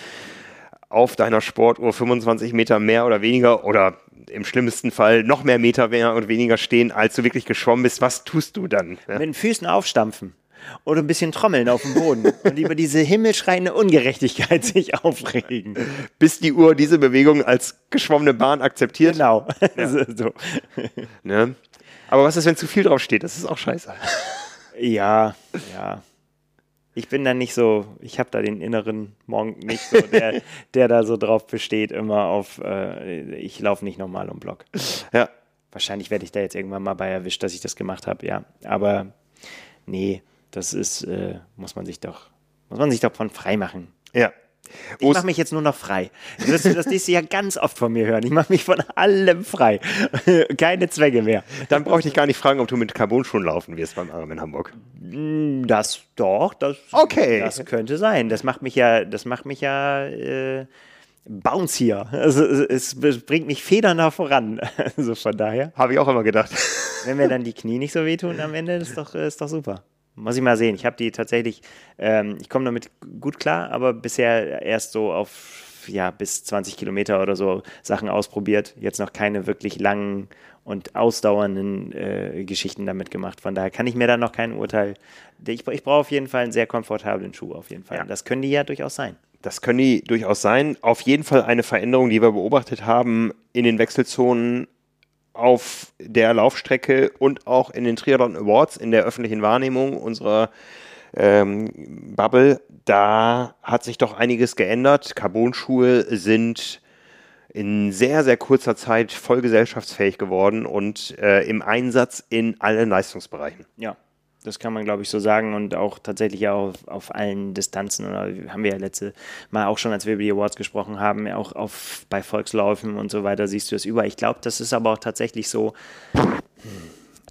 auf deiner Sportuhr 25 Meter mehr oder weniger oder im schlimmsten Fall noch mehr Meter mehr und weniger stehen, als du wirklich geschwommen bist. Was tust du dann? Ja? Mit den Füßen aufstampfen oder ein bisschen trommeln auf dem Boden und über diese himmelschreiende Ungerechtigkeit sich aufregen. Bis die Uhr diese Bewegung als geschwommene Bahn akzeptiert. Genau. Ja. so. Ne? Aber was ist, wenn zu viel drauf steht? Das ist auch scheiße. Ja, ja. Ich bin da nicht so, ich habe da den inneren Monk nicht so, der, der da so drauf besteht, immer auf, äh, ich laufe nicht normal um Block. Ja. Wahrscheinlich werde ich da jetzt irgendwann mal bei erwischt, dass ich das gemacht habe, ja. Aber nee, das ist, äh, muss man sich doch, muss man sich doch von frei machen. Ja. Ich mache mich jetzt nur noch frei. Das wirst du das nächste Jahr ganz oft von mir hören. Ich mache mich von allem frei. Keine Zwänge mehr. Dann brauche ich dich gar nicht fragen, ob du mit Carbon-Schuhen laufen wirst beim Arm in Hamburg. Mm, das doch, das, okay. das könnte sein. Das macht mich ja, das macht mich ja äh, bouncier. Also es, es bringt mich federnder voran. Also von daher. Habe ich auch immer gedacht. Wenn mir dann die Knie nicht so wehtun am Ende, ist doch, ist doch super. Muss ich mal sehen. Ich habe die tatsächlich, ähm, ich komme damit gut klar, aber bisher erst so auf ja, bis 20 Kilometer oder so Sachen ausprobiert. Jetzt noch keine wirklich langen und ausdauernden äh, Geschichten damit gemacht. Von daher kann ich mir da noch kein Urteil. Ich, ich brauche auf jeden Fall einen sehr komfortablen Schuh, auf jeden Fall. Ja. Das können die ja durchaus sein. Das können die durchaus sein. Auf jeden Fall eine Veränderung, die wir beobachtet haben in den Wechselzonen auf der Laufstrecke und auch in den Triathlon Awards in der öffentlichen Wahrnehmung unserer ähm, Bubble, da hat sich doch einiges geändert. Carbon-Schuhe sind in sehr, sehr kurzer Zeit voll gesellschaftsfähig geworden und äh, im Einsatz in allen Leistungsbereichen. Ja, das kann man, glaube ich, so sagen und auch tatsächlich auf, auf allen Distanzen. Oder haben wir ja letzte Mal auch schon, als wir über die Awards gesprochen haben, auch auf, bei Volksläufen und so weiter siehst du es über. Ich glaube, das ist aber auch tatsächlich so. Hm,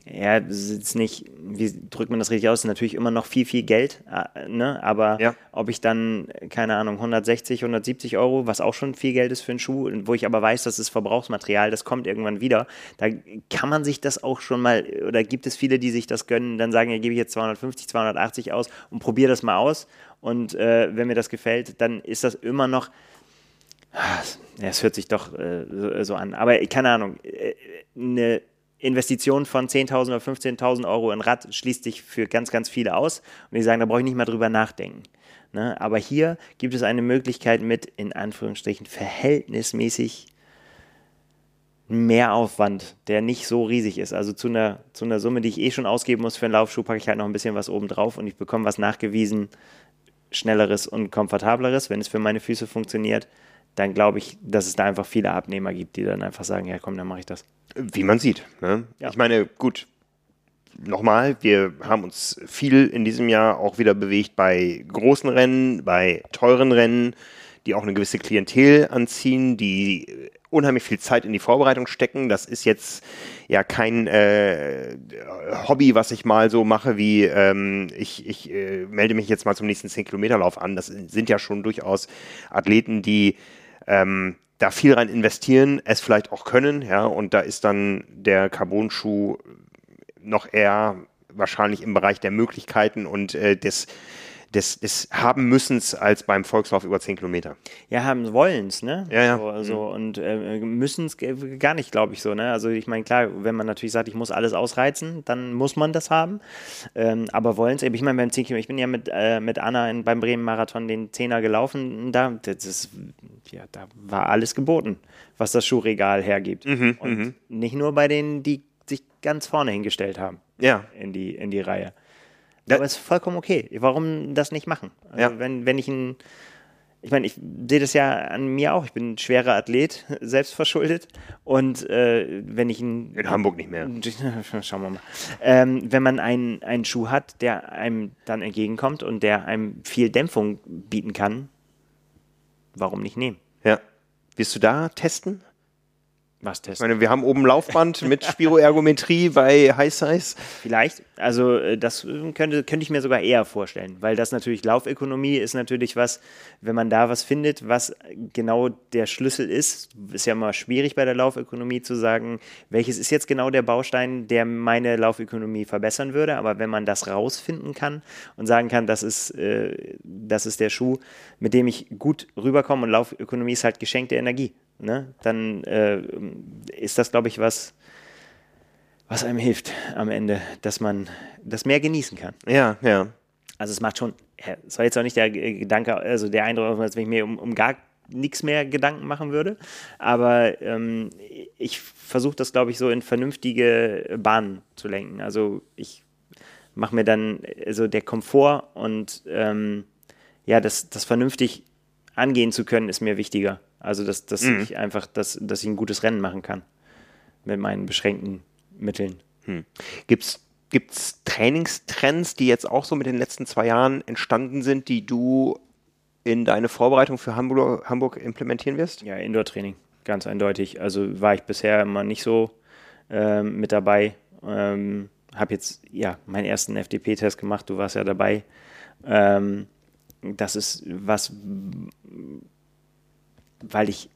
ja, ist nicht, wie drückt man das richtig aus, ist natürlich immer noch viel, viel Geld, äh, ne? aber ja. ob ich dann, keine Ahnung, 160, 170 Euro, was auch schon viel Geld ist für einen Schuh, wo ich aber weiß, das ist Verbrauchsmaterial, das kommt irgendwann wieder, da kann man sich das auch schon mal, oder gibt es viele, die sich das gönnen, dann sagen, ja, gebe ich jetzt 250, 280 aus und probiere das mal aus und äh, wenn mir das gefällt, dann ist das immer noch, ja, es hört sich doch äh, so, so, an, aber keine Ahnung, äh, eine Investition von 10.000 oder 15.000 Euro in Rad schließt sich für ganz, ganz viele aus. Und die sagen, da brauche ich nicht mal drüber nachdenken. Ne? Aber hier gibt es eine Möglichkeit mit, in Anführungsstrichen, verhältnismäßig mehr Aufwand, der nicht so riesig ist. Also zu einer, zu einer Summe, die ich eh schon ausgeben muss für einen Laufschuh, packe ich halt noch ein bisschen was oben drauf und ich bekomme was nachgewiesen, schnelleres und komfortableres, wenn es für meine Füße funktioniert dann glaube ich, dass es da einfach viele Abnehmer gibt, die dann einfach sagen, ja komm, dann mache ich das. Wie man sieht. Ne? Ja. Ich meine, gut, nochmal, wir haben uns viel in diesem Jahr auch wieder bewegt bei großen Rennen, bei teuren Rennen, die auch eine gewisse Klientel anziehen, die unheimlich viel Zeit in die Vorbereitung stecken. Das ist jetzt ja kein äh, Hobby, was ich mal so mache, wie ähm, ich, ich äh, melde mich jetzt mal zum nächsten 10-Kilometer-Lauf an. Das sind ja schon durchaus Athleten, die ähm, da viel rein investieren, es vielleicht auch können, ja, und da ist dann der Carbon-Schuh noch eher wahrscheinlich im Bereich der Möglichkeiten und äh, des des, des haben müssens als beim Volkslauf über 10 Kilometer. Ja, haben wollens, ne? Ja, ja. So, also, mhm. Und äh, müssen es gar nicht, glaube ich, so, ne? Also ich meine, klar, wenn man natürlich sagt, ich muss alles ausreizen, dann muss man das haben. Ähm, aber wollen es, ich meine, beim 10 Kilometer, ich bin ja mit, äh, mit Anna in, beim Bremen-Marathon den Zehner gelaufen, da, das ist, ja, da war alles geboten, was das Schuhregal hergibt. Mhm, und mhm. nicht nur bei denen, die sich ganz vorne hingestellt haben. Ja. In die, in die Reihe. Da Aber ist vollkommen okay. Warum das nicht machen? Also ja. wenn, wenn ich ein, ich meine, ich sehe das ja an mir auch. Ich bin ein schwerer Athlet, selbstverschuldet. Und äh, wenn ich ein. In Hamburg nicht mehr. Schauen wir mal. Ähm, wenn man einen, einen Schuh hat, der einem dann entgegenkommt und der einem viel Dämpfung bieten kann, warum nicht nehmen? Ja. Wirst du da testen? Was testen? Ich meine, wir haben oben Laufband mit Spiroergometrie bei High Size. Vielleicht. Also äh, das könnte, könnte ich mir sogar eher vorstellen, weil das natürlich Laufökonomie ist natürlich was, wenn man da was findet, was genau der Schlüssel ist, ist ja immer schwierig bei der Laufökonomie zu sagen, welches ist jetzt genau der Baustein, der meine Laufökonomie verbessern würde. Aber wenn man das rausfinden kann und sagen kann, das ist, äh, das ist der Schuh, mit dem ich gut rüberkomme und Laufökonomie ist halt geschenkte Energie ne, dann äh, ist das, glaube ich, was, was einem hilft am Ende, dass man das mehr genießen kann. Ja, ja. Also es macht schon, es soll jetzt auch nicht der Gedanke, also der Eindruck, als wenn ich mir um, um gar nichts mehr Gedanken machen würde. Aber ähm, ich versuche das, glaube ich, so in vernünftige Bahnen zu lenken. Also ich mache mir dann, also der Komfort und ähm, ja, das, das vernünftig angehen zu können, ist mir wichtiger. Also, dass, dass mhm. ich einfach, dass, dass ich ein gutes Rennen machen kann mit meinen beschränkten Mitteln. Hm. Gibt es Trainingstrends, die jetzt auch so mit den letzten zwei Jahren entstanden sind, die du in deine Vorbereitung für Hamburg, Hamburg implementieren wirst? Ja, Indoor-Training, ganz eindeutig. Also war ich bisher immer nicht so ähm, mit dabei. Ähm, habe jetzt ja meinen ersten FDP-Test gemacht, du warst ja dabei. Ähm, das ist was, weil ich,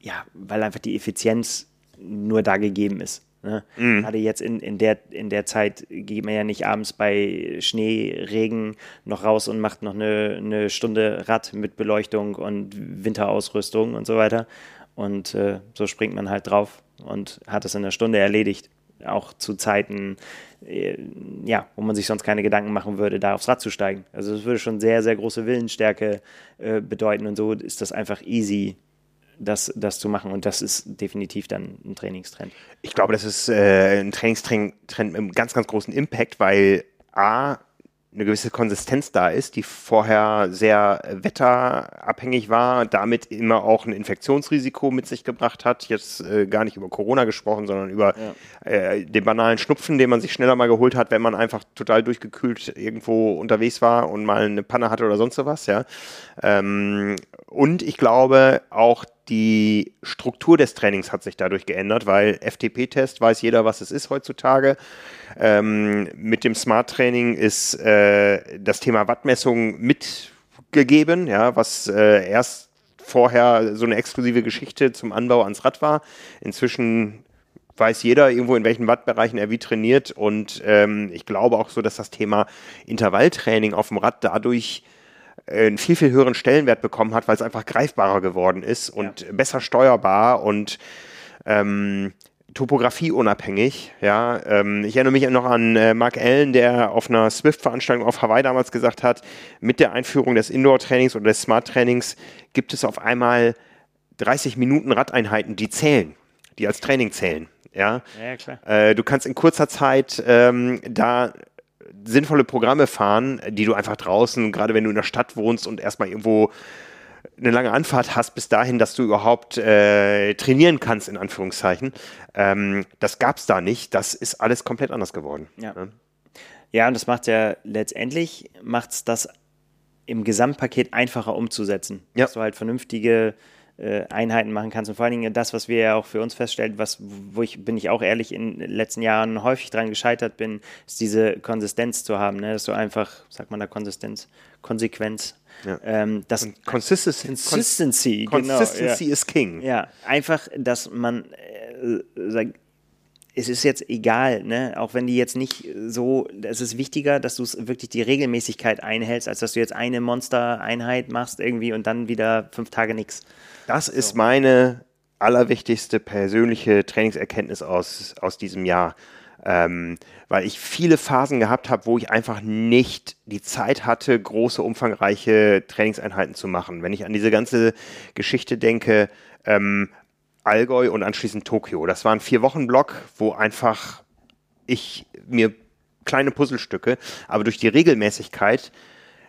ja, weil einfach die Effizienz nur da gegeben ist. Ne? Mhm. Gerade jetzt in, in, der, in der Zeit geht man ja nicht abends bei Schnee, Regen noch raus und macht noch eine, eine Stunde Rad mit Beleuchtung und Winterausrüstung und so weiter. Und äh, so springt man halt drauf und hat es in einer Stunde erledigt. Auch zu Zeiten, äh, ja, wo man sich sonst keine Gedanken machen würde, da aufs Rad zu steigen. Also es würde schon sehr, sehr große Willensstärke äh, bedeuten und so ist das einfach easy, das, das zu machen. Und das ist definitiv dann ein Trainingstrend. Ich glaube, das ist äh, ein Trainingstrend mit einem ganz, ganz großen Impact, weil A, eine gewisse Konsistenz da ist, die vorher sehr wetterabhängig war, damit immer auch ein Infektionsrisiko mit sich gebracht hat. Jetzt äh, gar nicht über Corona gesprochen, sondern über ja. äh, den banalen Schnupfen, den man sich schneller mal geholt hat, wenn man einfach total durchgekühlt irgendwo unterwegs war und mal eine Panne hatte oder sonst sowas. Ja. Ähm, und ich glaube auch die Struktur des Trainings hat sich dadurch geändert, weil FTP-Test weiß jeder, was es ist heutzutage. Ähm, mit dem Smart Training ist äh, das Thema Wattmessung mitgegeben, ja, was äh, erst vorher so eine exklusive Geschichte zum Anbau ans Rad war. Inzwischen weiß jeder irgendwo, in welchen Wattbereichen er wie trainiert. Und ähm, ich glaube auch so, dass das Thema Intervalltraining auf dem Rad dadurch einen viel, viel höheren Stellenwert bekommen hat, weil es einfach greifbarer geworden ist und ja. besser steuerbar und ähm, topografieunabhängig. Ja, ähm, ich erinnere mich noch an äh, Mark Allen, der auf einer Swift-Veranstaltung auf Hawaii damals gesagt hat, mit der Einführung des Indoor-Trainings oder des Smart-Trainings gibt es auf einmal 30 Minuten Radeinheiten, die zählen, die als Training zählen. Ja, ja klar. Äh, du kannst in kurzer Zeit ähm, da sinnvolle Programme fahren, die du einfach draußen, gerade wenn du in der Stadt wohnst und erstmal irgendwo eine lange Anfahrt hast bis dahin, dass du überhaupt äh, trainieren kannst, in Anführungszeichen. Ähm, das gab es da nicht. Das ist alles komplett anders geworden. Ja, ne? ja und das macht ja letztendlich, macht es das im Gesamtpaket einfacher umzusetzen. Ja. Dass du halt vernünftige Einheiten machen kannst. Und vor allen Dingen das, was wir ja auch für uns feststellen, was, wo ich, bin ich auch ehrlich, in den letzten Jahren häufig dran gescheitert bin, ist diese Konsistenz zu haben, ne? dass du einfach, sagt man da Konsistenz, Konsequenz, Ja. ähm, das Consistency, Consistency, Consistency genau, ja. is king. Ja, einfach, dass man äh, sagt, es ist jetzt egal, ne? auch wenn die jetzt nicht so, es ist wichtiger, dass du es wirklich die Regelmäßigkeit einhältst, als dass du jetzt eine Monster-Einheit machst irgendwie und dann wieder fünf Tage nichts. Das ist meine allerwichtigste persönliche Trainingserkenntnis aus, aus diesem Jahr. Ähm, weil ich viele Phasen gehabt habe, wo ich einfach nicht die Zeit hatte, große, umfangreiche Trainingseinheiten zu machen. Wenn ich an diese ganze Geschichte denke, ähm, Allgäu und anschließend Tokio. Das war ein Vier-Wochen-Block, wo einfach ich mir kleine Puzzlestücke, aber durch die Regelmäßigkeit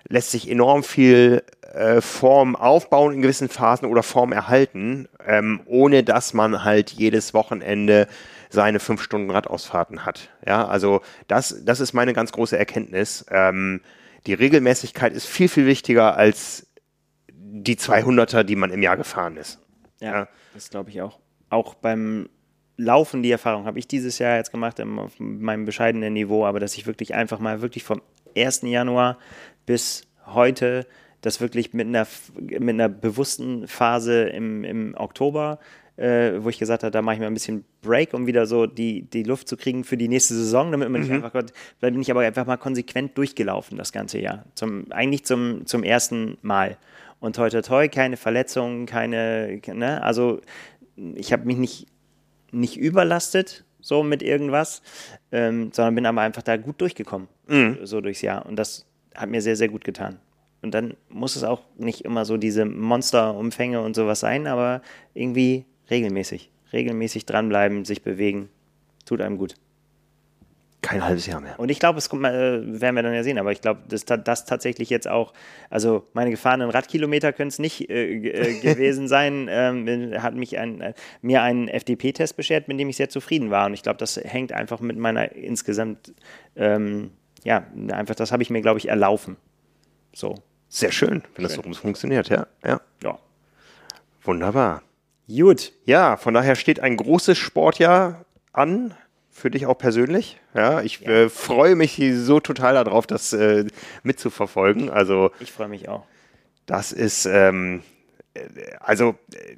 lässt sich enorm viel äh, Form aufbauen in gewissen Phasen oder Form erhalten, ähm, ohne dass man halt jedes Wochenende seine fünf Stunden Radausfahrten hat. Ja, also das, das ist meine ganz große Erkenntnis. Ähm, die Regelmäßigkeit ist viel, viel wichtiger als die 200er, die man im Jahr gefahren ist. Ja. Das glaube ich auch. Auch beim Laufen, die Erfahrung habe ich dieses Jahr jetzt gemacht, auf meinem bescheidenen Niveau, aber dass ich wirklich einfach mal wirklich vom 1. Januar bis heute das wirklich mit einer, mit einer bewussten Phase im, im Oktober, äh, wo ich gesagt habe, da mache ich mal ein bisschen Break, um wieder so die, die Luft zu kriegen für die nächste Saison, damit man nicht einfach, da bin ich aber einfach mal konsequent durchgelaufen das ganze Jahr. Zum, eigentlich zum, zum ersten Mal. Und toi toi toi, keine Verletzungen, keine, ne, also ich habe mich nicht, nicht überlastet, so mit irgendwas, ähm, sondern bin aber einfach da gut durchgekommen, so durchs Jahr. Und das hat mir sehr, sehr gut getan. Und dann muss es auch nicht immer so diese Monsterumfänge und sowas sein, aber irgendwie regelmäßig. Regelmäßig dranbleiben, sich bewegen, tut einem gut. Kein halbes Jahr mehr. Und ich glaube, es kommt mal, äh, werden wir dann ja sehen, aber ich glaube, dass das tatsächlich jetzt auch, also meine gefahrenen Radkilometer können es nicht äh, äh, gewesen sein. Ähm, hat mich ein, äh, mir einen FDP-Test beschert, mit dem ich sehr zufrieden war. Und ich glaube, das hängt einfach mit meiner insgesamt, ähm, ja, einfach, das habe ich mir, glaube ich, erlaufen. So. Sehr schön, wenn das so rum funktioniert, ja. ja. Ja. Wunderbar. Gut. Ja, von daher steht ein großes Sportjahr an, für dich auch persönlich. Ja, ich Äh, freue mich so total darauf, das äh, mitzuverfolgen. Also Ich freue mich auch. das ist, ähm, äh, also äh,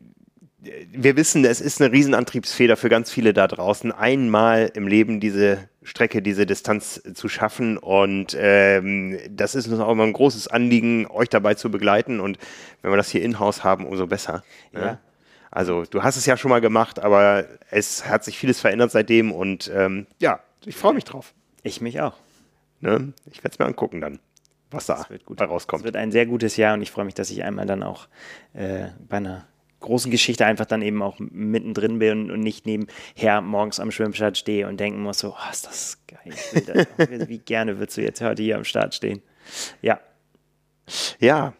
wir wissen, es ist eine Riesenantriebsfeder für ganz viele da draußen, einmal im Leben diese Strecke, diese Distanz zu schaffen. Und ähm, das ist uns auch immer ein großes Anliegen, euch dabei zu begleiten. Und wenn wir das hier in-house haben, umso besser. ne? Ja. Also du hast es ja schon mal gemacht, aber es hat sich vieles verändert seitdem und ähm, ja, ich freue mich drauf. Ich mich auch. Ne? Ich werde es mir angucken dann, was da wird gut. bei Es rauskommt. wird ein sehr gutes Jahr und ich freue mich, dass ich einmal dann auch äh, bei einer großen Geschichte einfach dann eben auch mittendrin bin und nicht nebenher morgens am Schwimmstart stehe und denken muss, so, oh, ist das geil. Das, wie gerne würdest du jetzt heute hier am Start stehen? Ja, Ja.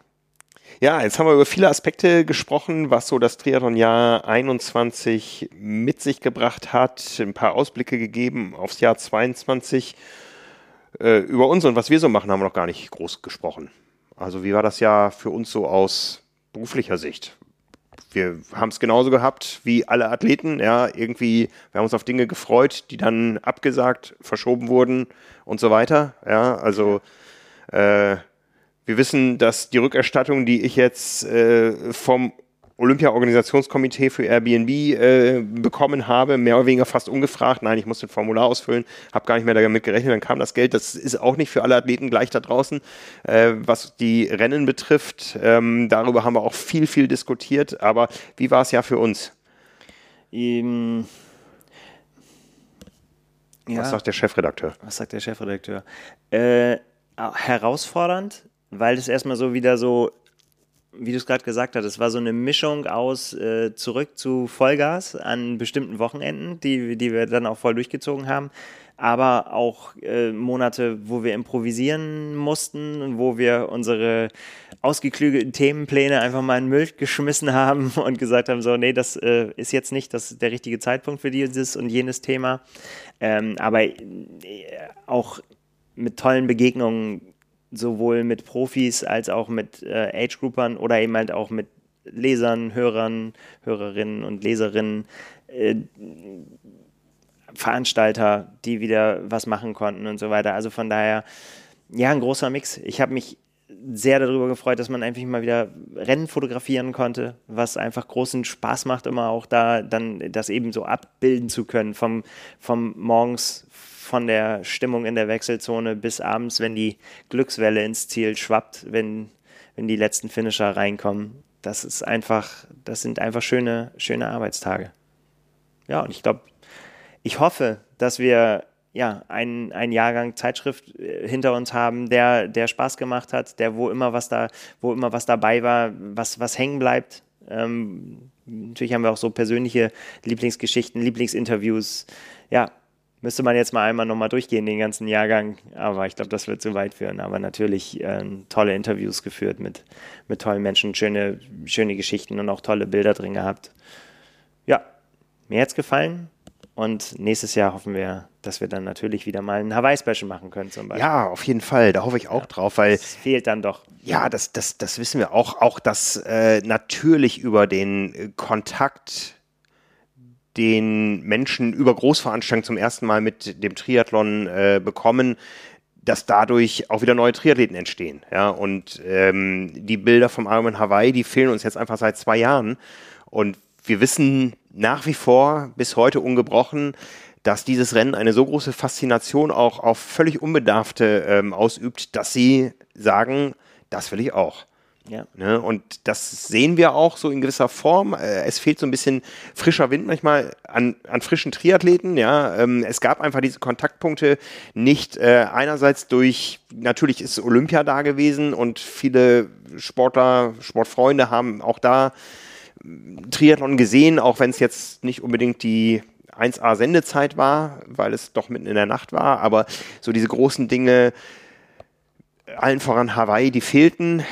Ja, jetzt haben wir über viele Aspekte gesprochen, was so das Triathlon-Jahr 21 mit sich gebracht hat, ein paar Ausblicke gegeben aufs Jahr 22. Äh, über uns und was wir so machen, haben wir noch gar nicht groß gesprochen. Also wie war das Jahr für uns so aus beruflicher Sicht? Wir haben es genauso gehabt wie alle Athleten. Ja, irgendwie, wir haben uns auf Dinge gefreut, die dann abgesagt, verschoben wurden und so weiter. Ja, also äh, wir wissen, dass die Rückerstattung, die ich jetzt äh, vom Olympia-Organisationskomitee für Airbnb äh, bekommen habe, mehr oder weniger fast ungefragt. Nein, ich musste ein Formular ausfüllen, habe gar nicht mehr damit gerechnet, dann kam das Geld. Das ist auch nicht für alle Athleten gleich da draußen. Äh, was die Rennen betrifft, ähm, darüber haben wir auch viel, viel diskutiert. Aber wie war es ja für uns? ähm, ja. Was sagt der Chefredakteur? was sagt der Chefredakteur? Äh, herausfordernd, weil das erstmal so wieder so, wie du es gerade gesagt hast, es war so eine Mischung aus äh, zurück zu Vollgas an bestimmten Wochenenden, die, die wir dann auch voll durchgezogen haben. Aber auch äh, Monate, wo wir improvisieren mussten, wo wir unsere ausgeklügelten Themenpläne einfach mal in den Müll geschmissen haben und gesagt haben: So, nee, das äh, ist jetzt nicht das, der richtige Zeitpunkt für dieses und jenes Thema. Ähm, aber äh, auch mit tollen Begegnungen sowohl mit Profis als auch mit äh, Age-Groupern oder eben halt auch mit Lesern, Hörern, Hörerinnen und Leserinnen, äh, Veranstalter, die wieder was machen konnten und so weiter. Also von daher, ja, ein großer Mix. Ich habe mich sehr darüber gefreut, dass man einfach mal wieder Rennen fotografieren konnte, was einfach großen Spaß macht, immer auch da dann das eben so abbilden zu können, vom, vom morgens von der Stimmung in der Wechselzone bis abends, wenn die Glückswelle ins Ziel schwappt, wenn, wenn die letzten Finisher reinkommen. Das ist einfach, das sind einfach schöne, schöne Arbeitstage. Ja, und ich glaube, ich hoffe, dass wir ja, einen, einen Jahrgang Zeitschrift äh, hinter uns haben, der, der Spaß gemacht hat, der wo immer was da, wo immer was dabei war, was, was hängen bleibt. Ähm, natürlich haben wir auch so persönliche Lieblingsgeschichten, Lieblingsinterviews. Ja, müsste man jetzt mal einmal nochmal durchgehen, den ganzen Jahrgang. Aber ich glaube, das wird zu weit führen. Aber natürlich äh, tolle Interviews geführt mit, mit tollen Menschen, schöne, schöne Geschichten und auch tolle Bilder drin gehabt. Ja, mir hat es gefallen. Und nächstes Jahr hoffen wir, dass wir dann natürlich wieder mal ein Hawaii-Special machen können zum Beispiel. Ja, auf jeden Fall. Da hoffe ich auch ja, drauf, weil. Es fehlt dann doch. Ja, das, das, das wissen wir auch. Auch, dass äh, natürlich über den Kontakt den Menschen über Großveranstaltungen zum ersten Mal mit dem Triathlon äh, bekommen, dass dadurch auch wieder neue Triathleten entstehen. Ja, und ähm, die Bilder vom Ironman Hawaii, die fehlen uns jetzt einfach seit zwei Jahren. Und wir wissen nach wie vor bis heute ungebrochen, dass dieses Rennen eine so große Faszination auch auf völlig Unbedarfte ähm, ausübt, dass sie sagen, das will ich auch. Ja. Ne? Und das sehen wir auch so in gewisser Form. Äh, es fehlt so ein bisschen frischer Wind manchmal an, an frischen Triathleten. Ja? Ähm, es gab einfach diese Kontaktpunkte nicht äh, einerseits durch, natürlich ist Olympia da gewesen und viele Sportler, Sportfreunde haben auch da Triathlon gesehen, auch wenn es jetzt nicht unbedingt die 1A Sendezeit war, weil es doch mitten in der Nacht war, aber so diese großen Dinge, allen voran Hawaii, die fehlten.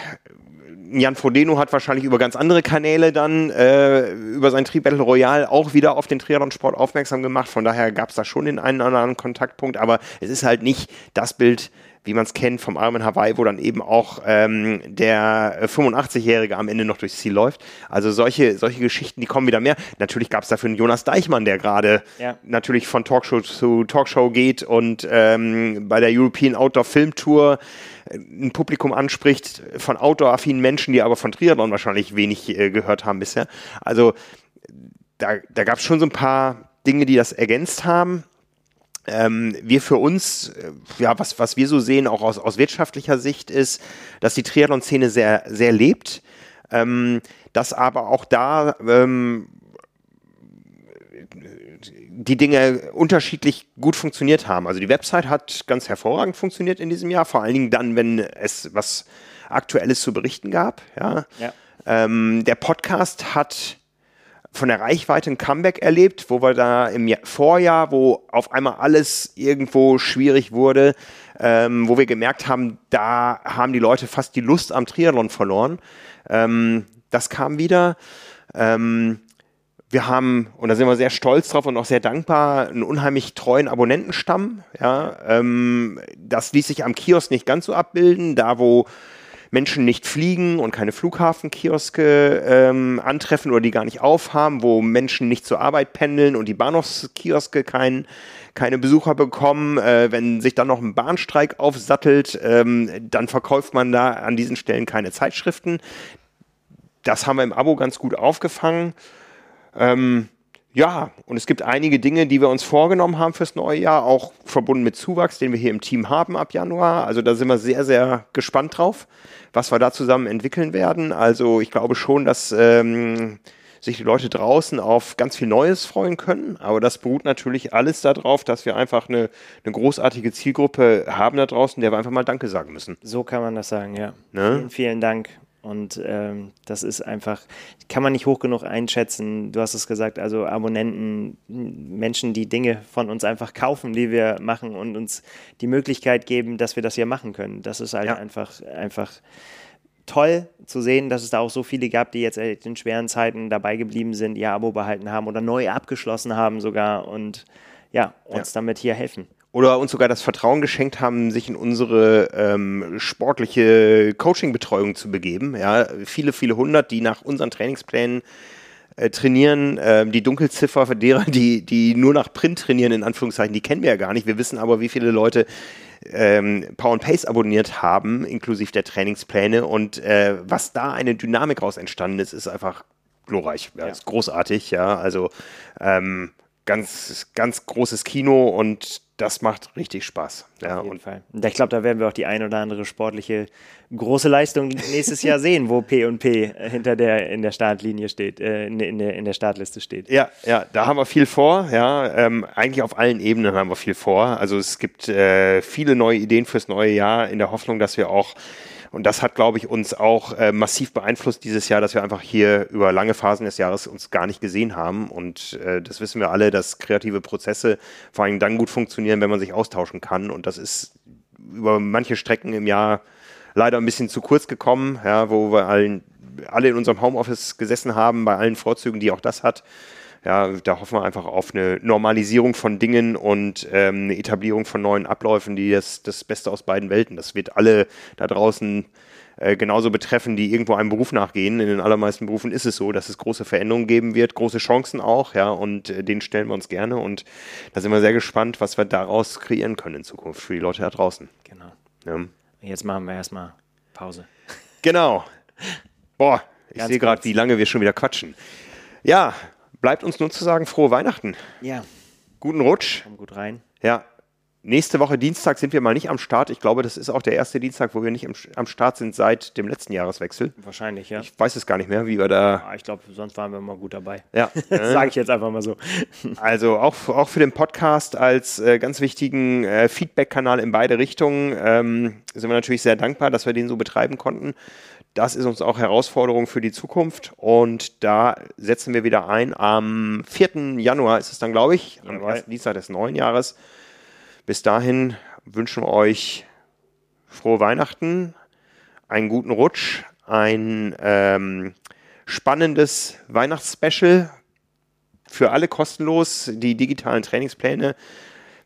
Jan Frodeno hat wahrscheinlich über ganz andere Kanäle dann äh, über sein Tri Battle Royale auch wieder auf den Triathlon-Sport aufmerksam gemacht. Von daher gab es da schon den einen oder anderen Kontaktpunkt, aber es ist halt nicht das Bild, wie man es kennt vom Armen Hawaii, wo dann eben auch ähm, der 85-Jährige am Ende noch durchs Ziel läuft. Also solche, solche Geschichten, die kommen wieder mehr. Natürlich gab es dafür einen Jonas Deichmann, der gerade ja. natürlich von Talkshow zu Talkshow geht und ähm, bei der European Outdoor Film Tour äh, ein Publikum anspricht von outdoor-affinen Menschen, die aber von Triathlon wahrscheinlich wenig äh, gehört haben bisher. Also da, da gab es schon so ein paar Dinge, die das ergänzt haben. Ähm, wir für uns, äh, ja, was, was wir so sehen, auch aus, aus wirtschaftlicher Sicht, ist, dass die Triathlon-Szene sehr, sehr lebt, ähm, dass aber auch da ähm, die Dinge unterschiedlich gut funktioniert haben. Also die Website hat ganz hervorragend funktioniert in diesem Jahr, vor allen Dingen dann, wenn es was Aktuelles zu berichten gab. Ja. ja. Ähm, der Podcast hat von der Reichweite ein Comeback erlebt, wo wir da im Vorjahr, wo auf einmal alles irgendwo schwierig wurde, ähm, wo wir gemerkt haben, da haben die Leute fast die Lust am Triathlon verloren. Ähm, das kam wieder. Ähm, wir haben, und da sind wir sehr stolz drauf und auch sehr dankbar, einen unheimlich treuen Abonnentenstamm. Ja, ähm, das ließ sich am Kiosk nicht ganz so abbilden. Da, wo Menschen nicht fliegen und keine Flughafenkioske ähm, antreffen oder die gar nicht aufhaben, wo Menschen nicht zur Arbeit pendeln und die Bahnhofskioske kein, keine Besucher bekommen. Äh, wenn sich dann noch ein Bahnstreik aufsattelt, ähm, dann verkauft man da an diesen Stellen keine Zeitschriften. Das haben wir im Abo ganz gut aufgefangen. Ähm, ja, und es gibt einige Dinge, die wir uns vorgenommen haben fürs neue Jahr, auch verbunden mit Zuwachs, den wir hier im Team haben ab Januar. Also da sind wir sehr, sehr gespannt drauf, was wir da zusammen entwickeln werden. Also ich glaube schon, dass ähm, sich die Leute draußen auf ganz viel Neues freuen können. Aber das beruht natürlich alles darauf, dass wir einfach eine, eine großartige Zielgruppe haben da draußen, der wir einfach mal Danke sagen müssen. So kann man das sagen, ja. Ne? Vielen, vielen Dank. Und ähm, das ist einfach, kann man nicht hoch genug einschätzen. Du hast es gesagt, also Abonnenten, Menschen, die Dinge von uns einfach kaufen, die wir machen und uns die Möglichkeit geben, dass wir das hier machen können. Das ist halt ja. einfach, einfach toll zu sehen, dass es da auch so viele gab, die jetzt in schweren Zeiten dabei geblieben sind, ihr Abo behalten haben oder neu abgeschlossen haben sogar und ja, uns ja. damit hier helfen. Oder uns sogar das Vertrauen geschenkt haben, sich in unsere ähm, sportliche Coaching-Betreuung zu begeben. Ja, viele, viele hundert, die nach unseren Trainingsplänen äh, trainieren. Ähm, die Dunkelziffer für derer, die, die nur nach Print trainieren, in Anführungszeichen, die kennen wir ja gar nicht. Wir wissen aber, wie viele Leute ähm, Power and Pace abonniert haben, inklusive der Trainingspläne. Und äh, was da eine Dynamik raus entstanden ist, ist einfach glorreich. Ja, ja. Ist großartig, ja. Also ähm, ganz, ganz großes Kino und das macht richtig Spaß. Ja, Auf jeden und Fall. Und ich glaube, da werden wir auch die ein oder andere sportliche große Leistung nächstes Jahr sehen, wo P und P hinter der in der Startlinie steht, äh, in, in, der, in der Startliste steht. Ja, ja, da haben wir viel vor. Ja, ähm, eigentlich auf allen Ebenen haben wir viel vor. Also es gibt äh, viele neue Ideen fürs neue Jahr in der Hoffnung, dass wir auch und das hat, glaube ich, uns auch äh, massiv beeinflusst dieses Jahr, dass wir einfach hier über lange Phasen des Jahres uns gar nicht gesehen haben. Und äh, das wissen wir alle, dass kreative Prozesse vor allem dann gut funktionieren, wenn man sich austauschen kann. Und das ist über manche Strecken im Jahr leider ein bisschen zu kurz gekommen, ja, wo wir allen, alle in unserem Homeoffice gesessen haben, bei allen Vorzügen, die auch das hat. Ja, da hoffen wir einfach auf eine Normalisierung von Dingen und ähm, eine Etablierung von neuen Abläufen, die das, das Beste aus beiden Welten. Das wird alle da draußen äh, genauso betreffen, die irgendwo einem Beruf nachgehen. In den allermeisten Berufen ist es so, dass es große Veränderungen geben wird, große Chancen auch, ja, und äh, denen stellen wir uns gerne. Und da sind wir sehr gespannt, was wir daraus kreieren können in Zukunft für die Leute da draußen. Genau. Ja. Jetzt machen wir erstmal Pause. Genau. Boah, ich sehe gerade, wie lange wir schon wieder quatschen. Ja, bleibt uns nur zu sagen, frohe Weihnachten. Ja. Guten Rutsch. Komm gut rein. Ja. Nächste Woche Dienstag sind wir mal nicht am Start. Ich glaube, das ist auch der erste Dienstag, wo wir nicht im, am Start sind seit dem letzten Jahreswechsel. Wahrscheinlich, ja. Ich weiß es gar nicht mehr, wie wir da. Ja, ich glaube, sonst waren wir immer gut dabei. Ja. Sage ich jetzt einfach mal so. Also auch, auch für den Podcast als äh, ganz wichtigen äh, Feedback-Kanal in beide Richtungen ähm, sind wir natürlich sehr dankbar, dass wir den so betreiben konnten. Das ist uns auch Herausforderung für die Zukunft und da setzen wir wieder ein. Am 4. Januar ist es dann, glaube ich, am Jawohl. ersten Dienstag des neuen Jahres. Bis dahin wünschen wir euch frohe Weihnachten, einen guten Rutsch, ein ähm, spannendes Weihnachtsspecial für alle kostenlos. Die digitalen Trainingspläne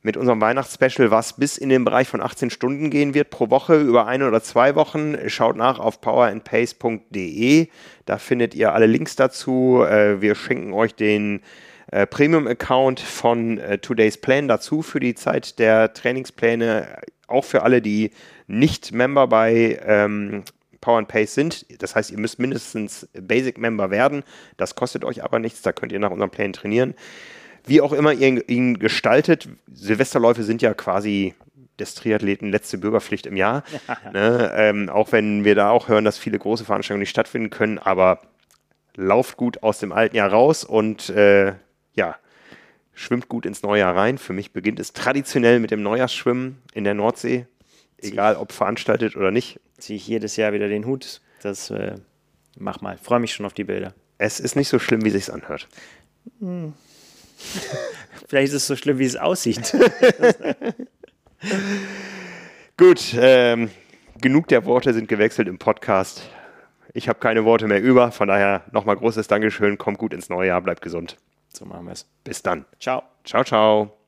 mit unserem Weihnachtsspecial, was bis in den Bereich von 18 Stunden gehen wird pro Woche über eine oder zwei Wochen. Schaut nach auf powerandpace.de. Da findet ihr alle Links dazu. Äh, wir schenken euch den äh, Premium-Account von äh, Today's Plan dazu für die Zeit der Trainingspläne. Auch für alle, die nicht Member bei ähm, Power and Pace sind. Das heißt, ihr müsst mindestens Basic Member werden. Das kostet euch aber nichts. Da könnt ihr nach unseren Plänen trainieren wie auch immer ihr ihn gestaltet, Silvesterläufe sind ja quasi des Triathleten letzte Bürgerpflicht im Jahr. ne? ähm, auch wenn wir da auch hören, dass viele große Veranstaltungen nicht stattfinden können, aber lauft gut aus dem alten Jahr raus und äh, ja, schwimmt gut ins neue Jahr rein. Für mich beginnt es traditionell mit dem Neujahrsschwimmen in der Nordsee, egal ob veranstaltet oder nicht. Ziehe ich jedes Jahr wieder den Hut. Das äh, mach mal. Freue mich schon auf die Bilder. Es ist nicht so schlimm, wie sich's anhört. Hm. Vielleicht ist es so schlimm, wie es aussieht. Gut, ähm, genug der Worte sind gewechselt im Podcast. Ich habe keine Worte mehr über, von daher nochmal großes Dankeschön, kommt gut ins neue Jahr, bleibt gesund. So machen wir es. Bis dann. Ciao. Ciao, ciao.